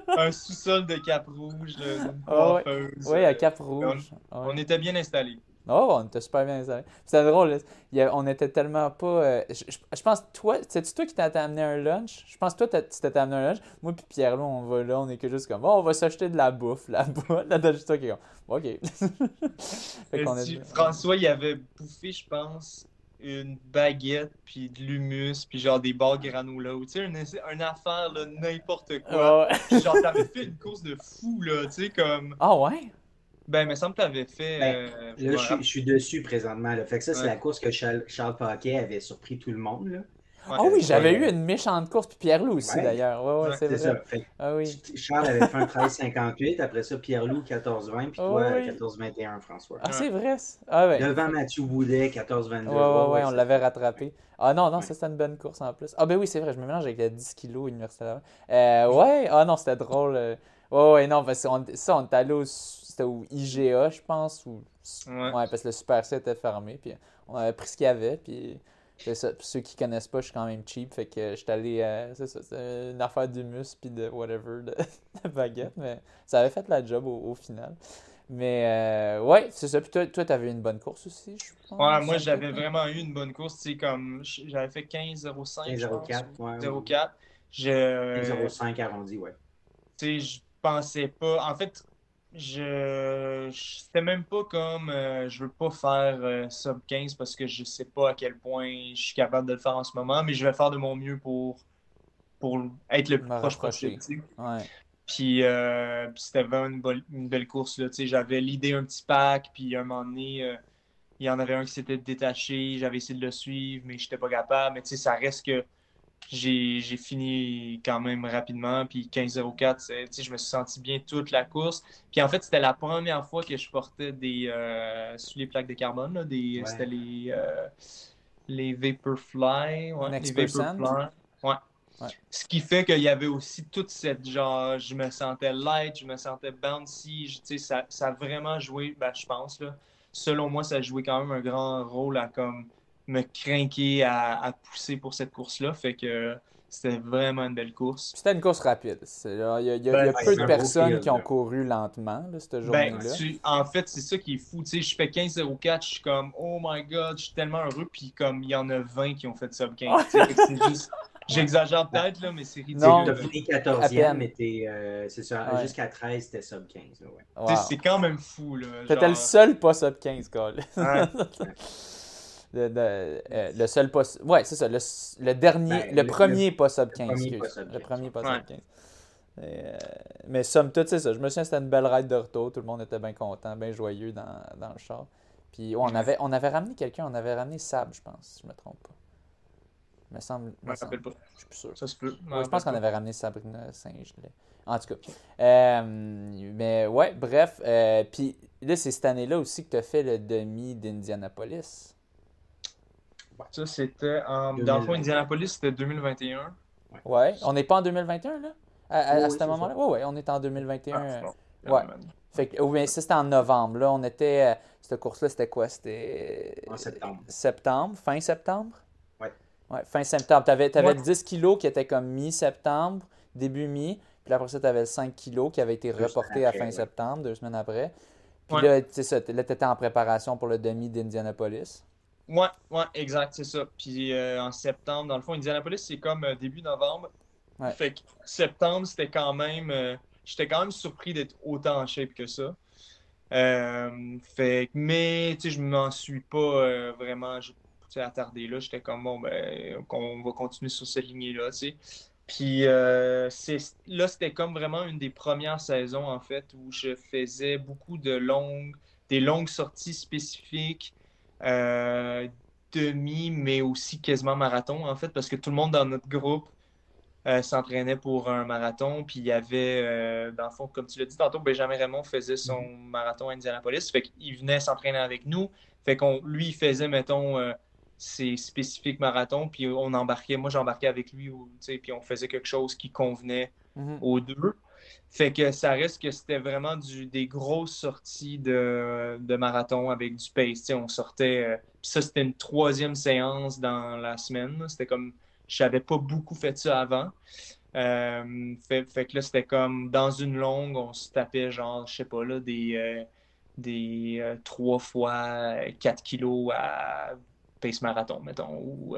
un sous-sol de Cap Rouge, d'une ah coiffeuse. oui, à Cap Rouge. On, était bien installés. Oh, on était super bien installés. C'était drôle, on était tellement pas. Euh, je, pense, toi, c'est-tu toi qui t'as amené un lunch? Je pense que toi, tu t'es amené un lunch. Moi, puis Pierre, là, on va là, on est que juste comme, oh, on va s'acheter de la bouffe là-bas. Là, t'as juste toi qui est comme, OK. François, il avait bouffé, je pense, une baguette, puis de l'humus, puis genre des barres granola, ou tu sais, une, une, affaire, là, n'importe quoi. genre, t'avais fait une course de fou, là, tu sais, comme... Ah ouais? Ben, il me semble que t'avais fait... Ben, euh, là, je, suis dessus présentement, là. Fait que ça, c'est la course que Charles, Charles Paquet avait surpris tout le monde, là. Ah oui, j'avais eu une méchante course, puis Pierre-Loup aussi d'ailleurs. Ouais, ouais, c'est vrai. Ça. ah, oui. Charles avait fait un 13-58, après ça Pierre-Loup 14-20, puis toi 14-21, François. Ah, c'est vrai. Ah, ouais. Devant Mathieu Boudet 14-22. Ouais, ouais, ouais, on l'avait rattrapé. Ah non, non, ça c'était une bonne course en plus. Ah ben oui, c'est vrai, je me mélange avec les 10 kilos universitaire. Euh, ouais, ah non, c'était drôle. Euh. Ouais, ouais, non, parce que ça, on est allé au, c'était au IGA, je pense, ou... ouais. parce que le Super C était fermé, puis on avait pris ce qu'il y avait, puis c'est ça. ceux qui connaissent pas, je suis quand même cheap. Fait que j'étais allé. Euh, c'est ça. C'est une affaire d'humus puis de whatever, de, baguette. Mais ça avait fait la job au, final. Mais euh, ouais, c'est ça. Puis toi, toi, t'avais une bonne course aussi, je pense. Ouais, moi, j'avais vraiment eu une bonne course. Tu sais, comme j'avais fait 15-05. 15-04. Ouais, 0,4. 15-05 arrondi, ouais. Tu sais, je pensais pas. En fait, je c'était même pas comme euh, je veux pas faire euh, sub 15 parce que je sais pas à quel point je suis capable de le faire en ce moment, mais je vais faire de mon mieux pour, pour être le plus proche possible. Puis, euh, puis c'était vraiment une, belle course. J'avais l'idée un petit pack, puis à un moment donné, il y en avait un qui s'était détaché, j'avais essayé de le suivre, mais j'étais pas capable. Mais ça reste que j'ai fini quand même rapidement. Puis 15-04, je me suis senti bien toute la course. Puis en fait, c'était la première fois que je portais des euh, sous les plaques de carbone. Là, des, C'était les, euh, les Vaporfly. Ouais, les Vaporfly. Ouais. ouais. Ce qui fait qu'il y avait aussi toute cette genre, je me sentais light, je me sentais bouncy. Ça, ça a vraiment joué, ben, je pense. Là, selon moi, ça a joué quand même un grand rôle à comme me craquer à, pousser pour cette course-là. Fait que c'était vraiment une belle course. C'était une course rapide. Il y a, ben, peu de personnes qui ont couru lentement là, cette ben, journée-là. en fait, c'est ça qui est fou. Tu sais, je fais 15-04, je suis comme Oh my god, je suis tellement heureux. Puis comme il y en a 20 qui ont fait sub 15. c'est juste. J'exagère peut-être, là, mais c'est ridicule. Non, t'as fini 14e, mais euh, c'est ça, jusqu'à 13, c'était sub 15. Ouais. C'est quand même fou. là. T'étais le seul pas sub 15, Euh, le seul pas. Ouais, c'est ça. Le, le dernier. Ben, le, premier pas sub 15. Le premier pas sub 15. Euh, mais somme toute, c'est ça. Je me souviens c'était une belle ride de retour. Tout le monde était bien content, bien joyeux dans, dans le char. Puis on, avait, on avait ramené quelqu'un, on avait ramené Sab, je pense, si je me trompe pas. Me semble. Me semble. Pas. Je suis plus sûr. Ça se peut. je pense qu'on avait ramené Sabrina Saint-Gelais. En tout cas. Euh, mais ouais, bref. puis là, c'est cette année-là aussi que tu as fait le demi d'Indianapolis. Ça, c'était en. Dans le fond, Indianapolis, c'était 2021. Ouais. On n'est pas en 2021, là? À, ce moment-là? Oui, ouais, on est en 2021. Ah, ouais. Fait que, oui, ça, c'était en novembre. Là, on était. Euh, cette course-là, c'était quoi? C'était. En septembre. Septembre, fin septembre? Ouais. Ouais, fin septembre. Tu avais, avais 10 kilos qui étaient comme mi-septembre, début mi. Puis après ça, tu avais 5 kilos qui avait été reporté à fin septembre, deux semaines après. Puis là, tu étais en préparation pour le demi d'Indianapolis. Ouais, ouais, exact, c'est ça. Puis euh, en septembre, dans le fond, Indianapolis, c'est comme euh, début novembre. Fait que septembre, c'était quand même. Euh, j'étais quand même surpris d'être autant en shape que ça. fait mais, tu sais, je m'en suis pas vraiment attardé là. J'étais comme, bon, ben, on va continuer sur cette lignée-là, tu sais. Puis là, c'était comme vraiment une des premières saisons, en fait, où je faisais beaucoup de longues, des longues sorties spécifiques. Euh, demi, mais aussi quasiment marathon, en fait, parce que tout le monde dans notre groupe euh, s'entraînait pour un marathon. Puis il y avait, euh, dans le fond, comme tu l'as dit tantôt, Benjamin Raymond faisait son marathon à Indianapolis. Fait qu'il venait s'entraîner avec nous. Fait qu'on lui, il faisait, mettons, euh, ses spécifiques marathons. Puis on embarquait, moi j'embarquais avec lui, puis on faisait quelque chose qui convenait mm-hmm. aux deux. Fait que ça reste que c'était vraiment du, des grosses sorties de, de marathon avec du pace. on sortait. puis ça, c'était une troisième séance dans la semaine. C'était comme je n'avais pas beaucoup fait ça avant. Euh, fait, que là, c'était comme dans une longue, on se tapait genre, je sais pas, là, des, euh, des 3 euh, fois 4 kilos à pace marathon, mettons. Ou,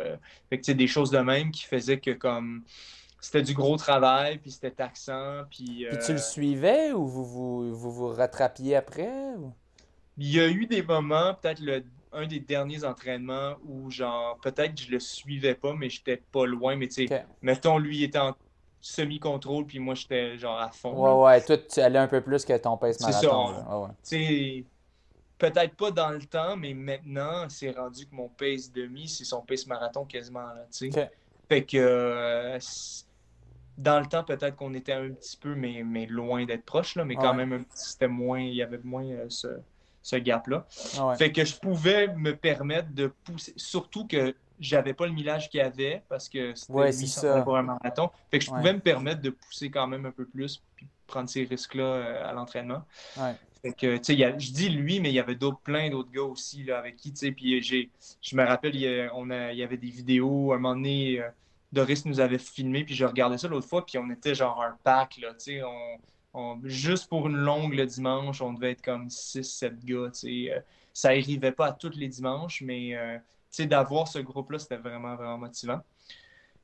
fait que, des choses de même qui faisaient que comme c'était du gros travail, puis c'était taxant. Puis, puis tu le suivais ou vous vous, vous, vous rattrapiez après? Il y a eu des moments, peut-être le un des derniers entraînements où, genre, peut-être que je le suivais pas, mais j'étais pas loin. Mais tu sais, mettons, lui était en semi-contrôle, puis moi, j'étais genre à fond. Ouais, ouais, toi, tu allais un peu plus que ton pace marathon. C'est peut-être pas dans le temps, mais maintenant, c'est rendu que mon pace demi, c'est son pace marathon quasiment, tu sais. Fait que. Euh, dans le temps, peut-être qu'on était un petit peu, mais, mais loin d'être proche, là, mais quand même, c'était moins, il y avait moins euh, ce, ce gap-là. Ah fait que je pouvais me permettre de pousser, surtout que j'avais pas le millage qu'il y avait parce que c'était pour un marathon. Fait que je pouvais me permettre de pousser quand même un peu plus puis prendre ces risques-là euh, à l'entraînement. Fait que, tu sais, je dis lui, mais il y avait d'autres, plein d'autres gars aussi là, avec qui, tu sais, puis j'ai, je me rappelle, il y, on a, il y avait des vidéos, à un moment donné, euh, Doris nous avait filmé, puis je regardais ça l'autre fois, puis on était genre un pack, là, tu sais, on, juste pour une longue le dimanche, on devait être comme 6-7 gars. Euh, ça n'arrivait pas à tous les dimanches, mais euh, d'avoir ce groupe-là, c'était vraiment, vraiment motivant.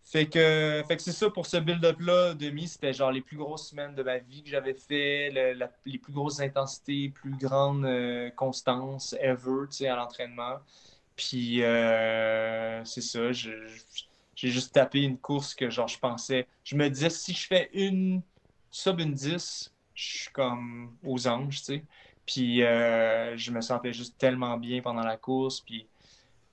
Fait que, fait que c'est ça pour ce build-up-là, demi, c'était genre les plus grosses semaines de ma vie que j'avais fait, les plus grosses intensités, plus grande euh, constance ever, à l'entraînement. Puis c'est ça, j'ai juste tapé une course que genre je pensais, je me disais si je fais une sub une 10, je suis comme aux anges, tu sais. Puis euh, je me sentais juste tellement bien pendant la course. Puis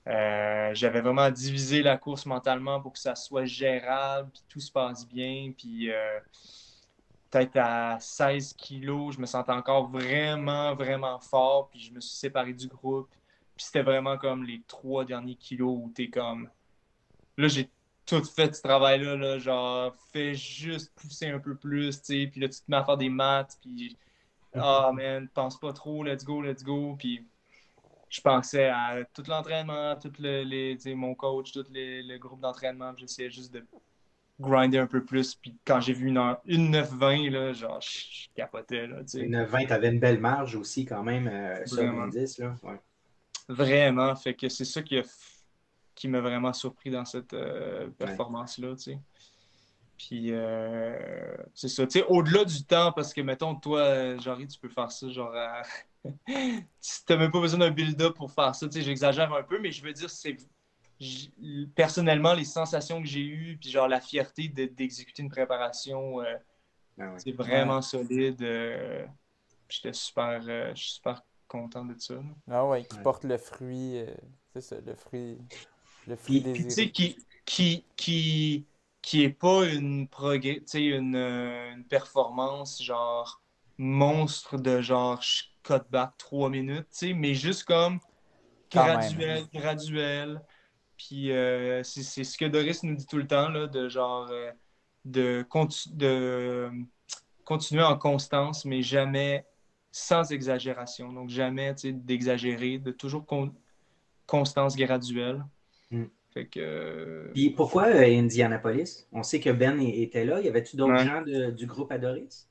euh, j'avais vraiment divisé la course mentalement pour que ça soit gérable, puis tout se passe bien. Puis euh, peut-être à 16 kilos, je me sentais encore vraiment, vraiment fort. Puis je me suis séparé du groupe. Puis c'était vraiment comme les trois derniers kilos où t'es comme. Là, j'ai tout fait ce travail-là, là, genre, fais juste pousser un peu plus, tu sais, puis là, tu te mets à faire des maths, puis, ah, man, pense pas trop, let's go, let's go, puis je pensais à tout l'entraînement, tout le, les, mon coach, tout les, le groupe d'entraînement, j'essayais juste de grinder un peu plus, puis quand j'ai vu une, heure, une 9-20, là, genre, je, capotais, là, tu sais. Une 9-20, t'avais une belle marge aussi, quand même, euh, sur 10, là, ouais. Vraiment, fait que c'est ça qui a qui m'a vraiment surpris dans cette euh, performance-là, tu sais. Puis, euh, c'est ça. Tu sais, au-delà du temps, parce que, mettons, toi, Jory, tu peux faire ça, genre, tu n'as même pas besoin d'un build-up pour faire ça. Tu sais, j'exagère un peu, mais je veux dire, c'est personnellement, les sensations que j'ai eues, puis genre la fierté d'exécuter une préparation, euh, ah c'est vraiment solide. J'étais super, super content de ça. Ah ouais, qui porte le fruit, c'est ça, le fruit le fruit qui, qui, qui, qui est pas une, une, euh, une performance genre monstre de genre cut back trois minutes, mais juste comme graduel, graduel. Puis euh, c'est ce que Doris nous dit tout le temps, là, de genre euh, de, de continuer en constance, mais jamais sans exagération. Donc jamais d'exagérer, de toujours constance graduelle. Fait que... Puis pourquoi euh, Indianapolis? On sait que Ben était là. Y avait-tu d'autres gens du groupe Adoris?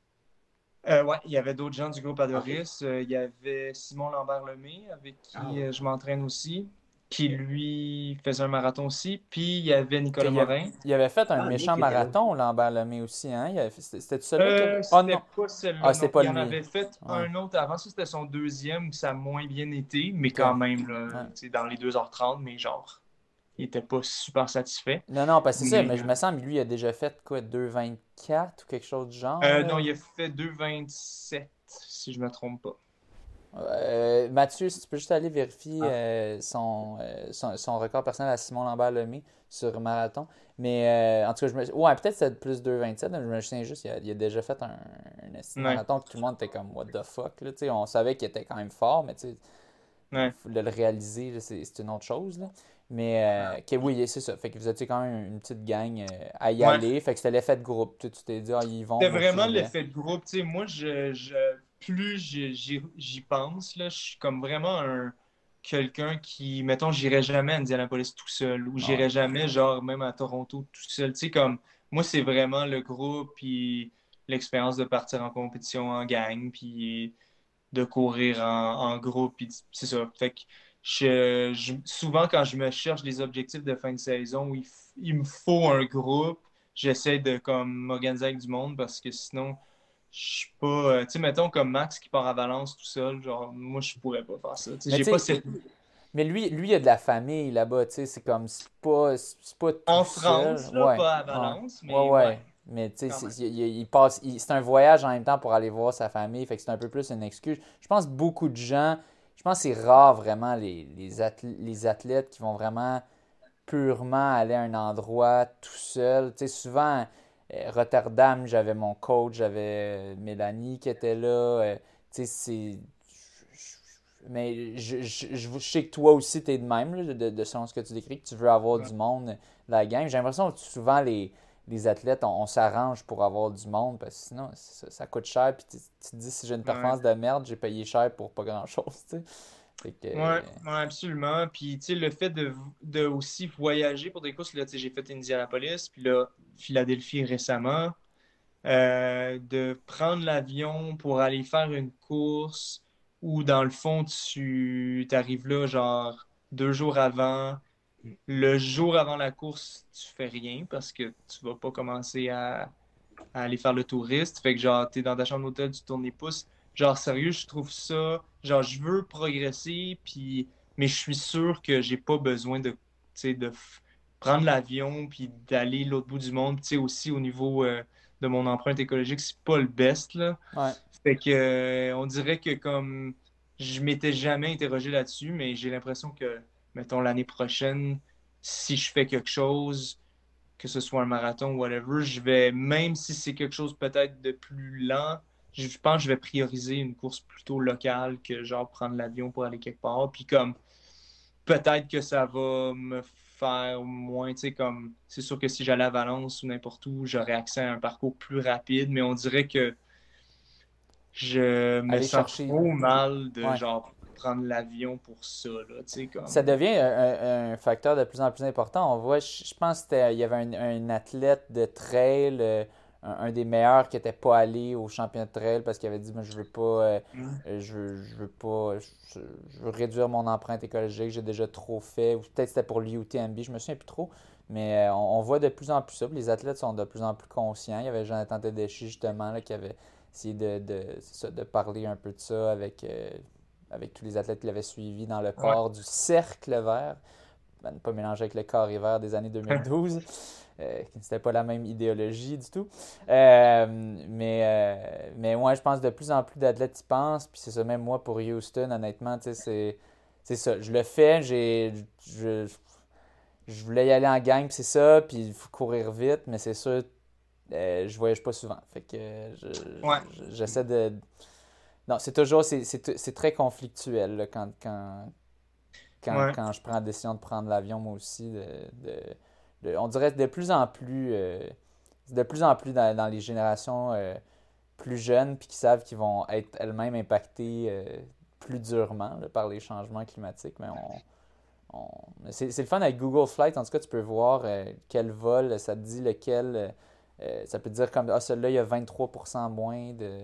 Euh, oui, il y avait d'autres gens du groupe Adoris. Euh, il y avait Simon Lambert-Lemay, avec qui ah je m'entraîne aussi qui lui faisait un marathon aussi. Puis il y avait Nicolas Morin. Il avait fait un ah, méchant marathon, Lambert Lemay aussi. Hein? C'était celui euh, oh, C'était pas celui-là. Ah, pas il en avait fait un autre avant. Ça, c'était son deuxième où ça a moins bien été. Mais quand même, là, dans les 2h30, mais genre, il était pas super satisfait. Non, non, parce que c'est ça. Mais je me sens, lui, il a déjà fait quoi, 2,24 ou quelque chose du genre? Euh, non, il a fait 2,27, si je me trompe pas. Euh, Mathieu, si tu peux juste aller vérifier Ah. euh, son, euh, son, son record personnel à Simon Lambert-Lemay sur marathon. Mais euh, en tout cas, je me... ouais, peut-être c'était plus 2,27. là, Je me souviens juste, il a, il a déjà fait un, un Ouais. marathon. puis Tout le monde était comme, what the fuck. Là, tu sais, on savait qu'il était quand même fort, mais tu sais, Ouais. le le réaliser, c'est une autre chose. Là. Mais euh, que oui, c'est ça. Fait que vous étiez quand même une petite gang euh, à y Ouais. aller. Fait que c'était l'effet de groupe. Tu t'es dit, ah, ils vont. C'était vraiment l'effet de groupe. Tu sais, moi, je, je- plus j'y- pense, là, je suis comme vraiment un quelqu'un qui, mettons, j'irais jamais à Indianapolis tout seul ou j'irais Ouais. jamais, genre, même à Toronto tout seul. Tu sais, comme, moi, c'est vraiment le groupe, puis l'expérience de partir en compétition en gang, puis de courir en, en groupe, puis c'est ça. Fait que je, je- souvent, quand je me cherche des objectifs de fin de saison où il, me faut un groupe, j'essaie de comme m'organiser avec du monde parce que sinon, je suis pas. euh, tu sais, mettons comme Max qui part à Valence tout seul, genre, moi, je pourrais pas faire ça. Mais j'ai pas cette. Mais lui, lui, il a de la famille là-bas, tu sais, c'est comme, c'est pas, c'est pas tout En seul. France, là, Ouais, pas à ouais. Valence, mais. Ouais, ouais. ouais. Mais tu sais, il, il- passe, c'est un voyage en même temps pour aller voir sa famille, fait que c'est un peu plus une excuse. Je pense que beaucoup de gens, je pense que c'est rare vraiment les, les, les athlètes qui vont vraiment purement aller à un endroit tout seul. Tu sais, souvent, euh, Rotterdam, j'avais mon coach, j'avais euh, Mélanie qui était là. euh, tu sais, c'est. Mais je, je, je, je sais que toi aussi, tu es de même, là, de, de selon ce que tu décris, que tu veux avoir Ouais. du monde la game. J'ai l'impression que souvent, les, les athlètes, on, on s'arrange pour avoir du monde parce que sinon, ça, ça coûte cher. Puis tu, tu te dis, si j'ai une performance de merde, j'ai payé cher pour pas grand-chose. tu sais. Fait que, Ouais, absolument. Puis, tu sais, le fait de, de aussi voyager pour des courses, là, tu sais, j'ai fait Indianapolis, puis là, Philadelphie récemment, euh, de prendre l'avion pour aller faire une course où, dans le fond, tu arrives là, genre, deux jours avant. Le jour avant la course, tu fais rien parce que tu vas pas commencer à, à aller faire le touriste. Fait que, genre, t'es dans ta chambre d'hôtel, tu tournes les pouces. Genre, sérieux, je trouve ça. Genre, je veux progresser, puis. Mais je suis sûr que j'ai pas besoin de, de prendre l'avion, puis d'aller l'autre bout du monde. Tu sais, aussi au niveau euh, de mon empreinte écologique, c'est pas le best, là. Ouais. Fait que, euh, on dirait que comme. Je m'étais jamais interrogé là-dessus, mais j'ai l'impression que, mettons, l'année prochaine, si je fais quelque chose, que ce soit un marathon ou whatever, je vais, même si c'est quelque chose peut-être de plus lent, je pense que je vais prioriser une course plutôt locale que genre prendre l'avion pour aller quelque part. Puis comme peut-être que ça va me faire moins, tu sais, comme c'est sûr que si j'allais à Valence ou n'importe où, j'aurais accès à un parcours plus rapide, mais on dirait que je me Aller sens chercher- trop mal de Ouais. genre prendre l'avion pour ça, là, comme... Ça devient un, facteur de plus en plus important. On voit, je, pense qu'il y avait un, un athlète de trail, euh, un, un des meilleurs qui n'était pas allé au championnat de trail parce qu'il avait dit Moi, je veux pas, euh, euh, je, veux- je veux pas, je, je veux réduire mon empreinte écologique, j'ai déjà trop fait. Ou peut-être c'était pour l'UTMB, je me souviens plus trop. Mais euh, on, on voit de plus en plus ça. Les athlètes sont de plus en plus conscients. Il y avait Jonathan Tedeschi justement là, qui avait essayé de, parler un peu de ça avec, euh, avec tous les athlètes qui l'avaient suivi dans le port du cercle vert. Ben, ne pas mélanger avec le carré vert des années 2012. euh, qui C'était pas la même idéologie du tout. Euh, mais, euh, mais ouais, je pense que de plus en plus d'athlètes y pensent. Puis c'est ça, même moi pour Houston, honnêtement, tu sais, c'est, c'est ça. Je le fais, j'ai, je, je voulais y aller en gang, puis c'est ça, puis il faut courir vite, mais c'est sûr, euh, je voyage pas souvent. Fait que euh, je- Ouais. j'essaie de. Non, c'est toujours, c'est, très conflictuel là, quand, quand, quand, Ouais. quand je prends la décision de prendre l'avion, moi aussi. De, de- de- on dirait de plus en plus, euh, de plus en plus dans, dans les générations euh, plus jeunes, puis qui savent qu'ils vont être elles-mêmes impactées euh, plus durement là, par les changements climatiques, mais on, on- C'est le fun avec Google Flight. En tout cas, tu peux voir quel vol, ça te dit lequel. ça peut te dire comme, ah, celui-là, il y a 23% moins de,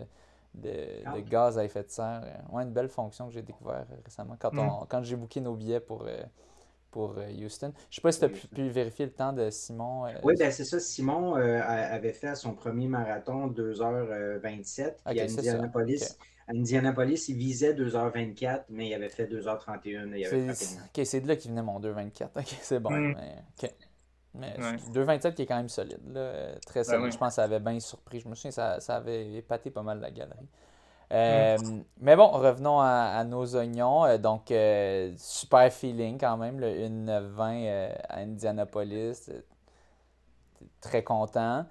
de, Ah. de gaz à effet de serre. Ouais, une belle fonction que j'ai découvert euh, récemment quand, Mm. on, quand j'ai booké nos billets pour, euh, pour euh, Houston. Je sais pas si tu as pu, pu vérifier le temps de Simon. Oui, ben c'est ça. Simon euh, avait fait son premier marathon 2h27. Puis Ok, à. Indianapolis, Ok. à Indianapolis, il visait 2h24, mais il avait fait 2h31. Il avait C'est ok, c'est de là qu'il venait mon 2,24. Ok, c'est bon. Mm. Mais. Mais Ouais. 2,27 qui est quand même solide. Là, euh, très solide. oui. Je pense que ça avait bien surpris. Je me souviens, ça, ça avait épaté pas mal la galerie. Euh, mais bon, revenons à, nos oignons. donc, super feeling quand même, le 1-20 à Indianapolis. Très content.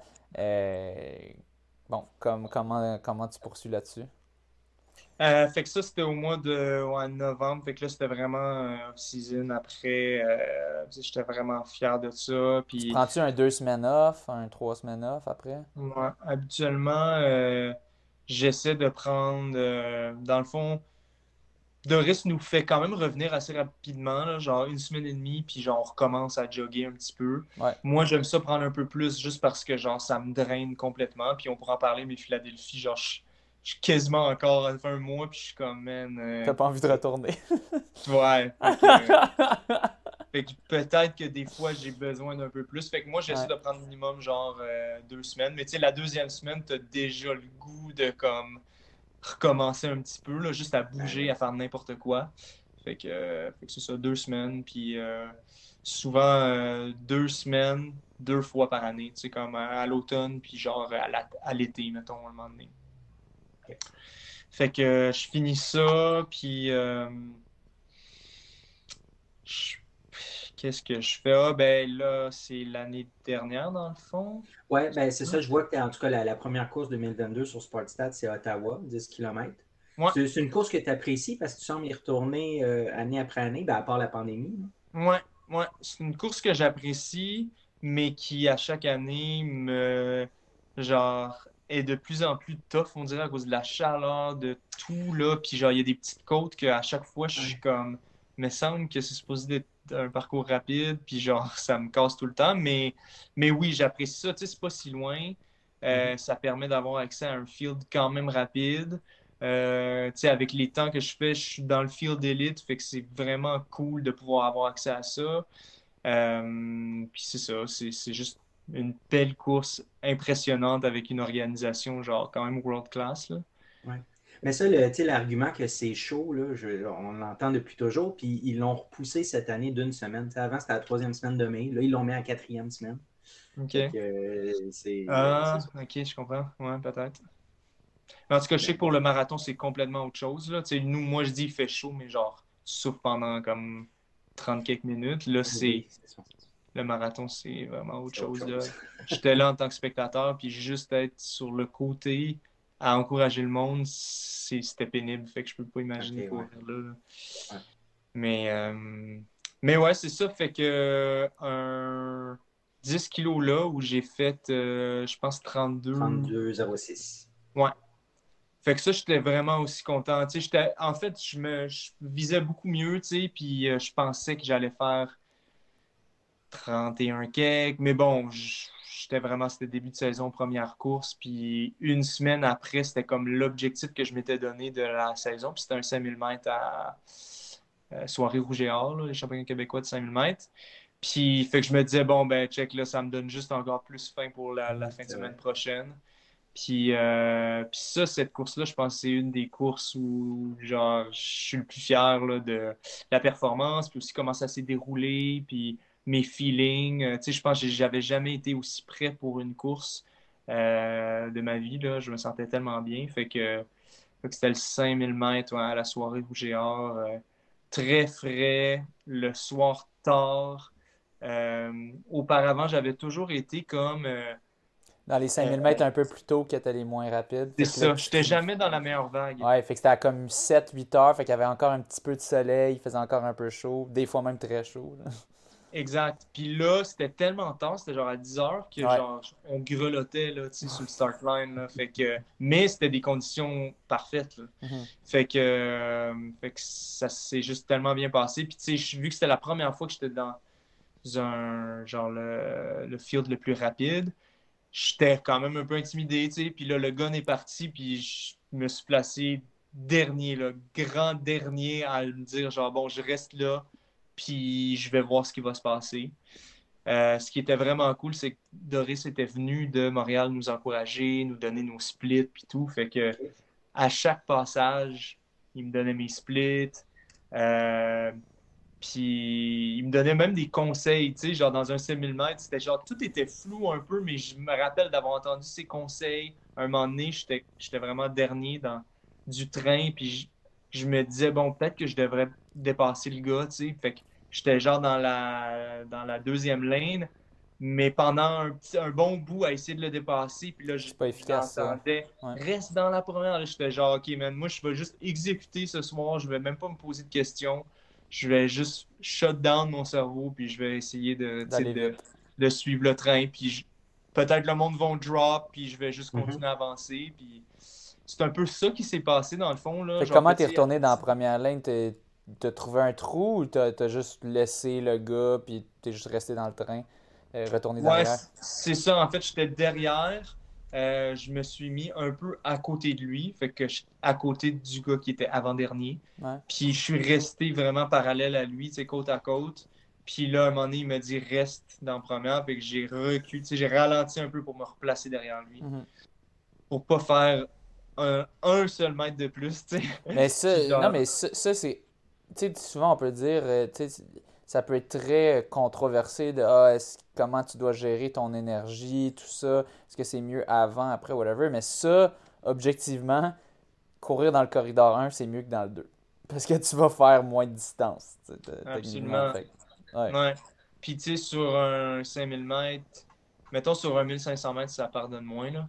bon, comme, comment, comment tu poursuis là-dessus? Euh, fait que ça, c'était au mois de novembre. Fait que là, c'était vraiment un off-season. Après, euh, j'étais vraiment fier de ça. Puis... Prends-tu un deux semaines off, un trois semaines off après? Ouais, habituellement, euh, j'essaie de prendre, dans le fond, Doris nous fait quand même revenir assez rapidement, genre une semaine et demie, puis genre on recommence à jogger un petit peu. Moi, j'aime ça prendre un peu plus juste parce que genre ça me draine complètement. Puis on pourra en parler, mais Philadelphie, genre je suis quasiment encore à un mois, puis je suis comme, man. Euh, T'as pas envie de retourner. ouais. Fait que, peut-être que des fois, j'ai besoin d'un peu plus. Fait que moi, j'essaie de prendre minimum genre euh, deux semaines. Mais tu sais, la deuxième semaine, t'as déjà le goût de comme recommencer un petit peu, là, juste à bouger, à faire n'importe quoi. Fait que, euh, fait que c'est ça, deux semaines. Puis souvent, deux semaines, deux fois par année. Tu sais, comme à, l'automne, puis genre à l'été, mettons, à un moment donné. Fait que je finis ça, puis euh, qu'est-ce que je fais? Ah, ben là, c'est l'année dernière, dans le fond. Ouais, ben c'est ça. Je vois que, en tout cas, la, première course 2022 sur Sportstat, c'est Ottawa, 10 km. C'est une course que tu apprécies parce que tu sembles y retourner euh, année après année, ben, à part la pandémie. Ouais, ouais. C'est une course que j'apprécie, mais qui, à chaque année, me. Genre, est de plus en plus tough, on dirait, à cause de la chaleur, de tout, là. Puis genre, il y a des petites côtes qu'à chaque fois, je suis comme... me semble que c'est supposé être un parcours rapide, puis genre, ça me casse tout le temps. Mais, mais oui, j'apprécie ça. Tu sais, c'est pas si loin. Euh, mm-hmm. Ça permet d'avoir accès à un field quand même rapide. Euh, tu sais, avec les temps que je fais, je suis dans le field élite, fait que c'est vraiment cool de pouvoir avoir accès à ça. Euh, puis c'est ça, c'est juste une belle course impressionnante avec une organisation genre quand même world class. Là. Ouais. Mais ça, l'argument que c'est chaud, là, on l'entend depuis toujours, puis ils l'ont repoussé cette année d'une semaine. avant, c'était la troisième semaine de mai. Là, ils l'ont mis en quatrième semaine. OK. ah, ok, je comprends. Ouais, peut-être. En tout cas, je sais que pour le marathon, c'est complètement autre chose. Là. Nous, moi, je dis il fait chaud, mais genre, tu souffres pendant comme 30 quelques minutes. Là, c'est le marathon, c'est vraiment autre chose. J'étais là en tant que spectateur, puis juste être sur le côté à encourager le monde, c'était pénible. Fait que je peux pas imaginer courir là. Mais, euh, mais ouais, c'est ça. Fait que un 10 kilos là où j'ai fait, euh, je pense, 32. 32,06. Ouais. Fait que ça, j'étais vraiment aussi content. En fait, je me visais beaucoup mieux, puis euh, je pensais que j'allais faire 31 kek. Mais bon, j'étais vraiment, c'était début de saison, première course. Puis une semaine après, c'était comme l'objectif que je m'étais donné de la saison. Puis c'était un 5000 mètres à euh, Soirée Rouge et Or, les championnats québécois de 5000 mètres. Puis fait que je me disais, bon, ben, check, là, ça me donne juste encore plus faim pour la, fin de semaine prochaine. Puis, euh, puis ça, cette course-là, je pense que c'est une des courses où genre, je suis le plus fier de la performance, puis aussi comment ça s'est déroulé, puis mes feelings. Euh, tu sais, je pense que j'avais jamais été aussi prêt pour une course euh, de ma vie. Là. Je me sentais tellement bien. Fait que, c'était le 5000 mètres à la soirée où j'ai euh, très frais, le soir tard. auparavant, j'avais toujours été comme. dans les 5000 mètres un peu plus tôt que les moins rapides. C'est ça, j'étais jamais dans la meilleure vague. Ouais, fait que c'était à comme 7-8 heures, fait qu'il y avait encore un petit peu de soleil, il faisait encore un peu chaud, des fois même très chaud. Exact. Puis là, c'était tellement tard, c'était genre à 10 heures que genre on grelottait là, sur le start line. fait que, mais c'était des conditions parfaites. Mm-hmm. fait, que, euh, fait que ça s'est juste tellement bien passé. Puis tu sais, vu que c'était la première fois que j'étais dans un genre le, le, field le plus rapide, j'étais quand même un peu intimidé, tu sais. Puis là, le gun est parti, puis je me suis placé dernier, le grand dernier à me dire genre bon, je reste là puis je vais voir ce qui va se passer. Euh, ce qui était vraiment cool, c'est que Doris était venu de Montréal nous encourager, nous donner nos splits, puis tout. Fait que à chaque passage, il me donnait mes splits. Euh, puis il me donnait même des conseils, tu sais, genre dans un 6000 mètres, c'était genre tout était flou un peu, mais je me rappelle d'avoir entendu ses conseils. un moment donné, j'étais vraiment dernier dans, du train, puis je, me disais, bon, peut-être que je devrais dépasser le gars, tu sais. Fait que j'étais genre dans la, dans la deuxième lane, mais pendant un, petit, un bon bout à essayer de le dépasser, puis là, je pas efficace, reste dans la première. J'étais genre, ok, man, moi, je vais juste exécuter ce soir, je vais même pas me poser de questions. Je vais juste shut down mon cerveau, puis je vais essayer de, de, de, suivre le train, puis peut-être le monde va drop, puis je vais juste mhm. continuer à avancer, puis c'est un peu ça qui s'est passé dans le fond. Là. comment t'es retourné dans la première ligne? T'as trouvé un trou ou t'as as juste laissé le gars puis t'es juste resté dans le train, euh, retourné derrière? Ouais, c'est ça. En fait, j'étais derrière. Euh, je me suis mis un peu à côté de lui, fait que je, à côté du gars qui était avant-dernier. Puis je suis resté vraiment parallèle à lui, côte à côte. Puis là, à un moment donné, il m'a dit reste dans la première, fait que j'ai reculé, j'ai ralenti un peu pour me replacer derrière lui. Mm-hmm. Pour pas faire un, un, seul mètre de plus, tu sais. Mais ça, non, mais ça, c'est. Tu sais, souvent on peut dire, euh, tu sais, ça peut être très controversé de ah, comment tu dois gérer ton énergie, tout ça. Est-ce que c'est mieux avant, après, whatever. Mais ça, objectivement, courir dans le corridor 1, c'est mieux que dans le 2. Parce que tu vas faire moins de distance. Absolument. Ouais. Puis, tu sais, sur un 5000 mètres, mettons sur un 1500 mètres, ça pardonne moins, là.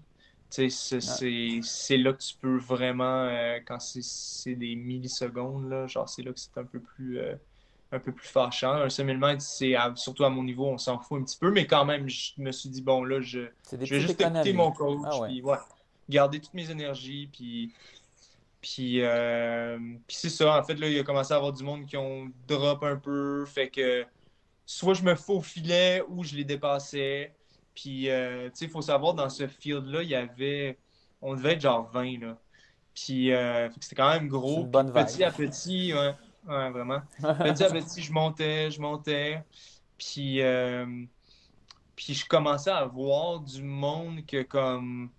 C'est là que tu peux vraiment, euh, quand c'est des millisecondes, là, genre, c'est là que c'est un peu plus. Euh, un peu plus fâchant. Un 5000 mètres, c'est surtout à mon niveau, on s'en fout un petit peu, mais quand même, je me suis dit, bon, là, je, je vais juste écouter mon coach, ah puis ouais, garder toutes mes énergies, puis puis, euh, puis c'est ça, en fait, là, il a commencé à avoir du monde qui ont drop un peu. Fait que soit je me faufilais ou je les dépassais. Puis, euh, tu sais, il faut savoir, dans ce field-là, il y avait. On devait être genre 20, là. Puis, euh, c'était quand même gros. petit à petit, ouais, ouais vraiment. petit à petit, je montais, je montais. Puis, puis je commençais à voir du monde que, comme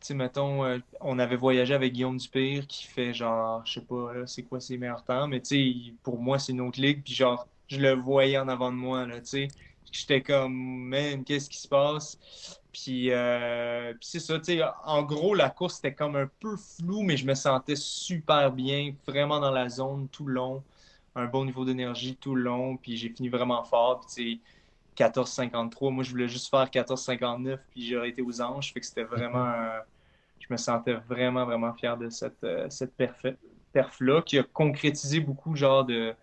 sais, mettons, euh, on avait voyagé avec Guillaume Dupire qui fait genre, je sais pas, c'est quoi ses meilleurs temps, mais tu sais, pour moi, c'est une autre ligue, puis genre, je le voyais en avant de moi, là, tu sais. J'étais comme, man, qu'est-ce qui se passe? Puis, euh, puis c'est ça, tu sais, en gros, la course était comme un peu floue, mais je me sentais super bien, vraiment dans la zone tout le long, un bon niveau d'énergie tout le long, puis j'ai fini vraiment fort, puis tu sais, 14,53. Moi, je voulais juste faire 14,59, puis j'aurais été aux anges. Fait que c'était vraiment. Mhm. je me sentais vraiment, vraiment fier de cette, euh, cette perf-là qui a concrétisé beaucoup, genre, de,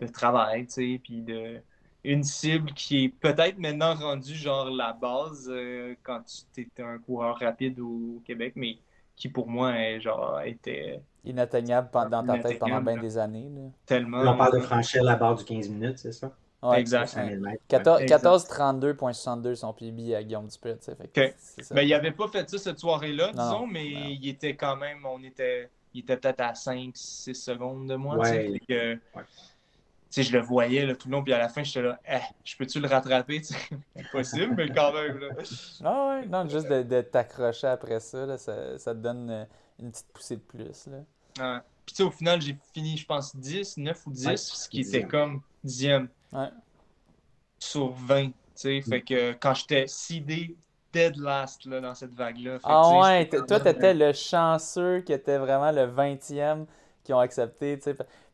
de travail, tu sais, puis de. Une cible qui est peut-être maintenant rendue, genre, la base euh, quand tu étais un coureur rapide au Québec, mais qui pour moi, est, genre, était. Inatteignable dans ta tête pendant bien des années. Tellement. on parle de franchir la barre du 15 minutes, c'est ça? exact. 14-32.62 son PB à Guillaume Dupert. Okay. Ben, il avait pas fait ça cette soirée-là, disons, mais il était quand même, on était, il était peut-être à 5-6 secondes de moi. Ouais. Que, je le voyais là, tout le long, puis à la fin, j'étais là, eh, je peux-tu le rattraper? Impossible, mais quand même. Là. Ah ouais, non, juste de, t'accrocher après ça, là, ça, ça, te donne euh, une petite poussée de plus. Là. Ouais. Puis au final, j'ai fini, je pense, 10, 9 ou 10, ce qui était comme dixième. Ouais. Sur 20. sais Fait que quand j'étais seedé dead last là, dans cette vague-là. Ah ouais, toi, t'étais le chanceux qui était vraiment le 20e qui ont accepté.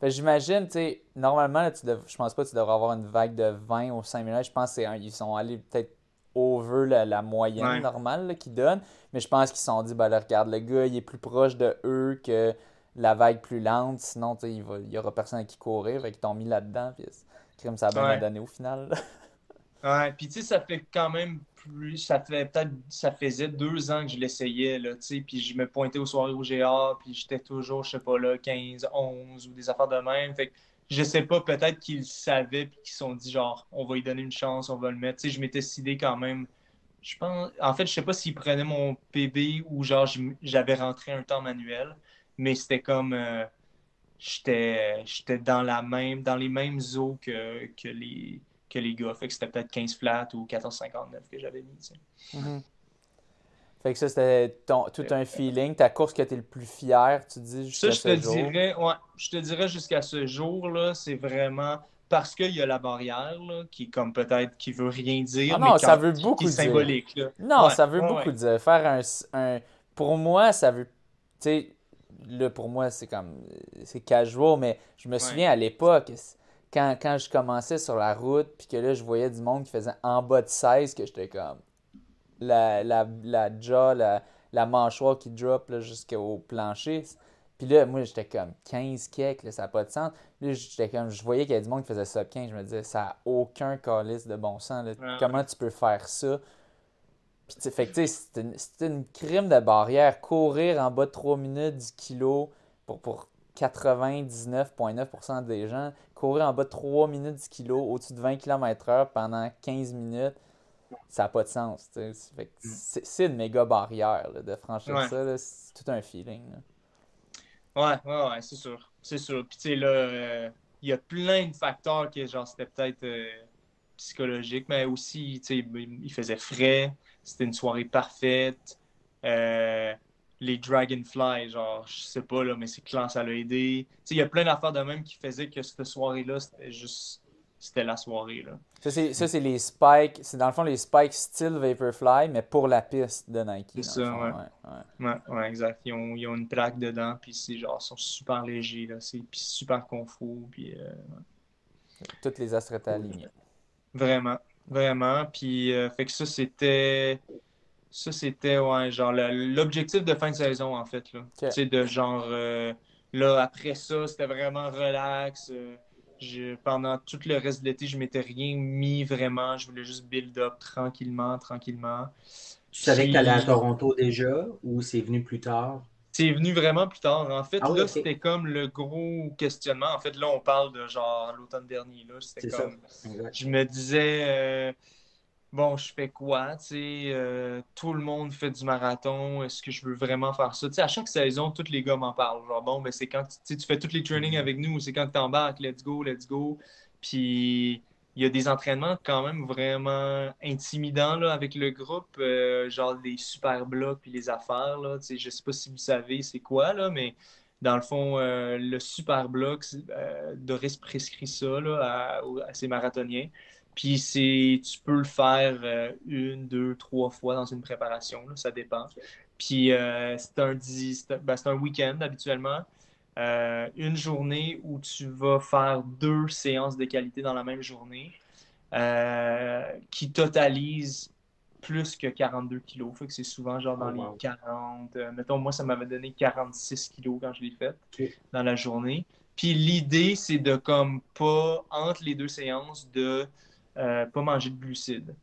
J'imagine, tu sais, normalement, tu je pense pas que tu devrais avoir une vague de 20 au 5000 Je pense qu'ils sont allés peut-être over la, la moyenne normale qu'ils donnent. Mais je pense qu'ils se sont dit, ben là, regarde, le gars, il est plus proche de eux que la vague plus lente. Sinon, il, va, il y aura personne à qui courir. Fait qu'ils t'ont mis là-dedans. Puis comme ça a bien donné au final. ouais, puis tu sais, ça fait quand même Ça fait peut-être. Ça faisait deux ans que je l'essayais, là, tu sais. Puis je me pointais aux soirées au GA, puis j'étais toujours, je sais pas, là, 15, 11 ou des affaires de même. Fait que je sais pas, peut-être qu'ils savaient, puis qu'ils se sont dit, genre, on va lui donner une chance, on va le mettre. Tu sais, je m'étais décidé quand même. Je pense. En fait, je sais pas s'ils prenaient mon PB ou genre, j'avais rentré un temps manuel, mais c'était comme. Euh, j'étais dans la même dans les mêmes eaux que, que, les, que les gars. Fait que c'était peut-être 15 flats ou 14,59 que j'avais mis. Mm-hmm. Fait que ça, c'était tout un feeling. Ta course que tu es le plus fier, tu dis jusqu'à ce jour? Dirais, ouais, je te dirais jusqu'à ce jour-là, c'est vraiment parce qu'il y a la barrière là, qui comme peut-être qui veut rien dire. Ah non, mais ça veut beaucoup dire. symbolique. Non, ça veut beaucoup dire. Faire un, un, Pour moi, ça veut. Tu sais, là, pour moi, c'est comme. C'est casual, mais je me souviens à l'époque, quand, quand je commençais sur la route, puis que là, je voyais du monde qui faisait en bas de 16, que j'étais comme. La, la, la jaw, la, la mâchoire qui drop jusqu'au plancher. Puis là, moi, j'étais comme 15 kek, ça n'a pas de sens. Là, j'étais comme, je voyais qu'il y avait du monde qui faisait sub 15. Je me disais, ça n'a aucun calice de bon sens. Comment tu peux faire ça? Puis, fait que, c'est une, crime de barrière. Courir en bas de 3 minutes du kilo pour, pour 99,9% des gens. Courir en bas de 3 minutes du kilo au-dessus de 20 km/h pendant 15 minutes, ça n'a pas de sens. Mm. C'est une méga barrière de franchir ça. C'est tout un feeling. Ouais, ouais, ouais, c'est sûr. C'est sûr. Puis, tu sais, là, euh, il y a plein de facteurs qui, genre, c'était peut-être euh, psychologique, mais aussi, tu sais, il faisait frais, c'était une soirée parfaite. Euh, les Dragonfly, genre, je sais pas, là, mais c'est clair, ça l'a aidé. Tu sais, il y a plein d'affaires de même qui faisaient que cette soirée-là, c'était juste c'était la soirée. Là. Ça, c'est les spikes. C'est dans le fond les spikes style Vaporfly, mais pour la piste de Nike. C'est ça, ouais. Ouais, ouais. exact. Ils ont, ils ont, une plaque dedans, puis c'est genre, ils sont super légers, là. C'est super confort, puis. Euh, Toutes les astres étaient alignés. Vraiment, vraiment. Puis, euh, fait que ça, c'était. Ça, c'était, ouais, genre, l'objectif de fin de saison, en fait, là. C'est de genre. Euh, là, après ça, c'était vraiment relax pendant tout le reste de l'été, je m'étais rien mis vraiment. Je voulais juste build up tranquillement, tranquillement. Tu savais que tu allais à Toronto déjà ou c'est venu plus tard? C'est venu vraiment plus tard. En fait, ah là, c'était comme le gros questionnement. En fait, là, on parle de genre l'automne dernier. Là, c'était comme. Je me disais. Euh, bon, je fais quoi? Tu sais, euh, tout le monde fait du marathon. Est-ce que je veux vraiment faire ça? Tu sais, à chaque saison, tous les gars m'en parlent. Genre, bon, ben, c'est quand tu fais tous les trainings mm-hmm. avec nous, c'est quand tu embarques, let's go, let's go. Puis, il y a des entraînements quand même vraiment intimidants là, avec le groupe, euh, genre des super blocs puis les affaires. Là, tu sais, je sais pas si vous savez c'est quoi, là, mais dans le fond, euh, le super bloc, Doris prescrit ça là, à, à ses marathoniens. Puis c'est, tu peux le faire euh, une, deux, trois fois dans une préparation, ça dépend. Puis euh, c'est un, ben, un week-end habituellement. Euh, une journée où tu vas faire deux séances de qualité dans la même journée qui totalisent plus que 42 kilos. Fait que c'est souvent genre dans oh, les 40. mettons, moi, ça m'avait donné 46 kilos quand je l'ai fait dans la journée. Puis l'idée, c'est de comme pas, entre les deux séances, de euh, pas manger de glucides.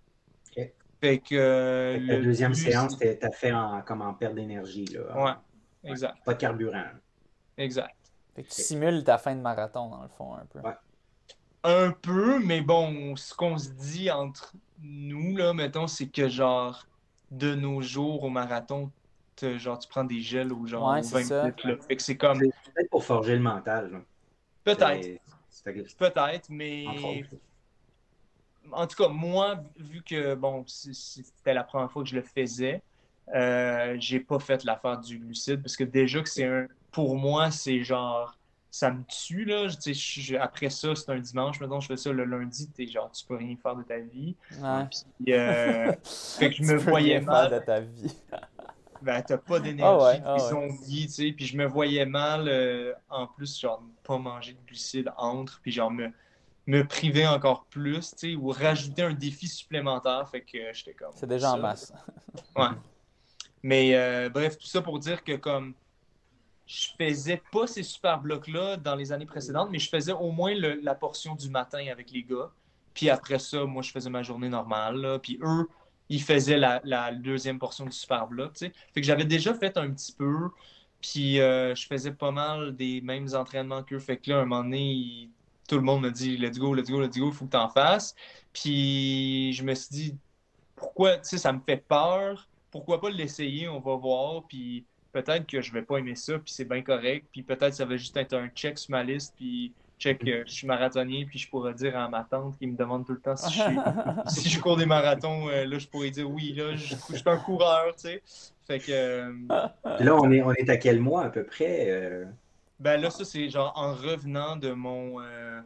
Fait que. la deuxième séance, tu as fait en, comme en perte d'énergie. Ouais, exact. Pas de carburant. Exact. Fait que tu simules ta fin de marathon, dans le fond, un peu. Un peu, mais bon, ce qu'on se dit entre nous, là, mettons, c'est que genre, de nos jours au marathon, genre, tu prends des gels ou genre ouais, 20 ça. minutes. Fait que c'est comme. peut-être pour forger le mental. Peut-être. Peut-être, mais en tout cas, moi, vu que bon, c'était la première fois que je le faisais, euh, j'ai pas fait l'affaire du glucide parce que déjà que c'est un. Pour moi, c'est genre. Ça me tue, là. après ça, c'est un dimanche. Maintenant, je fais ça le lundi. Es genre, tu peux rien faire de ta vie. Puis, euh, fait que je me voyais mal. de ta vie. ben, t'as pas d'énergie, ah ouais, ah tu sais. Puis je me voyais mal, euh, en plus, genre, pas manger de glucides entre. Puis genre, me me priver encore plus, tu sais, ou rajouter un défi supplémentaire. Fait que j'étais comme. C'est déjà en masse. ouais. Mais euh, bref, tout ça pour dire que comme je faisais pas ces super blocs-là dans les années précédentes, mais je faisais au moins la portion du matin avec les gars. Puis après ça, moi, je faisais ma journée normale. Puis eux, ils faisaient la, deuxième portion du super bloc. Tu sais. Fait que j'avais déjà fait un petit peu. Puis euh, je faisais pas mal des mêmes entraînements qu'eux. Fait que là, un moment donné, tout le monde me dit let's go, let's go, let's go, il faut que tu en fasses. Puis je me suis dit pourquoi, tu sais, ça me fait peur, pourquoi pas l'essayer, on va voir, puis peut-être que je vais pas aimer ça, puis c'est bien correct, puis peut-être ça va juste être un check sur ma liste, puis check, euh, je suis marathonien, puis je pourrais dire à ma tante qui me demande tout le temps si je, si je cours des marathons, euh, là, je pourrais dire oui, là, je, suis un coureur, tu sais. Fait que. Euh, là, on est, on est à quel mois à peu près? Ben là, ça, c'est genre en revenant de mon. Euh,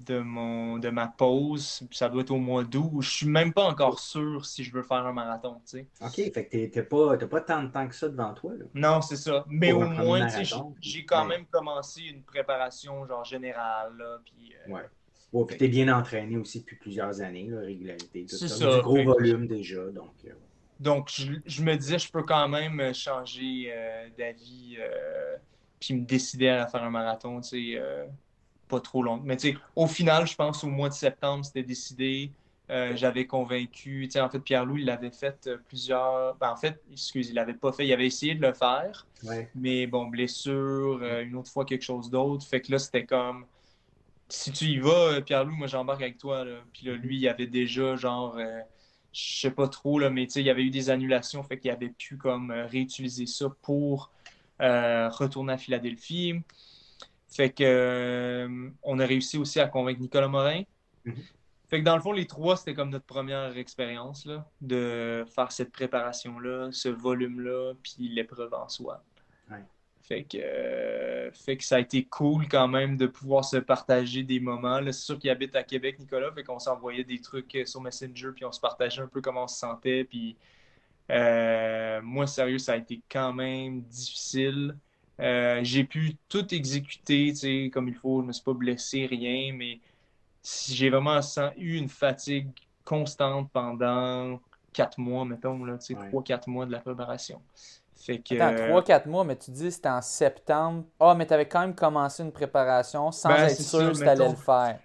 de, mon, de ma pause. Ça doit être au mois d'août. Je suis même pas encore sûr si je veux faire un marathon. Tu sais. OK, fait que t'as pas, pas tant de temps que ça devant toi. Là. Non, c'est ça. Mais au moins, j'ai quand même commencé une préparation genre générale. Là, puis, euh, ouais. Ouais, puis t'es bien entraîné aussi depuis plusieurs années, la régularité. C'est ça. Du gros volume déjà. Donc, euh, donc je, je, me disais, je peux quand même changer euh, d'avis puis me décider à faire un marathon. Tu sais, pas trop long. Mais tu sais, au final, je pense au mois de septembre, c'était décidé. Euh, j'avais convaincu, tu sais, en fait, Pierre-Loup, il l'avait fait euh, plusieurs. Ben, en fait, excusez, il l'avait pas fait. Il avait essayé de le faire. Mais bon, blessure, euh, une autre fois quelque chose d'autre. Fait que là, c'était comme. Si tu y vas, Pierre-Loup, moi j'embarque avec toi. Là. Puis là, lui, il avait déjà genre. je sais pas trop, là, mais tu sais, il y avait eu des annulations. Fait qu'il avait pu comme réutiliser ça pour retourner à Philadelphie. Fait que euh, on a réussi aussi à convaincre Nicolas Morin. Mhm. Fait que dans le fond, les trois, c'était comme notre première expérience là, de faire cette préparation-là, ce volume-là, puis l'épreuve en soi. Fait que, euh, fait que ça a été cool quand même de pouvoir se partager des moments. C'est sûr qu'il habite à Québec, Nicolas, fait qu'on s'envoyait des trucs euh, sur Messenger, puis on se partageait un peu comment on se sentait. Puis moi, sérieux, ça a été quand même difficile. Euh, j'ai pu tout exécuter comme il faut, je ne me suis pas blessé, rien, mais j'ai vraiment eu une fatigue constante pendant quatre mois, mettons, là, trois, quatre mois de la préparation. Fait que... Attends, trois, quatre mois, mais tu dis que c'était en septembre. Ah, mais tu avais quand même commencé une préparation sans ben, être sûr que tu allais le faire.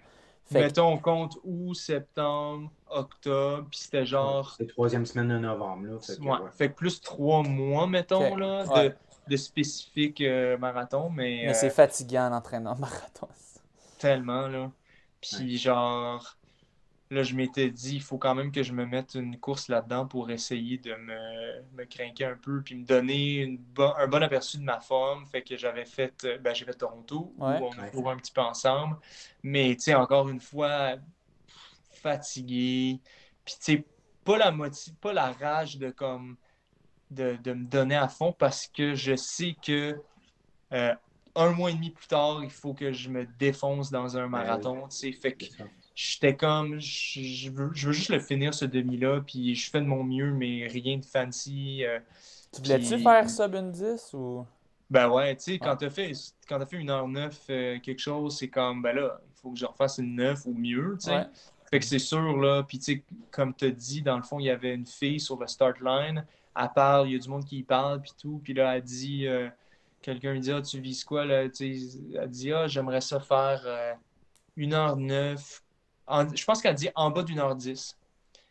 Mettons, on compte août, septembre, octobre, puis c'était genre. C'est troisième semaine de novembre, là. Fait que, ouais. fait que plus trois mois, mettons, là, de, de spécifique euh, marathon, mais. Mais c'est euh, fatigant l'entraînement marathon. Tellement, là. Puis, genre, là, je m'étais dit, il faut quand même que je me mette une course là-dedans pour essayer de me, me craquer un peu, puis me donner une un bon aperçu de ma forme. Fait que j'avais fait, euh, ben, j'ai fait Toronto, où on a trouvé un petit peu ensemble. Mais, tu sais, encore une fois, fatigué. Puis, tu sais, pas la, pas la rage de comme de, me donner à fond parce que je sais que euh, un mois et demi plus tard, il faut que je me défonce dans un ben marathon. Fait que j'étais comme, je, veux, juste le finir ce demi-là, puis je fais de mon mieux, mais rien de fancy. Euh, tu voulais-tu faire sub une 10 ou? Ben ouais, tu sais, quand t'as fait, quand as fait une heure 9 euh, quelque chose, c'est comme, ben là, il faut que je refasse une 9 ou mieux, tu sais. Fait que c'est sûr, là, puis tu sais, comme tu dit, dans le fond, il y avait une fille sur le start line elle parle, il y a du monde qui parle, puis tout. Puis là, elle dit, euh, quelqu'un lui dit, ah, tu vis quoi, là? elle dit, ah, j'aimerais ça faire euh, 1h09. Je pense qu'elle dit en bas d'une heure 10.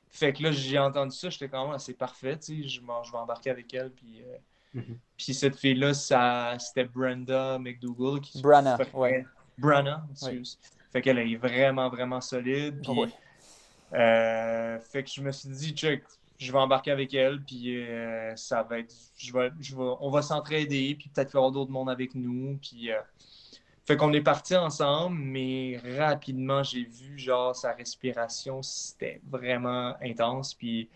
Fait que là, j'ai entendu ça, j'étais quand même assez parfait, tu sais, je, je vais embarquer avec elle, puis... Euh, mm-hmm. Puis cette fille-là, c'était Brenda McDougall. Qui Brana, ouais. Brana, excuse. Fait qu'elle est vraiment, vraiment solide. Puis, euh, fait que je me suis dit, check, je vais embarquer avec elle, puis euh, ça va être. Je vais, je vais, on va s'entraider, puis peut-être faire d'autres monde avec nous. Puis, euh, fait qu'on est parti ensemble, mais rapidement, j'ai vu, genre, sa respiration, c'était vraiment intense. Puis,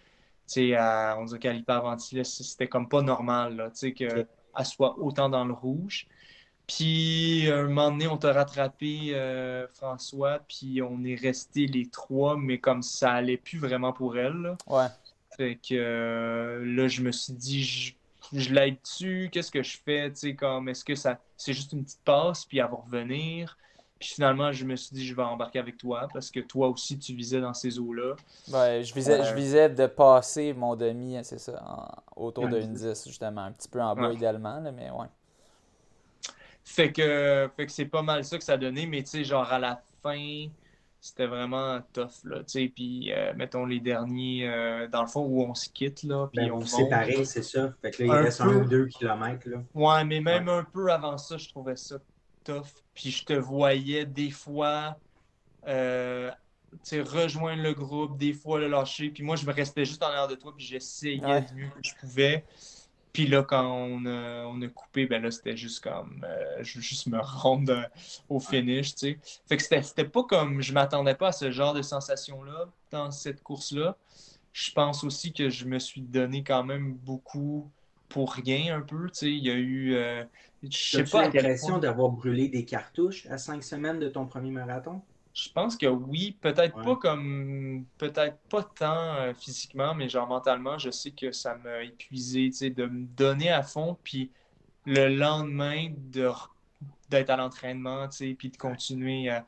tu sais, on dirait qu'à l'hyperventilation, c'était comme pas normal, là, tu sais, qu'elle soit autant dans le rouge. Puis, un moment donné, on t'a rattrapé, euh, François, puis on est resté les trois, mais comme ça allait plus vraiment pour elle. Là. Ouais. Fait que euh, là, je me suis dit, je, je l'aide dessus, qu'est-ce que je fais, tu sais, comme, est-ce que ça, c'est juste une petite passe, puis elle va revenir. Puis finalement, je me suis dit, je vais embarquer avec toi, parce que toi aussi, tu visais dans ces eaux-là. Ouais, je visais, je euh, visais de passer mon demi, c'est ça, autour de une 10, justement, un petit peu en bas idéalement, mais ouais. Fait que, fait que c'est pas mal ça que ça a donné, mais tu sais, genre à la fin, c'était vraiment tough, là, tu sais, puis euh, mettons les derniers, euh, dans le fond, où on se quitte, là, puis ben, on séparer, c'est ça, fait que là, il reste un ou deux kilomètres, là. Ouais, mais même un peu avant ça, je trouvais ça tough, puis je te voyais des fois, euh, tu sais, rejoindre le groupe, des fois le lâcher, puis moi, je me restais juste en l'air de toi, puis j'essayais du mieux que je pouvais, puis là, quand on a, on a coupé, ben là, c'était juste comme. Euh, je veux juste me rendre au finish, tu sais. Fait que c'était pas comme. Je m'attendais pas à ce genre de sensation-là dans cette course-là. Je pense aussi que je me suis donné quand même beaucoup pour rien un peu, tu sais. Il y a eu. Euh, je sais pas. l'impression d'avoir brûlé des cartouches à cinq semaines de ton premier marathon? Je pense que oui, peut-être Ouais. pas comme, peut-être pas tant euh, physiquement, mais genre mentalement, je sais que ça m'a épuisé, tu sais, de me donner à fond, puis le lendemain de d'être à l'entraînement, tu sais, puis de continuer. euh,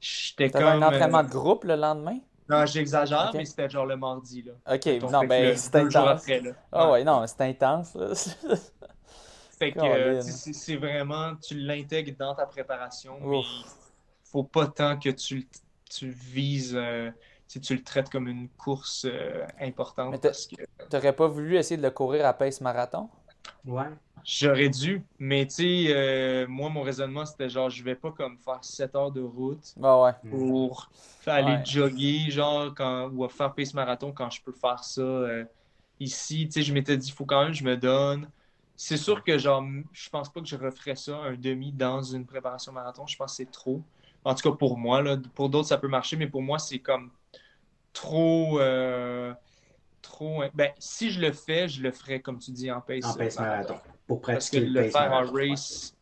J'étais comme. un entraînement euh, de groupe le lendemain? non, j'exagère, mais c'était genre le mardi, là. Ok, Mettons, non, ben jours intense. après, là. Ah ouais, non, c'est intense, là. Fait que euh, c'est vraiment, tu l'intègres dans ta préparation, mais. Faut pas tant que tu, le- tu vises, euh, tu sais, tu le traites comme une course euh, importante Mais parce que T'aurais pas voulu essayer de le courir à pace marathon? Ouais. j'aurais dû, mais tu sais, euh, moi, mon raisonnement, c'était genre, je vais pas comme faire 7 heures de route Ah ouais. pour aller Ouais. jogger, genre, quand, ou faire pace marathon quand je peux faire ça euh, ici. Tu sais, je m'étais dit, il faut quand même que je me donne. C'est sûr que, genre, je pense pas que je referais ça, un demi dans une préparation marathon. Je pense que c'est trop. En tout cas, pour moi, là. Pour d'autres, ça peut marcher, mais pour moi, c'est comme trop. euh, trop. Ben, si je le fais, je le ferais, comme tu dis, en pace, En pace euh, marathon. Pour parce que pratiquer le pace faire en marathon. race,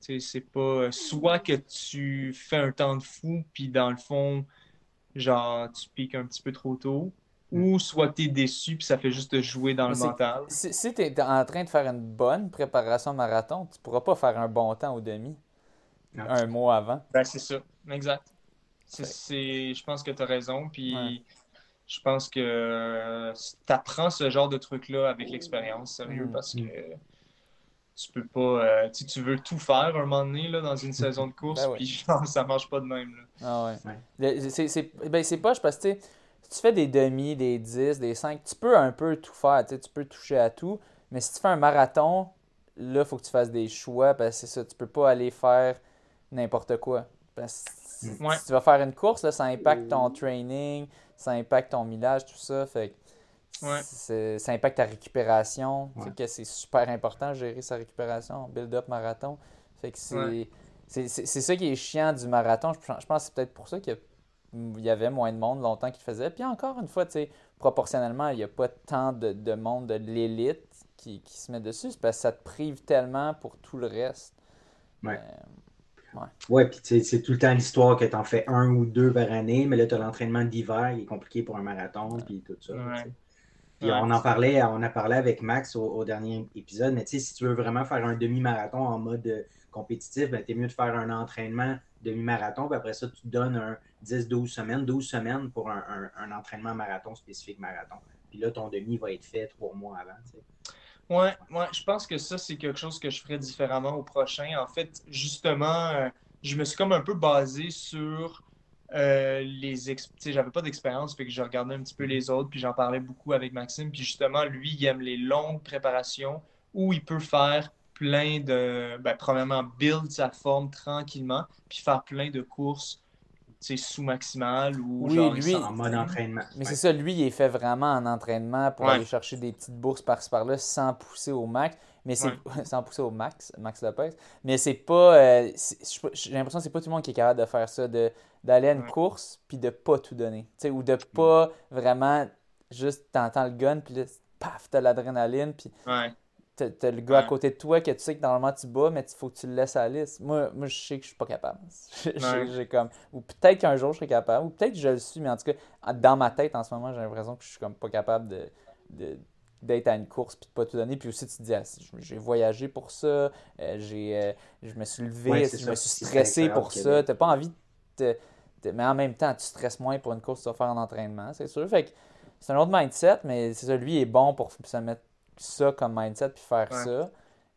tu sais, c'est pas. Soit que tu fais un temps de fou, puis dans le fond, genre, tu piques un petit peu trop tôt, ou soit que tu es déçu, puis ça fait juste te jouer dans le mental. Si, si tu es en train de faire une bonne préparation marathon, tu pourras pas faire un bon temps au demi Non. un mois avant. Ben, c'est ça, exact. C'est, je pense que tu as raison, puis Ouais. je pense que tu apprends ce genre de truc-là avec l'expérience, sérieux, Mm. parce que tu peux pas. euh, tu sais, tu veux tout faire un moment donné là, dans une saison de course, Ben ouais. puis genre, ça marche pas de même. Là. Ah ouais. Ouais. C'est c'est- ben, c'est poche parce que si tu fais des demi, des 10, des 5, tu peux un peu tout faire, tu peux toucher à tout, mais si tu fais un marathon, là, il faut que tu fasses des choix parce que c'est ça, tu peux pas aller faire n'importe quoi. Parce que si, Ouais. si tu vas faire une course, là, ça impacte ton training, ça impacte ton millage, tout ça, fait que Ouais. c'est- ça impacte ta récupération. Tu sais Ouais. que c'est super important de gérer sa récupération, build-up marathon. Fait que c'est ça qui est chiant du marathon. Je, pense je pense que c'est peut-être pour ça qu'il y, a- il y avait moins de monde longtemps qui le faisait. Puis encore une fois, tu sais, proportionnellement, il n'y a pas tant de, de monde de l'élite qui, qui se met dessus. C'est parce que ça te prive tellement pour tout le reste. Ouais. Euh, Ouais, puis c'est tout le temps l'histoire que tu en fais un ou deux par année, mais là, tu as l'entraînement d'hiver, il est compliqué pour un marathon, puis tout ça. Ouais. Puis on en parlait, on a parlé avec Max au, au dernier épisode, mais tu sais, si tu veux vraiment faire un demi-marathon en mode euh, compétitif, ben, tu es mieux de faire un entraînement demi-marathon, puis après ça, tu te donnes un 10-12 semaines, 12 semaines pour un, un- un entraînement marathon spécifique marathon. Puis là, ton demi va être fait trois mois avant. tu sais. Ouais, ouais, je pense que ça, c'est quelque chose que je ferais différemment au prochain. En fait, justement, euh, je me suis comme un peu basé sur euh, les ex... j'avais pas d'expérience, fait que je regardais un petit peu les autres, puis j'en parlais beaucoup avec Maxime. Puis justement, lui, il aime les longues préparations où il peut faire plein de. Ben, premièrement, build sa forme tranquillement, puis faire plein de courses, tu sais, sous-maximales ou Oui, genre. il lui- En mode entraînement. Mais Ouais. c'est ça, lui, il est fait vraiment en entraînement pour Ouais. aller chercher des petites bourses par-ci par-là sans pousser au max. Mais c'est Ouais. sans pousser au max, Max Lopez. Mais c'est pas. euh, je- j'ai l'impression que c'est pas tout le monde qui est capable de faire ça, de d'aller à une Ouais. course puis de pas tout donner. Tu sais, ou de pas vraiment juste t'entends le gun puis là, paf, t'as l'adrénaline puis Ouais. T'as le gars à côté de toi que tu sais que normalement tu bats, mais il faut que tu le laisses à la liste. Moi, moi, je sais que je suis pas capable. J'ai- comme... Ou peut-être qu'un jour je serai capable, ou peut-être que je le suis, mais en tout cas, dans ma tête en ce moment, j'ai l'impression que je suis comme pas capable de, de- d'être à une course puis de pas tout donner. Puis aussi, tu te dis, ah, j'ai voyagé pour ça, euh, j'ai, euh, je me suis levé, Ouais, je me suis stressé pour ça. T'as pas envie de Mais en même temps, tu stresses moins pour une course que tu vas faire en entraînement, c'est sûr. Fait que c'est un autre mindset, mais c'est ça, lui est bon pour se mettre ça comme mindset puis faire Ouais. ça.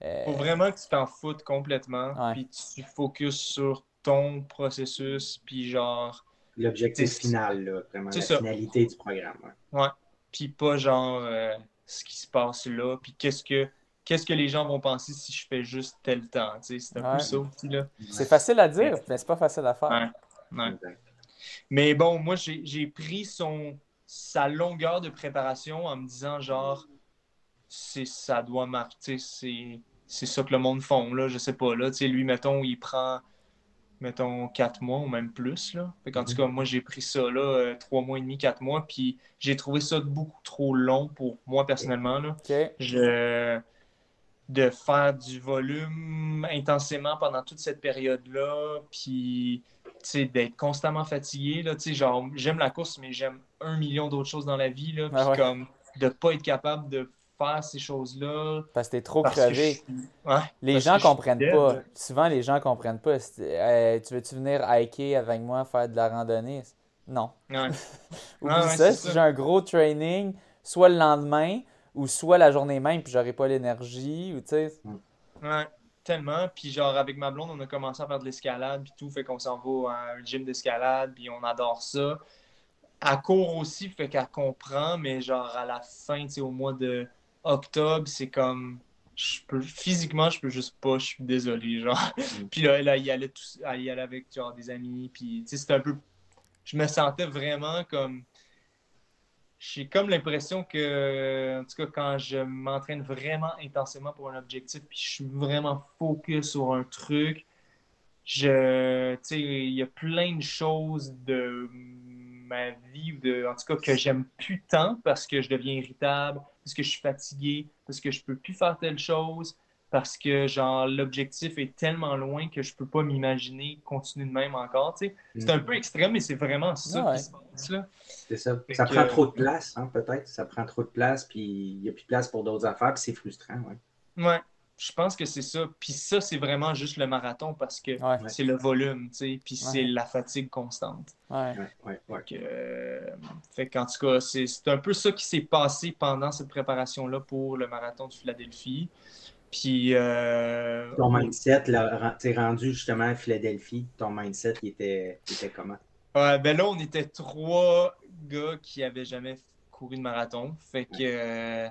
Euh, Faut vraiment que tu t'en foutes complètement, Ouais. puis tu focuses sur ton processus, puis genre, L'objectif final, là, vraiment, c'est la ça. finalité du programme. ouais. puis pas genre euh, ce qui se passe là, puis qu'est-ce que qu'est-ce que les gens vont penser si je fais juste tel temps, tu sais, c'est un Ouais. peu ça aussi là. C'est facile à dire, mais c'est pas facile à faire. Ouais. Mais bon, moi j'ai j'ai pris son sa longueur de préparation en me disant genre ça doit sais, c'est c'est ça que le monde font là, je sais pas là, tu sais lui mettons il prend mettons, quatre mois ou même plus. Là. Fait qu'en tout cas, moi, j'ai pris ça, là, euh, trois mois et demi, quatre mois, puis j'ai trouvé ça beaucoup trop long pour moi, personnellement. Là. Je... De faire du volume intensément pendant toute cette période-là, puis sais, d'être constamment fatigué. Là, tu sais, genre, j'aime la course, mais j'aime un million d'autres choses dans la vie. Là, puis Ah ouais. comme de pas être capable de faire ces choses-là. Parce que t'es trop parce crevé. je suis- ouais, Les parce gens je comprennent pas. Souvent, les gens comprennent pas. Tu veux-tu venir hiker avec moi, faire de la randonnée? Non. Ouais. Oublie Ouais, ouais, ça. Si ça. j'ai un gros training, soit le lendemain ou soit la journée même, puis j'aurai pas l'énergie, ou tu sais. Ouais, tellement. Puis genre, avec ma blonde, on a commencé à faire de l'escalade, puis tout, fait qu'on s'en va à un gym d'escalade, puis on adore ça. Elle court aussi, fait qu'elle comprend, mais genre, à la fin, tu sais, au mois de octobre, c'est comme... Je peux, physiquement, je peux juste pas, je suis désolé, genre. puis là, elle, elle y allait, tout, elle y allait avec, genre, des amis, puis, c'était un peu... Je me sentais vraiment comme... J'ai comme l'impression que, en tout cas, quand je m'entraîne vraiment intensément pour un objectif, puis je suis vraiment focus sur un truc, je, tu sais, il y a plein de choses de ma vie, ou de, en tout cas, que j'aime plus tant parce que je deviens irritable, parce que je suis fatigué, parce que je peux plus faire telle chose, parce que, genre, l'objectif est tellement loin que je peux pas m'imaginer continuer de même encore, tu sais. C'est un peu extrême, mais c'est vraiment ça Ouais. qui se passe, là. C'est ça. Fait Ça que- prend trop de place, hein, peut-être. Ça prend trop de place, puis il n'y a plus de place pour d'autres affaires, puis c'est frustrant. Ouais. Ouais, je pense que c'est ça. Puis ça, c'est vraiment juste le marathon parce que Ouais. c'est le volume, tu sais, puis c'est la fatigue constante. Ouais. Ouais, ouais, ouais. Fait que, euh, fait qu'en tout cas, c'est c'est un peu ça qui s'est passé pendant cette préparation-là pour le marathon de Philadelphie. Puis, euh, Ton mindset, là, t'es rendu justement à Philadelphie. Ton mindset, il était, il était comment? ouais, ben là, on était trois gars qui avaient jamais couru de marathon. Fait que, euh,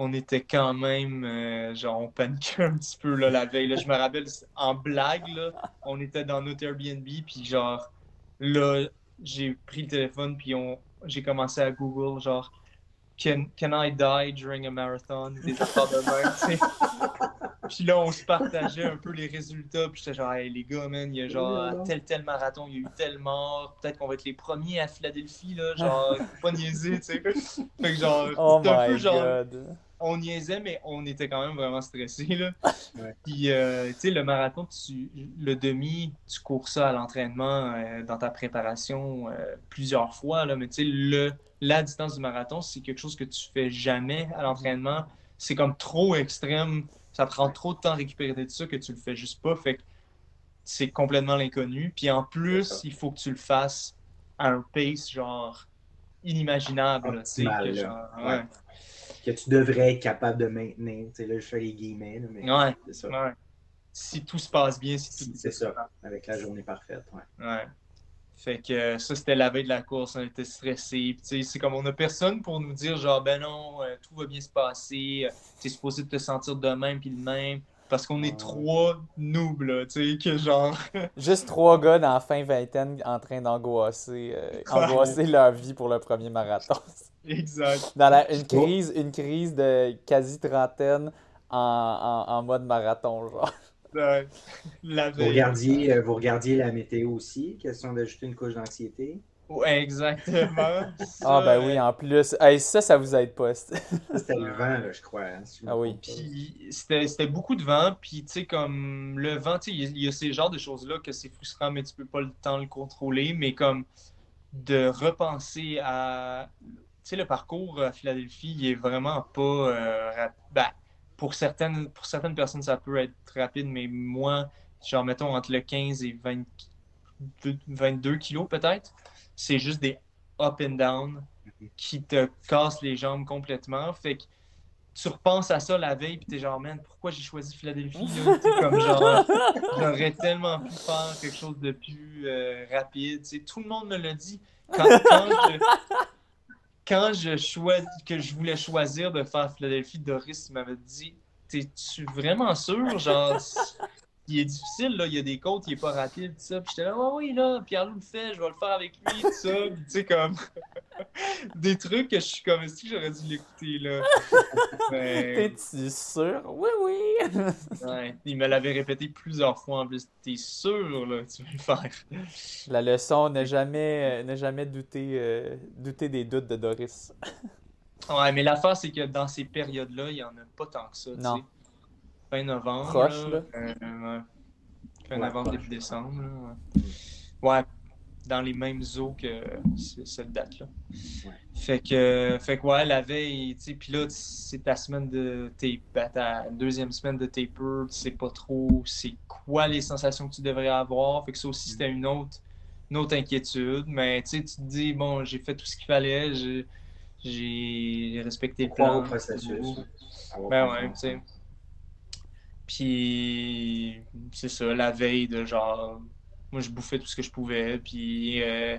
on était quand même, euh, genre, on paniquait un petit peu là, la veille. Là, je me rappelle, en blague, là, on était dans notre Airbnb, puis genre, là, j'ai pris le téléphone, puis on, j'ai commencé à Google, genre, can, can I die during a marathon? Des affaires de même, tu sais. Puis là, on se partageait un peu les résultats. Puis j'étais genre, hey, les gars, man, il y a genre tel, tel marathon, il y a eu tel mort. Peut-être qu'on va être les premiers à Philadelphie, là. Genre, faut pas niaiser, tu sais. Fait que genre, Oh un peu genre. On niaisait, mais on était quand même vraiment stressés, là. Ouais. Puis, euh, tu sais, le marathon, tu, le demi, tu cours ça à l'entraînement, euh, dans ta préparation euh, plusieurs fois, là. Mais tu sais, le, la distance du marathon, c'est quelque chose que tu fais jamais à l'entraînement. C'est comme trop extrême. Ça prend trop de temps à récupérer de ça que tu le fais juste pas. Fait que c'est complètement l'inconnu. Puis en plus, il faut que tu le fasses à un pace, genre, inimaginable, là, tu sais, Optimal, que là. genre, Ouais. ouais. Que tu devrais être capable de maintenir. Tu sais, là, je fais les guillemets, là, mais Ouais. c'est ça. Ouais. Si tout se passe bien, si tout C'est ça, avec la journée parfaite. Ouais. Ouais. Fait que euh, ça, c'était la veille de la course, on était stressés. Tu c'est comme on a personne pour nous dire, genre, ben non, euh, tout va bien se passer, euh, t'es supposé te sentir de même puis de même. Parce qu'on est trois noobs, là, tu sais, que genre. Juste trois gars dans la fin vingtaine en train d'angoisser euh, angoisser leur vie pour le premier marathon. exact. Dans la, une crise, une crise de quasi trentaine en, en, en mode marathon, genre. Ouais. La Vous veille. regardiez, euh, vous regardiez la météo aussi, question d'ajouter une couche d'anxiété? Ouais, exactement. Ah ben oui, en plus. Hey, ça, ça vous aide pas. C'était le vent, là, je crois. hein, si Ah oui. Puis c'était c'était beaucoup de vent, puis tu sais, comme le vent, tu sais, il y a- il y, a ces genres de choses-là que c'est frustrant, mais tu peux pas le temps le contrôler, mais comme de repenser à. Tu sais, le parcours à Philadelphie, il est vraiment pas. euh, rap- ben, pour, certaines, pour certaines personnes, ça peut être rapide, mais moi, genre, mettons, entre le 15 et 20 22 kilos peut-être, c'est juste des up and down qui te cassent les jambes complètement. Fait que tu repenses à ça la veille, puis t'es genre, man, pourquoi j'ai choisi Philadelphie? comme genre, j'aurais tellement pu faire quelque chose de plus euh, rapide. Tout le monde me l'a dit. Quand, quand je, quand je choisis, que je voulais choisir de faire Philadelphie, Doris m'avait dit, t'es-tu vraiment sûr? Genre, il est difficile, là, il y a des côtes, il est pas rapide, tout ça. Puis j'étais là, ouais, oui, là, Pierre-Loup le fait, je vais le faire avec lui, tout ça. Puis, tu sais, comme, des trucs que je suis comme, que j'aurais dû l'écouter, là? Mais, T'es-tu sûr? Oui, oui. ouais, il me l'avait répété plusieurs fois en plus. T'es sûr, là, tu veux le faire? La leçon, ne jamais, euh, ne jamais douter, euh, douter des doutes de Doris. Ouais, mais l'affaire, c'est que dans ces périodes-là, il n'y en a pas tant que ça, tu sais. Fin novembre. Proche, là. euh. Fin novembre, début décembre. là, ouais. Dans les mêmes eaux que cette date-là. Fait que, fait que, ouais, la veille, tu sais, puis là, c'est ta semaine de tape, ben, ta deuxième semaine de taper, tu sais pas trop c'est quoi les sensations que tu devrais avoir. Fait que ça aussi, c'était une autre, une autre inquiétude. Mais tu sais, tu te dis, bon, j'ai fait tout ce qu'il fallait, j'ai respecté le plan. processus. Ben ouais, tu sais. Puis, c'est ça, la veille de genre moi, je bouffais tout ce que je pouvais. Puis, euh,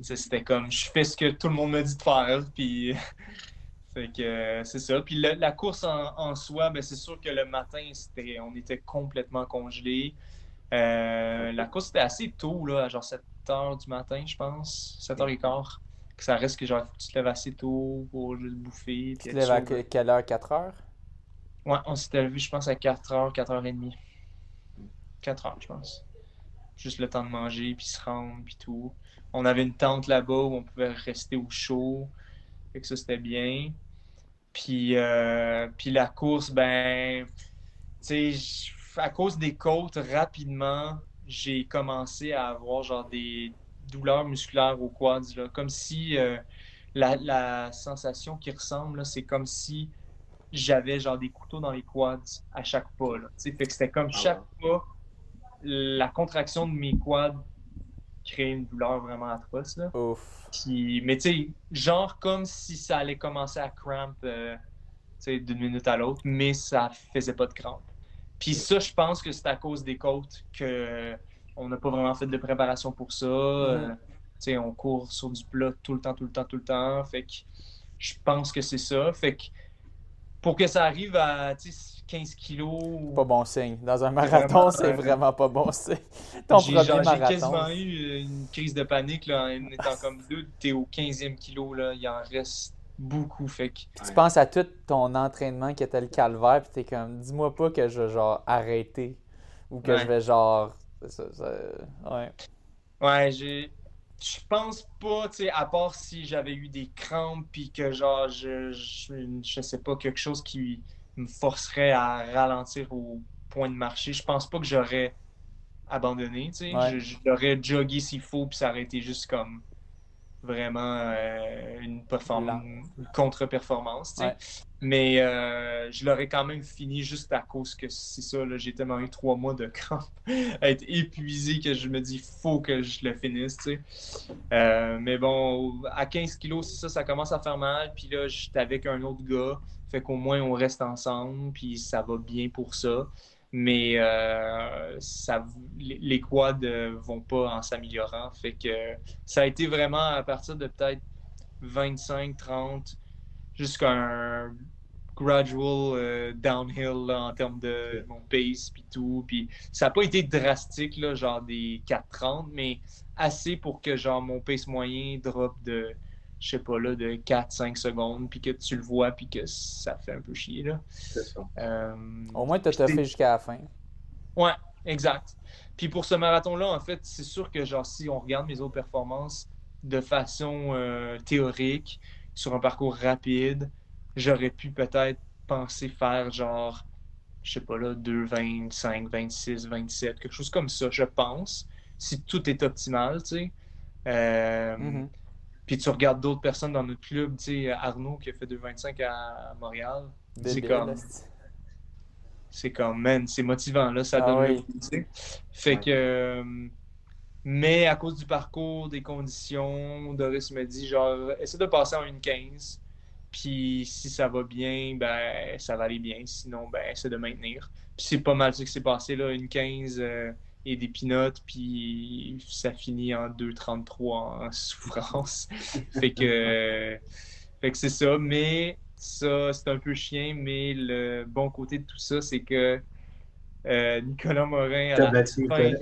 c'était comme, je fais ce que tout le monde me dit de faire. Puis, fait que c'est ça. Puis, la course en, soi, ben, c'est sûr que le matin, c'était, on était complètement congelé. Euh, la course, était assez tôt, là, genre 7 h du matin, je pense. 7 h 15 que ça reste que genre, tu te lèves assez tôt pour juste bouffer. Tu te lèves à quelle heure? 4 h Ouais, on s'était levé, je pense, à 4 h, 4 h 30. 4 h, je pense juste le temps de manger, puis se rendre, puis tout. On avait une tente là-bas où on pouvait rester au chaud. Fait que ça, c'était bien. Puis, euh, puis la course, ben, tu sais, à cause des côtes, rapidement, j'ai commencé à avoir genre des douleurs musculaires aux quads, comme si euh, la, sensation qui ressemble, c'est comme si j'avais genre des couteaux dans les quads à chaque pas. Là, fait que c'était comme ah chaque pas, la contraction de mes quads crée une douleur vraiment atroce. Là. mais tu sais, genre comme si ça allait commencer à cramp euh, d'une minute à l'autre, mais ça faisait pas de crampe. Puis ça, je pense que c'est à cause des côtes que on n'a pas vraiment fait de préparation pour ça. Mm-hmm. Euh, on court sur du plat tout le temps, tout le temps, tout le temps. Fait que je pense que c'est ça. Fait que pour que ça arrive à 15 kilos. Pas bon signe. Dans un marathon, c'est vraiment pas bon signe. J'ai quasiment eu une crise de panique là, en étant comme deux. T'es au 15e kilo, là, il en reste beaucoup. Fait que... Tu penses à tout ton entraînement qui était le calvaire, puis t'es comme, dis-moi pas que je vais genre arrêter ou que je vais genre. Ouais. Ouais, j'ai je pense pas, tu sais, à part si j'avais eu des crampes, puis que genre, je, je, sais pas, quelque chose qui me forcerait à ralentir au point de marcher, je pense pas que j'aurais abandonné, tu sais. J'aurais jogué s'il faut, puis ça aurait été juste comme vraiment euh, une, contre-performance. Mais euh, je l'aurais quand même fini juste à cause que c'est ça, j'ai tellement eu trois mois de crampes, à être épuisé que je me dis faut que je le finisse. Euh, mais bon, à 15 kilos, c'est ça, ça commence à faire mal. Puis là, j'étais avec un autre gars, fait qu'au moins on reste ensemble, puis ça va bien pour ça mais euh, ça, les quads ne vont pas en s'améliorant. Fait que ça a été vraiment à partir de peut-être 25, 30, jusqu'à un gradual euh, downhill en termes de mon pace puis tout. Puis ça n'a pas été drastique, là, genre des 4-30, mais assez pour que genre mon pace moyen drop de je sais pas, là, de 4-5 secondes, puis que tu le vois, puis que ça fait un peu chier, là. C'est ça. Euh, Au moins, tu as fait jusqu'à la fin. Ouais, exact. Puis pour ce marathon-là, en fait, c'est sûr que, genre, si on regarde mes autres performances de façon euh, théorique, sur un parcours rapide, j'aurais pu peut-être penser faire, genre, je sais pas, là, 2, 25, 26, 27, quelque chose comme ça, je pense, si tout est optimal, tu sais. Euh, mm-hmm. Puis tu regardes d'autres personnes dans notre club, tu sais, Arnaud qui a fait 2,25 à Montréal. C'est comme. C'est comme, man, c'est motivant, là, ça ah donne le sais. Fait que. Euh, mais à cause du parcours, des conditions, Doris me dit, genre, essaie de passer en 1,15. Puis si ça va bien, ben, ça va aller bien. Sinon, ben, essaie de maintenir. Puis c'est pas mal ce qui s'est passé, là, 1,15 et des pinottes, puis ça finit en 2,33 en souffrance. fait que, fait que c'est ça, mais ça, c'est un peu chien, mais le bon côté de tout ça, c'est que euh, Nicolas Morin, à la fin,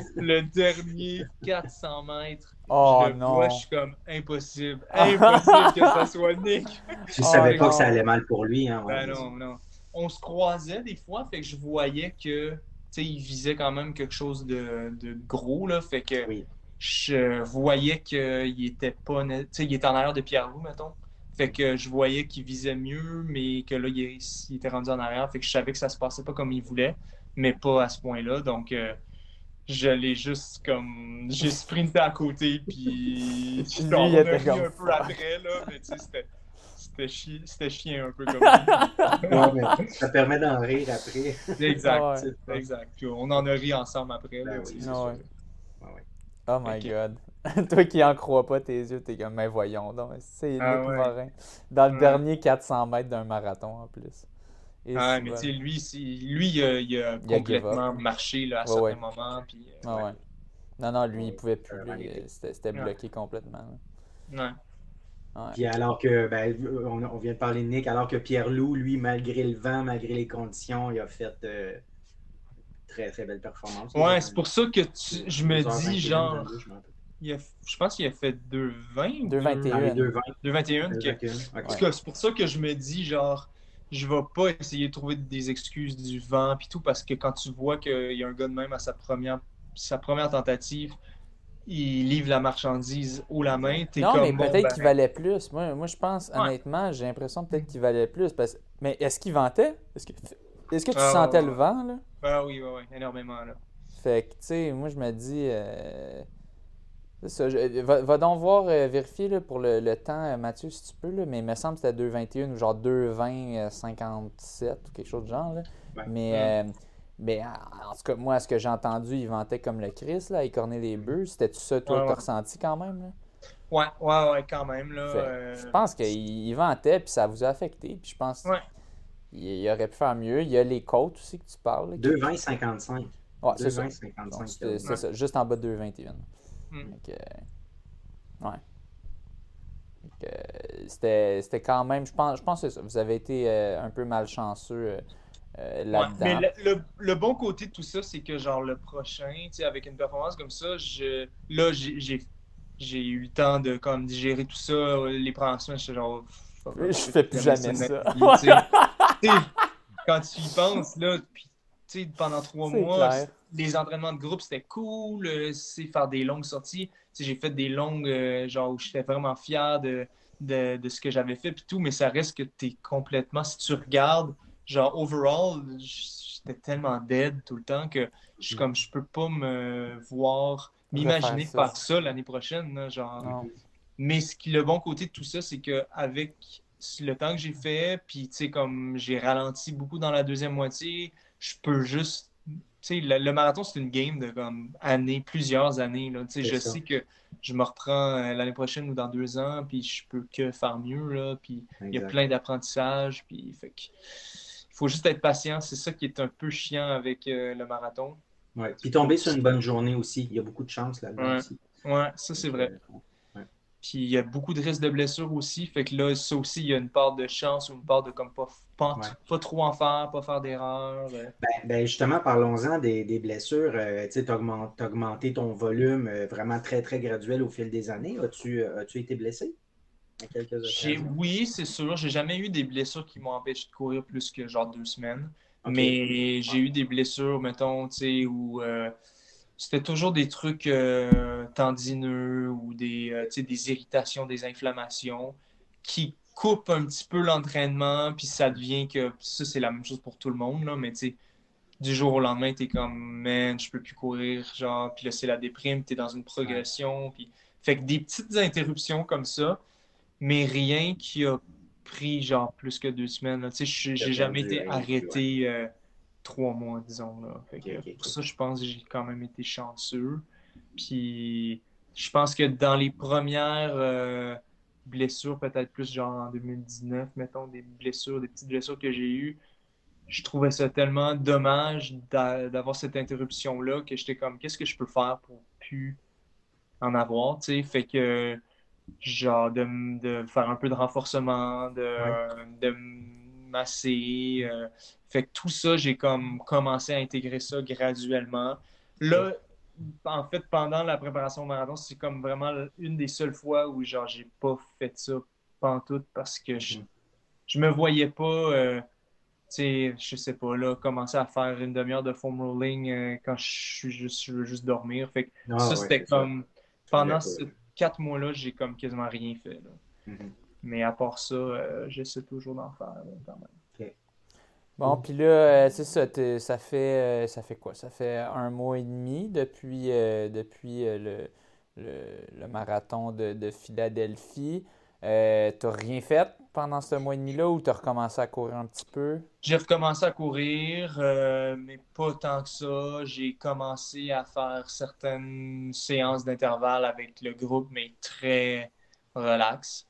le dernier 400 mètres, oh, je non. vois, je suis comme impossible, impossible que ça soit Nick. Je savais pas que ça allait mal pour lui. Hein, ben non, non. On se croisait des fois, fait que je voyais que il visait quand même quelque chose de, gros. Là, fait que je voyais qu'il était pas. Il était en arrière de Pierre-Loup, mettons. Fait que je voyais qu'il visait mieux, mais que là, il, était rendu en arrière. Fait que je savais que ça se passait pas comme il voulait, mais pas à ce point-là. Donc, euh, je l'ai juste comme. J'ai sprinté à côté, puis. Lui, je il était comme un peu après, là, mais tu sais, c'était. C'était chi- chien un peu comme ça. Ouais, mais ça permet d'en rire après. Exact. Ouais. Exact. Puis on en a ri ensemble après. Là, oui. Oh my god. Toi qui en crois pas tes yeux, t'es comme, mais voyons donc. C'est Ah Luc ouais. Morin. Dans le Ouais. dernier 400 mètres d'un marathon en plus. Et Ah, mais tu sais, lui, lui il, a, il a Il a give complètement marché là, à Ouais, certains ouais. moments. Puis, euh, Ah ouais. Non, non, lui, il pouvait plus. euh. C'était bloqué complètement. là. ouais. Ouais. Puis alors que, ben, on, on vient de parler de Nick, alors que Pierre-Loup, lui, malgré le vent, malgré les conditions, il a fait euh, très, très belle performance. Ouais, c'est pour ça que tu- je me 2h21, dis, genre, 22, je m'en rappelle. il a- je pense qu'il a fait 2,20 ou 2,21. Dans les 2-20, 2,21. ok. 2-21, En ok. tout cas, c'est pour ça que je me dis, genre, je vais pas essayer de trouver des excuses du vent puis tout, parce que quand tu vois qu'il y a un gars de même à sa première, sa première tentative, il livre la marchandise haut la main, t'es Non, mais bon, peut-être ben, qu'il valait plus. Moi, moi je pense, Ouais. honnêtement, j'ai l'impression peut-être qu'il valait plus. Parce... Mais est-ce qu'il ventait? Est-ce que, est-ce que tu Ah, sentais ouais, le vent, là? Ben oui, ouais, ouais, énormément, là. Fait que, tu sais, moi, je me dis. euh, ça, je- va, va donc voir, euh, vérifier là, pour le, le temps, euh, Mathieu, si tu peux, là, mais il me semble que c'était 2,21 ou genre 2,20, euh, 57 ou quelque chose de genre. Là. Ouais. Mais, euh, mais en en tout cas, moi, à ce que j'ai entendu, il vantait comme le Chris, là, il cornait les bœufs. C'était-tu ça, toi, Ouais, que t'as ouais. ressenti quand même? Là? Ouais, ouais, ouais, quand même, là. Fait- euh, Je pense qu'il il vantait, puis ça vous a affecté. Puis je pense Ouais. qu'il il aurait pu faire mieux. Il y a les côtes aussi que tu parles. là, qui- 2-20-55. Ouais, c'est ça. 2-20-55. Donc, C'est ça, juste en bas de 2,21. Hmm. Donc, euh, ouais. Donc, euh, C'était c'était quand même, je pense, je pense que c'est ça. Vous avez été euh, un peu malchanceux euh, Ouais, là-dedans. mais le, le- le bon côté de tout ça, c'est que genre le prochain, avec une performance comme ça, je, là, j'ai- eu le temps de comme digérer tout ça. Les premières semaines, j'étais genre. Je fais plus jamais ça. vie, quand tu y penses, là, puis pendant trois mois, clair. les entraînements de groupe, c'était cool. euh, C'est faire des longues sorties. J'ai fait des longues, euh, genre, où j'étais vraiment fier de, de, de ce que j'avais fait, puis tout, mais ça reste que tu es complètement, si tu regardes, genre, overall, j'étais tellement dead tout le temps que je suis comme, je peux pas me voir, m'imaginer ça. faire ça l'année prochaine, là, genre. Non. Mais ce qui, le bon côté de tout ça, c'est que avec le temps que j'ai fait, puis tu sais, comme j'ai ralenti beaucoup dans la deuxième moitié, je peux juste. Tu sais, le, le marathon, c'est une game de comme années, plusieurs années. Là. Tu sais, je ça. sais que je me reprends euh, l'année prochaine ou dans deux ans, puis je peux que faire mieux. Là, puis il y a plein d'apprentissages, puis fait que. Il faut juste être patient. C'est ça qui est un peu chiant avec euh, le marathon. Ouais. Puis tomber sur une bonne journée aussi. Il y a beaucoup de chance là-dedans Ouais. aussi. Ouais, ça c'est vrai. Ouais. Puis il y a beaucoup de risques de blessures aussi. Fait que là, ça aussi, il y a une part de chance ou une part de comme pas, pas, trop en faire, pas faire d'erreurs. euh. Ben, ben, justement, parlons-en des, des blessures. Euh, tu as augmenté ton volume euh, vraiment très, très graduel au fil des années. As-tu as été blessé? J'ai, oui, c'est sûr. J'ai jamais eu des blessures qui m'ont empêché de courir plus que genre deux semaines. Mais j'ai eu des blessures, mettons, tu sais, où euh, c'était toujours des trucs euh, tendineux ou des, euh, des irritations, des inflammations qui coupent un petit peu l'entraînement, puis ça devient que ça, c'est la même chose pour tout le monde, là, mais tu sais, du jour au lendemain, t'es comme, man, je peux plus courir, genre, puis là, c'est la déprime, t'es dans une progression, puis fait que des petites interruptions comme ça, mais rien qui a pris genre plus que deux semaines. Tu sais, j'ai jamais été arrêté euh, trois mois, disons. Là. Fait que, pour ça, je pense que j'ai quand même été chanceux. Puis je pense que dans les premières euh, blessures, peut-être plus genre en 2019, mettons, des blessures, des petites blessures que j'ai eues, je trouvais ça tellement dommage d'a- d'avoir cette interruption-là que j'étais comme, qu'est-ce que je peux faire pour plus en avoir, tu sais? Fait que genre de, de faire un peu de renforcement, de, de me masser. euh, fait que tout ça, j'ai comme commencé à intégrer ça graduellement. Là, en fait, pendant la préparation au marathon, c'est comme vraiment une des seules fois où genre j'ai pas fait ça pantoute parce que je, Mhm. je me voyais pas, euh, tu sais, je sais pas, là, commencer à faire une demi-heure de foam rolling euh, quand je suis juste, je veux juste dormir. Fait que Ah, ça, ouais, c'était ça. comme pendant D'accord. Quatre mois-là, j'ai comme quasiment rien fait. là. Mhm. Mais à part ça, euh, j'essaie toujours d'en faire là, quand même. Bon, puis là, c'est ça, ça fait, ça fait quoi? Ça fait un mois et demi depuis, depuis le, le, marathon de, de Philadelphie. Euh, t'as rien fait? Pendant ce mois et demi-là ou t'as recommencé à courir un petit peu? J'ai recommencé à courir, euh, mais pas tant que ça. J'ai commencé à faire certaines séances d'intervalle avec le groupe, mais très relax.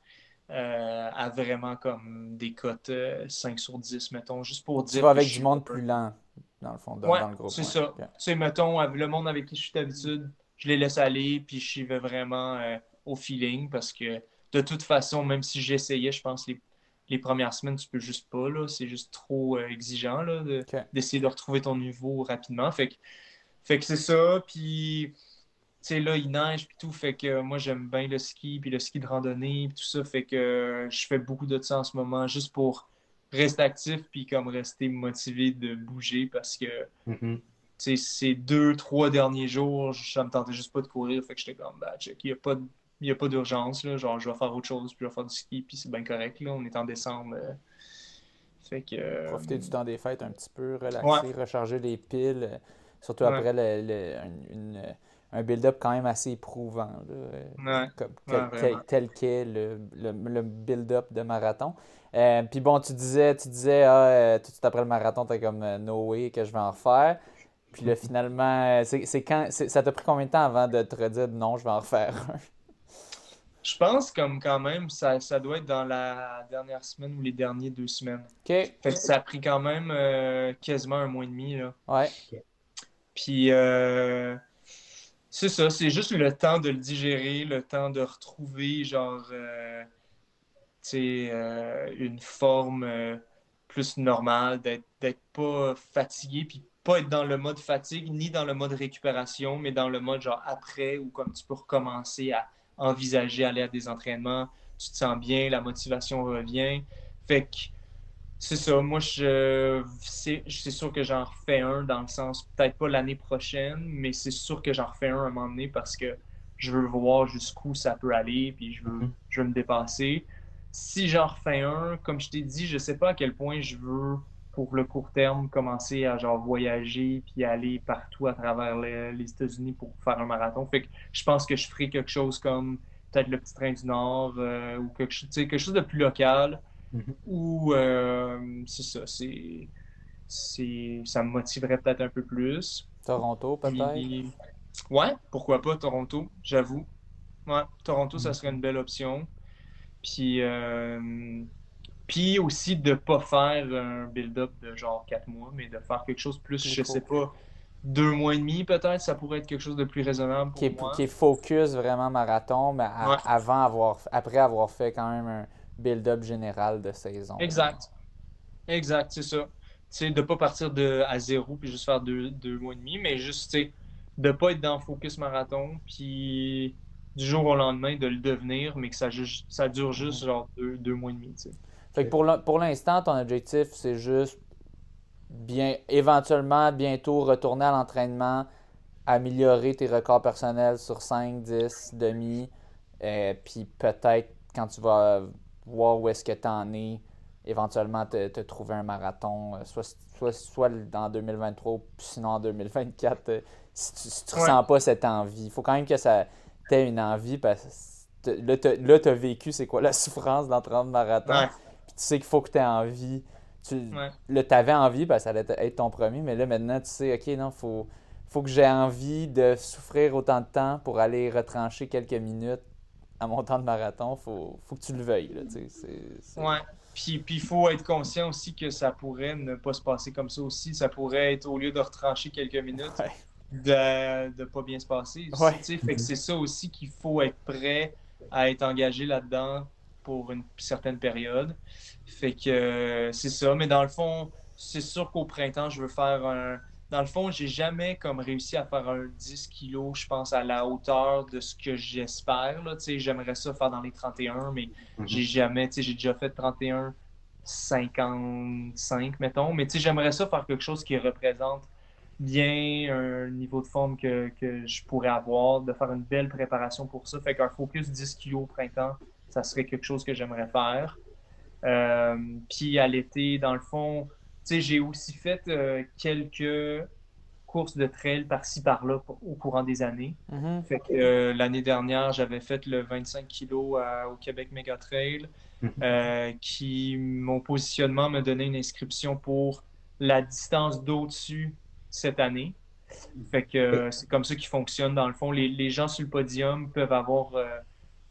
Euh, à vraiment comme des cotes 5 sur 10, mettons, juste pour dire. Tu vas avec du monde plus lent, dans le fond, dans, le groupe. C'est ça. Tu sais, mettons, le monde avec qui je suis d'habitude, je les laisse aller, puis je vais vraiment au feeling parce que de toute façon, même si j'essayais, je pense, les, les premières semaines, tu peux juste pas. Là, c'est juste trop euh, exigeant d'essayer de, retrouver ton niveau rapidement. Fait que, fait que c'est ça. Puis, tu sais, là, il neige, puis tout. Fait que moi, j'aime bien le ski, puis le ski de randonnée, puis tout ça. Fait que je fais beaucoup de ça en ce moment, juste pour rester actif, puis comme rester motivé de bouger parce que. Mm-hmm. Ces deux, trois derniers jours, ça me tentait juste pas de courir. Fait que j'étais comme, bah, check, il n'y a pas de n'y a pas d'urgence. Genre, je vais faire autre chose, puis je vais faire du ski, puis c'est bien correct. Là. On est en décembre. Euh. Fait que, euh, Profiter du temps des fêtes un petit peu, relaxer, recharger les piles. Euh, surtout après le, un build-up quand même assez éprouvant, tel, qu'est le, le, build-up de marathon. puis bon, tu disais, tu disais, ah, tout de suite après le marathon, tu es comme no way que je vais en refaire. Puis là, finalement, c'est quand ça t'a pris combien de temps avant de te redire non, je vais en refaire un? Je pense comme quand même, ça, ça doit être dans la dernière semaine ou les dernières deux semaines. OK. ça a pris quand même euh, quasiment un mois et demi. Là. Ouais. Puis euh, c'est ça, c'est juste le temps de le digérer, le temps de retrouver genre euh, une forme plus normale, d'être pas fatigué, puis pas être dans le mode fatigue, ni dans le mode récupération, mais dans le mode genre après, où comme tu peux recommencer à envisager aller à des entraînements, tu te sens bien, la motivation revient. Fait que c'est ça, moi je c'est sûr que j'en refais un dans le sens, peut-être pas l'année prochaine, mais c'est sûr que j'en refais un à un moment donné parce que je veux voir jusqu'où ça peut aller, puis je veux, mm-hmm. je veux me dépasser. Si j'en refais un, comme je t'ai dit, je sais pas à quel point je veux pour le court terme, commencer à genre voyager puis aller partout à travers les, États-Unis pour faire un marathon. Fait que je pense que je ferai quelque chose comme peut-être le petit train du Nord euh, ou quelque, quelque chose de plus local. Mm-hmm. Ou euh, c'est ça, c'est, ça me motiverait peut-être un peu plus. Toronto, peut-être? Ouais, pourquoi pas Toronto, j'avoue. Ouais, Toronto, ça serait une belle option. Puis euh, puis aussi de ne pas faire un build-up de genre quatre mois, mais de faire quelque chose plus, je sais pas, deux mois et demi peut-être, ça pourrait être quelque chose de plus raisonnable pour qui est, Qui est focus vraiment marathon, mais avant avoir, après avoir fait quand même un build-up général de saison. Exact. Exact, c'est ça. C'est de ne pas partir de, à zéro puis juste faire deux, deux mois et demi, mais juste, de ne pas être dans focus marathon, puis du jour au lendemain de le devenir, mais que ça, ça dure juste genre deux, deux mois et demi. sais. Fait que pour l'instant, ton objectif, c'est juste bien, éventuellement, bientôt retourner à l'entraînement, améliorer tes records personnels sur 5, 10, demi, euh, puis peut-être quand tu vas voir où est-ce que tu en es, éventuellement te, trouver un marathon, euh, soit, soit, soit en 2023 ou sinon en 2024, euh, si tu ne ressens pas cette envie. Il faut quand même que ça t'aies une envie parce que là, tu as vécu c'est quoi la souffrance d'entraînement de marathon tu sais qu'il faut que tu aies envie. Tu, Là, tu avais envie, parce que ça allait être ton premier, mais là, maintenant, tu sais, OK, non, il faut, faut que j'ai envie de souffrir autant de temps pour aller retrancher quelques minutes à mon temps de marathon. faut, faut que tu le veuilles. Là, Ouais. Puis il faut être conscient aussi que ça pourrait ne pas se passer comme ça aussi. Ça pourrait être, au lieu de retrancher quelques minutes, de ne pas bien se passer. Fait que c'est ça aussi qu'il faut être prêt à être engagé là-dedans pour une certaine période. Fait que euh, c'est ça. Mais dans le fond, c'est sûr qu'au printemps, je veux faire un. Dans le fond, j'ai jamais comme réussi à faire un 10 kg, je pense, à la hauteur de ce que j'espère. J'aimerais ça faire dans les 31, mais mhm. j'ai jamais. J'ai déjà fait 31, 55, mettons. Mais j'aimerais ça faire quelque chose qui représente bien un niveau de forme que, que, je pourrais avoir, de faire une belle préparation pour ça. Fait qu'un focus 10 kg au printemps, ça serait quelque chose que j'aimerais faire. Euh, puis à l'été, dans le fond, j'ai aussi fait euh, quelques courses de trail par-ci par-là au courant des années. Mhm. Fait que euh, l'année dernière, j'avais fait le 25 kg au Québec Mega Trail, Mhm. euh, qui mon positionnement me donnait une inscription pour la distance d'au-dessus cette année. Fait que euh, c'est comme ça qui fonctionne dans le fond. Les, les gens sur le podium peuvent avoir euh,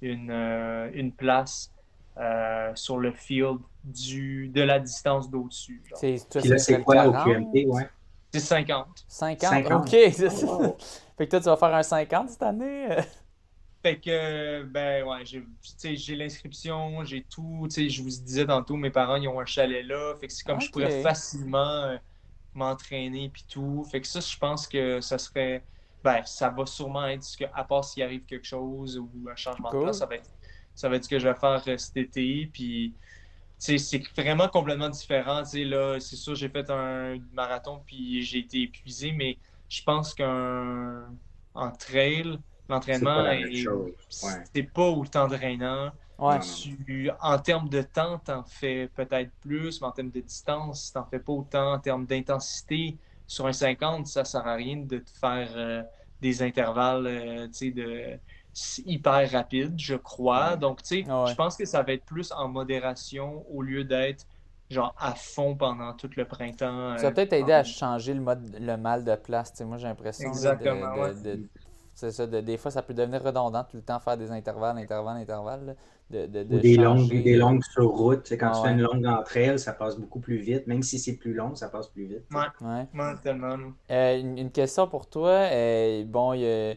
une, euh, une place euh, sur le field du, de la distance d'au-dessus. C'est quoi au 40? QMT, ouais? C'est 50. 50? 50. OK. ça. fait que toi, tu vas faire un 50 cette année? Fait que, ben ouais, j'ai l'inscription, j'ai tout. Tu sais, je vous disais tantôt, mes parents, ils ont un chalet là. Fait que c'est comme je pourrais facilement euh, m'entraîner puis tout. Fait que ça, je pense que ça serait. Ben, ça va sûrement être ce que, à part s'il arrive quelque chose ou un changement Cool. de place, ça va être, ça va être ce que je vais faire euh, cet été. Puis, c'est vraiment complètement différent. Tu sais, là, c'est sûr, j'ai fait un marathon puis j'ai été épuisé, mais je pense qu'un en trail, l'entraînement C'est pas est- pas autant drainant. Ouais. Tu, en termes de temps, t'en fais peut-être plus, mais en termes de distance, t'en fais pas autant. En termes d'intensité, sur un 50, ça sert à rien de te faire euh, des intervalles euh, de hyper rapides, je crois. Donc, tu sais, Ah ouais. je pense que ça va être plus en modération au lieu d'être genre à fond pendant tout le printemps. Ça va euh, peut-être aider en- à changer le, mode, le mal de place. Tu sais, moi, j'ai l'impression de- Exactement, de- ouais. de- c'est ça, de- des fois, ça peut devenir redondant tout le temps faire des intervalles, intervalles, intervalles. de, de, de Ou des changer. longues, des longues sur route. Quand Ah tu ouais. fais une longue entre elles, ça passe beaucoup plus vite. Même si c'est plus long, ça passe plus vite. Ouais, Ouais. ouais, tellement. Euh, une, une question pour toi. Euh, bon, il y a,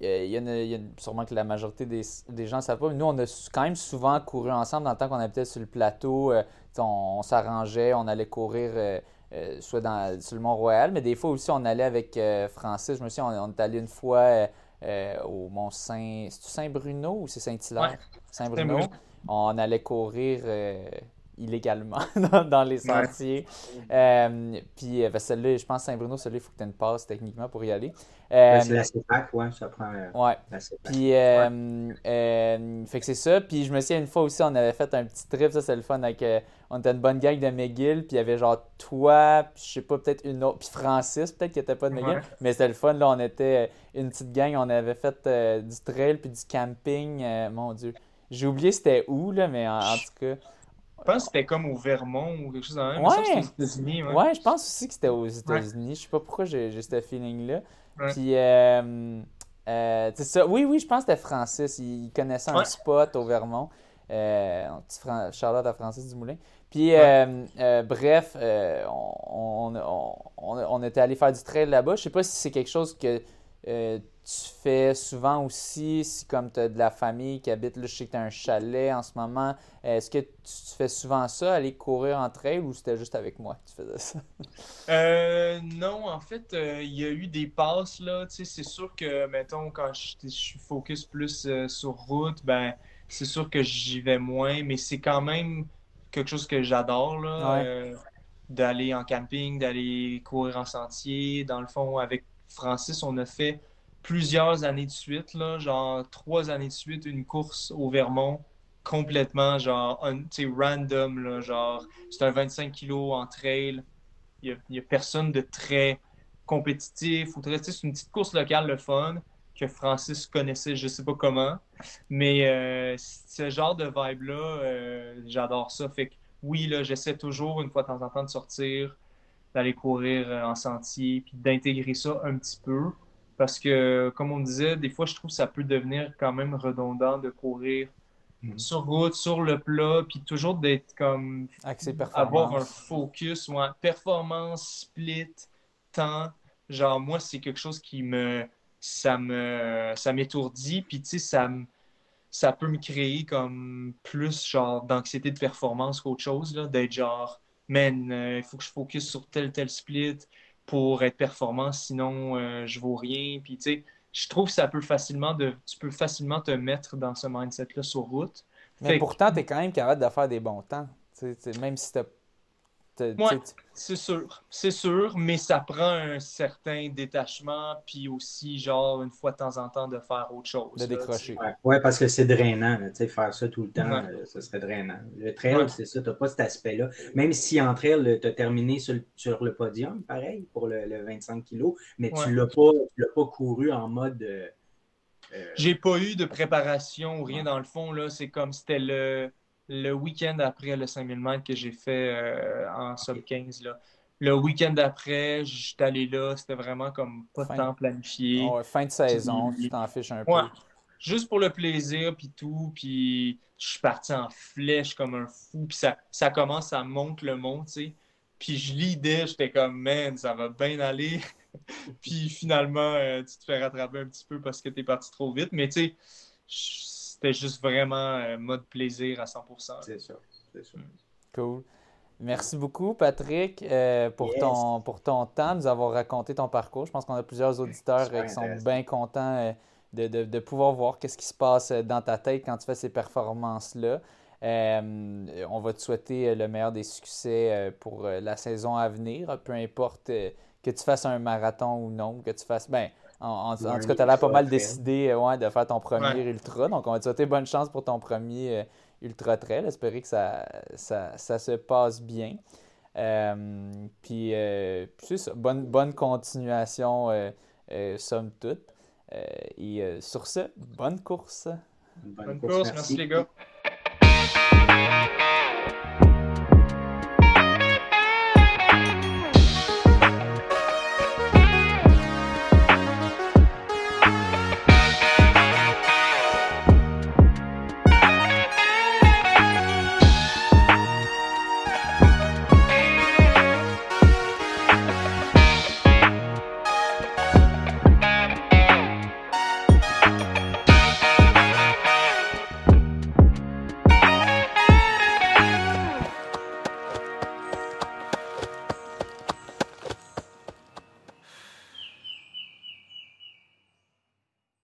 il y a une- il y a une- sûrement que la majorité des, des gens ne savent pas, mais nous, on a quand même souvent couru ensemble dans le temps qu'on habitait sur le plateau. Euh, on, on s'arrangeait, on allait courir euh, euh, soit dans, sur le Mont-Royal, mais des fois aussi, on allait avec euh, Francis. Je me souviens, on, on est allé une fois euh, au Mont-Saint... C'est-tu Saint-Bruno ou c'est Saint-Hilaire? Ouais. Saint-Bruno. On allait courir illégalement dans, dans les sentiers. Puis, ben, celle-là, je pense Saint-Bruno, celle-là, il faut que tu aies une passe techniquement pour y aller. Euh, c'est la CEPAC, ouais, ça prend euh, ouais. la CEPAC. Puis, euh, euh, fait que c'est ça. Puis, je me souviens une fois aussi, on avait fait un petit trip, ça, c'est le fun. Avec, euh, on était une bonne gang de McGill, puis il y avait genre toi, puis je sais pas, peut-être une autre, puis Francis, peut-être qu'il était pas de McGill. Ouais. Mais c'était le fun, là, on était une petite gang, on avait fait euh, du trail, puis du camping. euh, mon Dieu. J'ai oublié c'était où, là, mais en, en tout cas. Je pense que c'était comme au Vermont ou quelque chose dans le même. Ouais. Aux États-Unis. ouais. Ouais, je pense aussi que c'était aux États-Unis. Je sais pas pourquoi j'ai j'ai ce feeling-là. Ouais. Puis, euh, euh, c'est ça. Oui, oui, je pense que c'était Francis. Il, connaissait un spot au Vermont. Euh, Fran- Charlotte à Francis Dumoulin. Puis, euh, euh, bref, on, on, on, on était allé faire du trail là-bas. Je sais pas si c'est quelque chose que tu fais souvent aussi, si comme tu as de la famille qui habite là, je sais que tu as un chalet en ce moment. Est-ce que tu, tu fais souvent ça, aller courir en trail ou c'était juste avec moi que tu faisais ça? Euh, non, en fait, euh, il y a eu des passes, là. Tu sais, c'est sûr que, mettons, quand je, je suis focus plus euh, sur route, ben, c'est sûr que j'y vais moins, mais c'est quand même quelque chose que j'adore, là. Ouais. euh, d'aller en camping, d'aller courir en sentier. Dans le fond, avec Francis, on a fait plusieurs années de suite, là, genre trois années de suite, une course au Vermont complètement, genre, un- random, là, genre, c'est un 25 kilos en trail. Il n'y a, personne de très compétitif ou très, c'est une petite course locale, le fun, que Francis connaissait, je sais pas comment. Mais euh, ce genre de vibe-là, euh, j'adore ça. Fait que oui, là, j'essaie toujours, une fois de temps en temps, de sortir, d'aller courir euh, en sentier, puis d'intégrer ça un petit peu. Parce que, comme on disait, des fois, je trouve que ça peut devenir quand même redondant de courir Mhm. sur route, sur le plat, puis toujours d'être comme avoir un focus, ouais, performance, split, temps. Genre, moi, c'est quelque chose qui me. Ça me. Ça m'étourdit, puis tu sais, ça me. Ça peut me créer comme plus genre d'anxiété de performance qu'autre chose, là, d'être genre, man, euh, il faut que je focus sur tel tel split pour être performant, sinon euh, je vaux rien. Puis tu sais, je trouve que ça peut facilement de, tu peux facilement te mettre dans ce mindset-là sur route. Mais Fait que- pourtant, tu es quand même capable de faire des bons temps. Même si tu c'est sûr. C'est sûr, mais ça prend un certain détachement, puis aussi, genre, une fois de temps en temps, de faire autre chose. De décrocher. Ouais, parce que c'est drainant. faire ça tout le temps, euh, ça serait drainant. Le trail, c'est ça, tu n'as pas cet aspect-là. Même si entre elles, tu as terminé sur, le podium, pareil, pour le, 25 kg, mais tu ne l'as pas, couru en mode. Euh, euh, J'ai pas eu de préparation ou rien dans le fond. là C'est comme c'était le le week-end après le 5000 mètres que j'ai fait euh, en sub 15. Là. Le week-end d'après, j'étais allé là, c'était vraiment comme pas de temps planifié. Ah fin de saison, tu t'en fiches un peu. Juste pour le plaisir, puis tout, puis je suis parti en flèche comme un fou, puis ça, ça commence, ça monte le monde, tu sais. Puis je l'idée, j'étais comme, man, ça va bien aller. puis finalement, euh, tu te fais rattraper un petit peu parce que t'es parti trop vite. Mais tu sais, c'était juste vraiment euh, mode plaisir à 100%. C'est ça, c'est ça. Cool. Merci beaucoup, Patrick, euh, pour, ton, pour ton temps, de nous avoir raconté ton parcours. Je pense qu'on a plusieurs auditeurs euh, qui sont bien contents de, de, pouvoir voir qu'est-ce qui se passe dans ta tête quand tu fais ces performances-là. on va te souhaiter le meilleur des succès pour la saison à venir, peu importe que tu fasses un marathon ou non, que tu fasses. Ben, en, tout cas, tu as l'air pas mal décidé euh, ouais, de faire ton premier ultra. Donc, on va te souhaiter bonne chance pour ton premier euh, ultra trail. Espérer que ça, ça, se passe bien. Euh, puis, c'est ça. Bonne, bonne continuation, somme toute. et sur ce, bonne course. Bonne, course, merci les gars.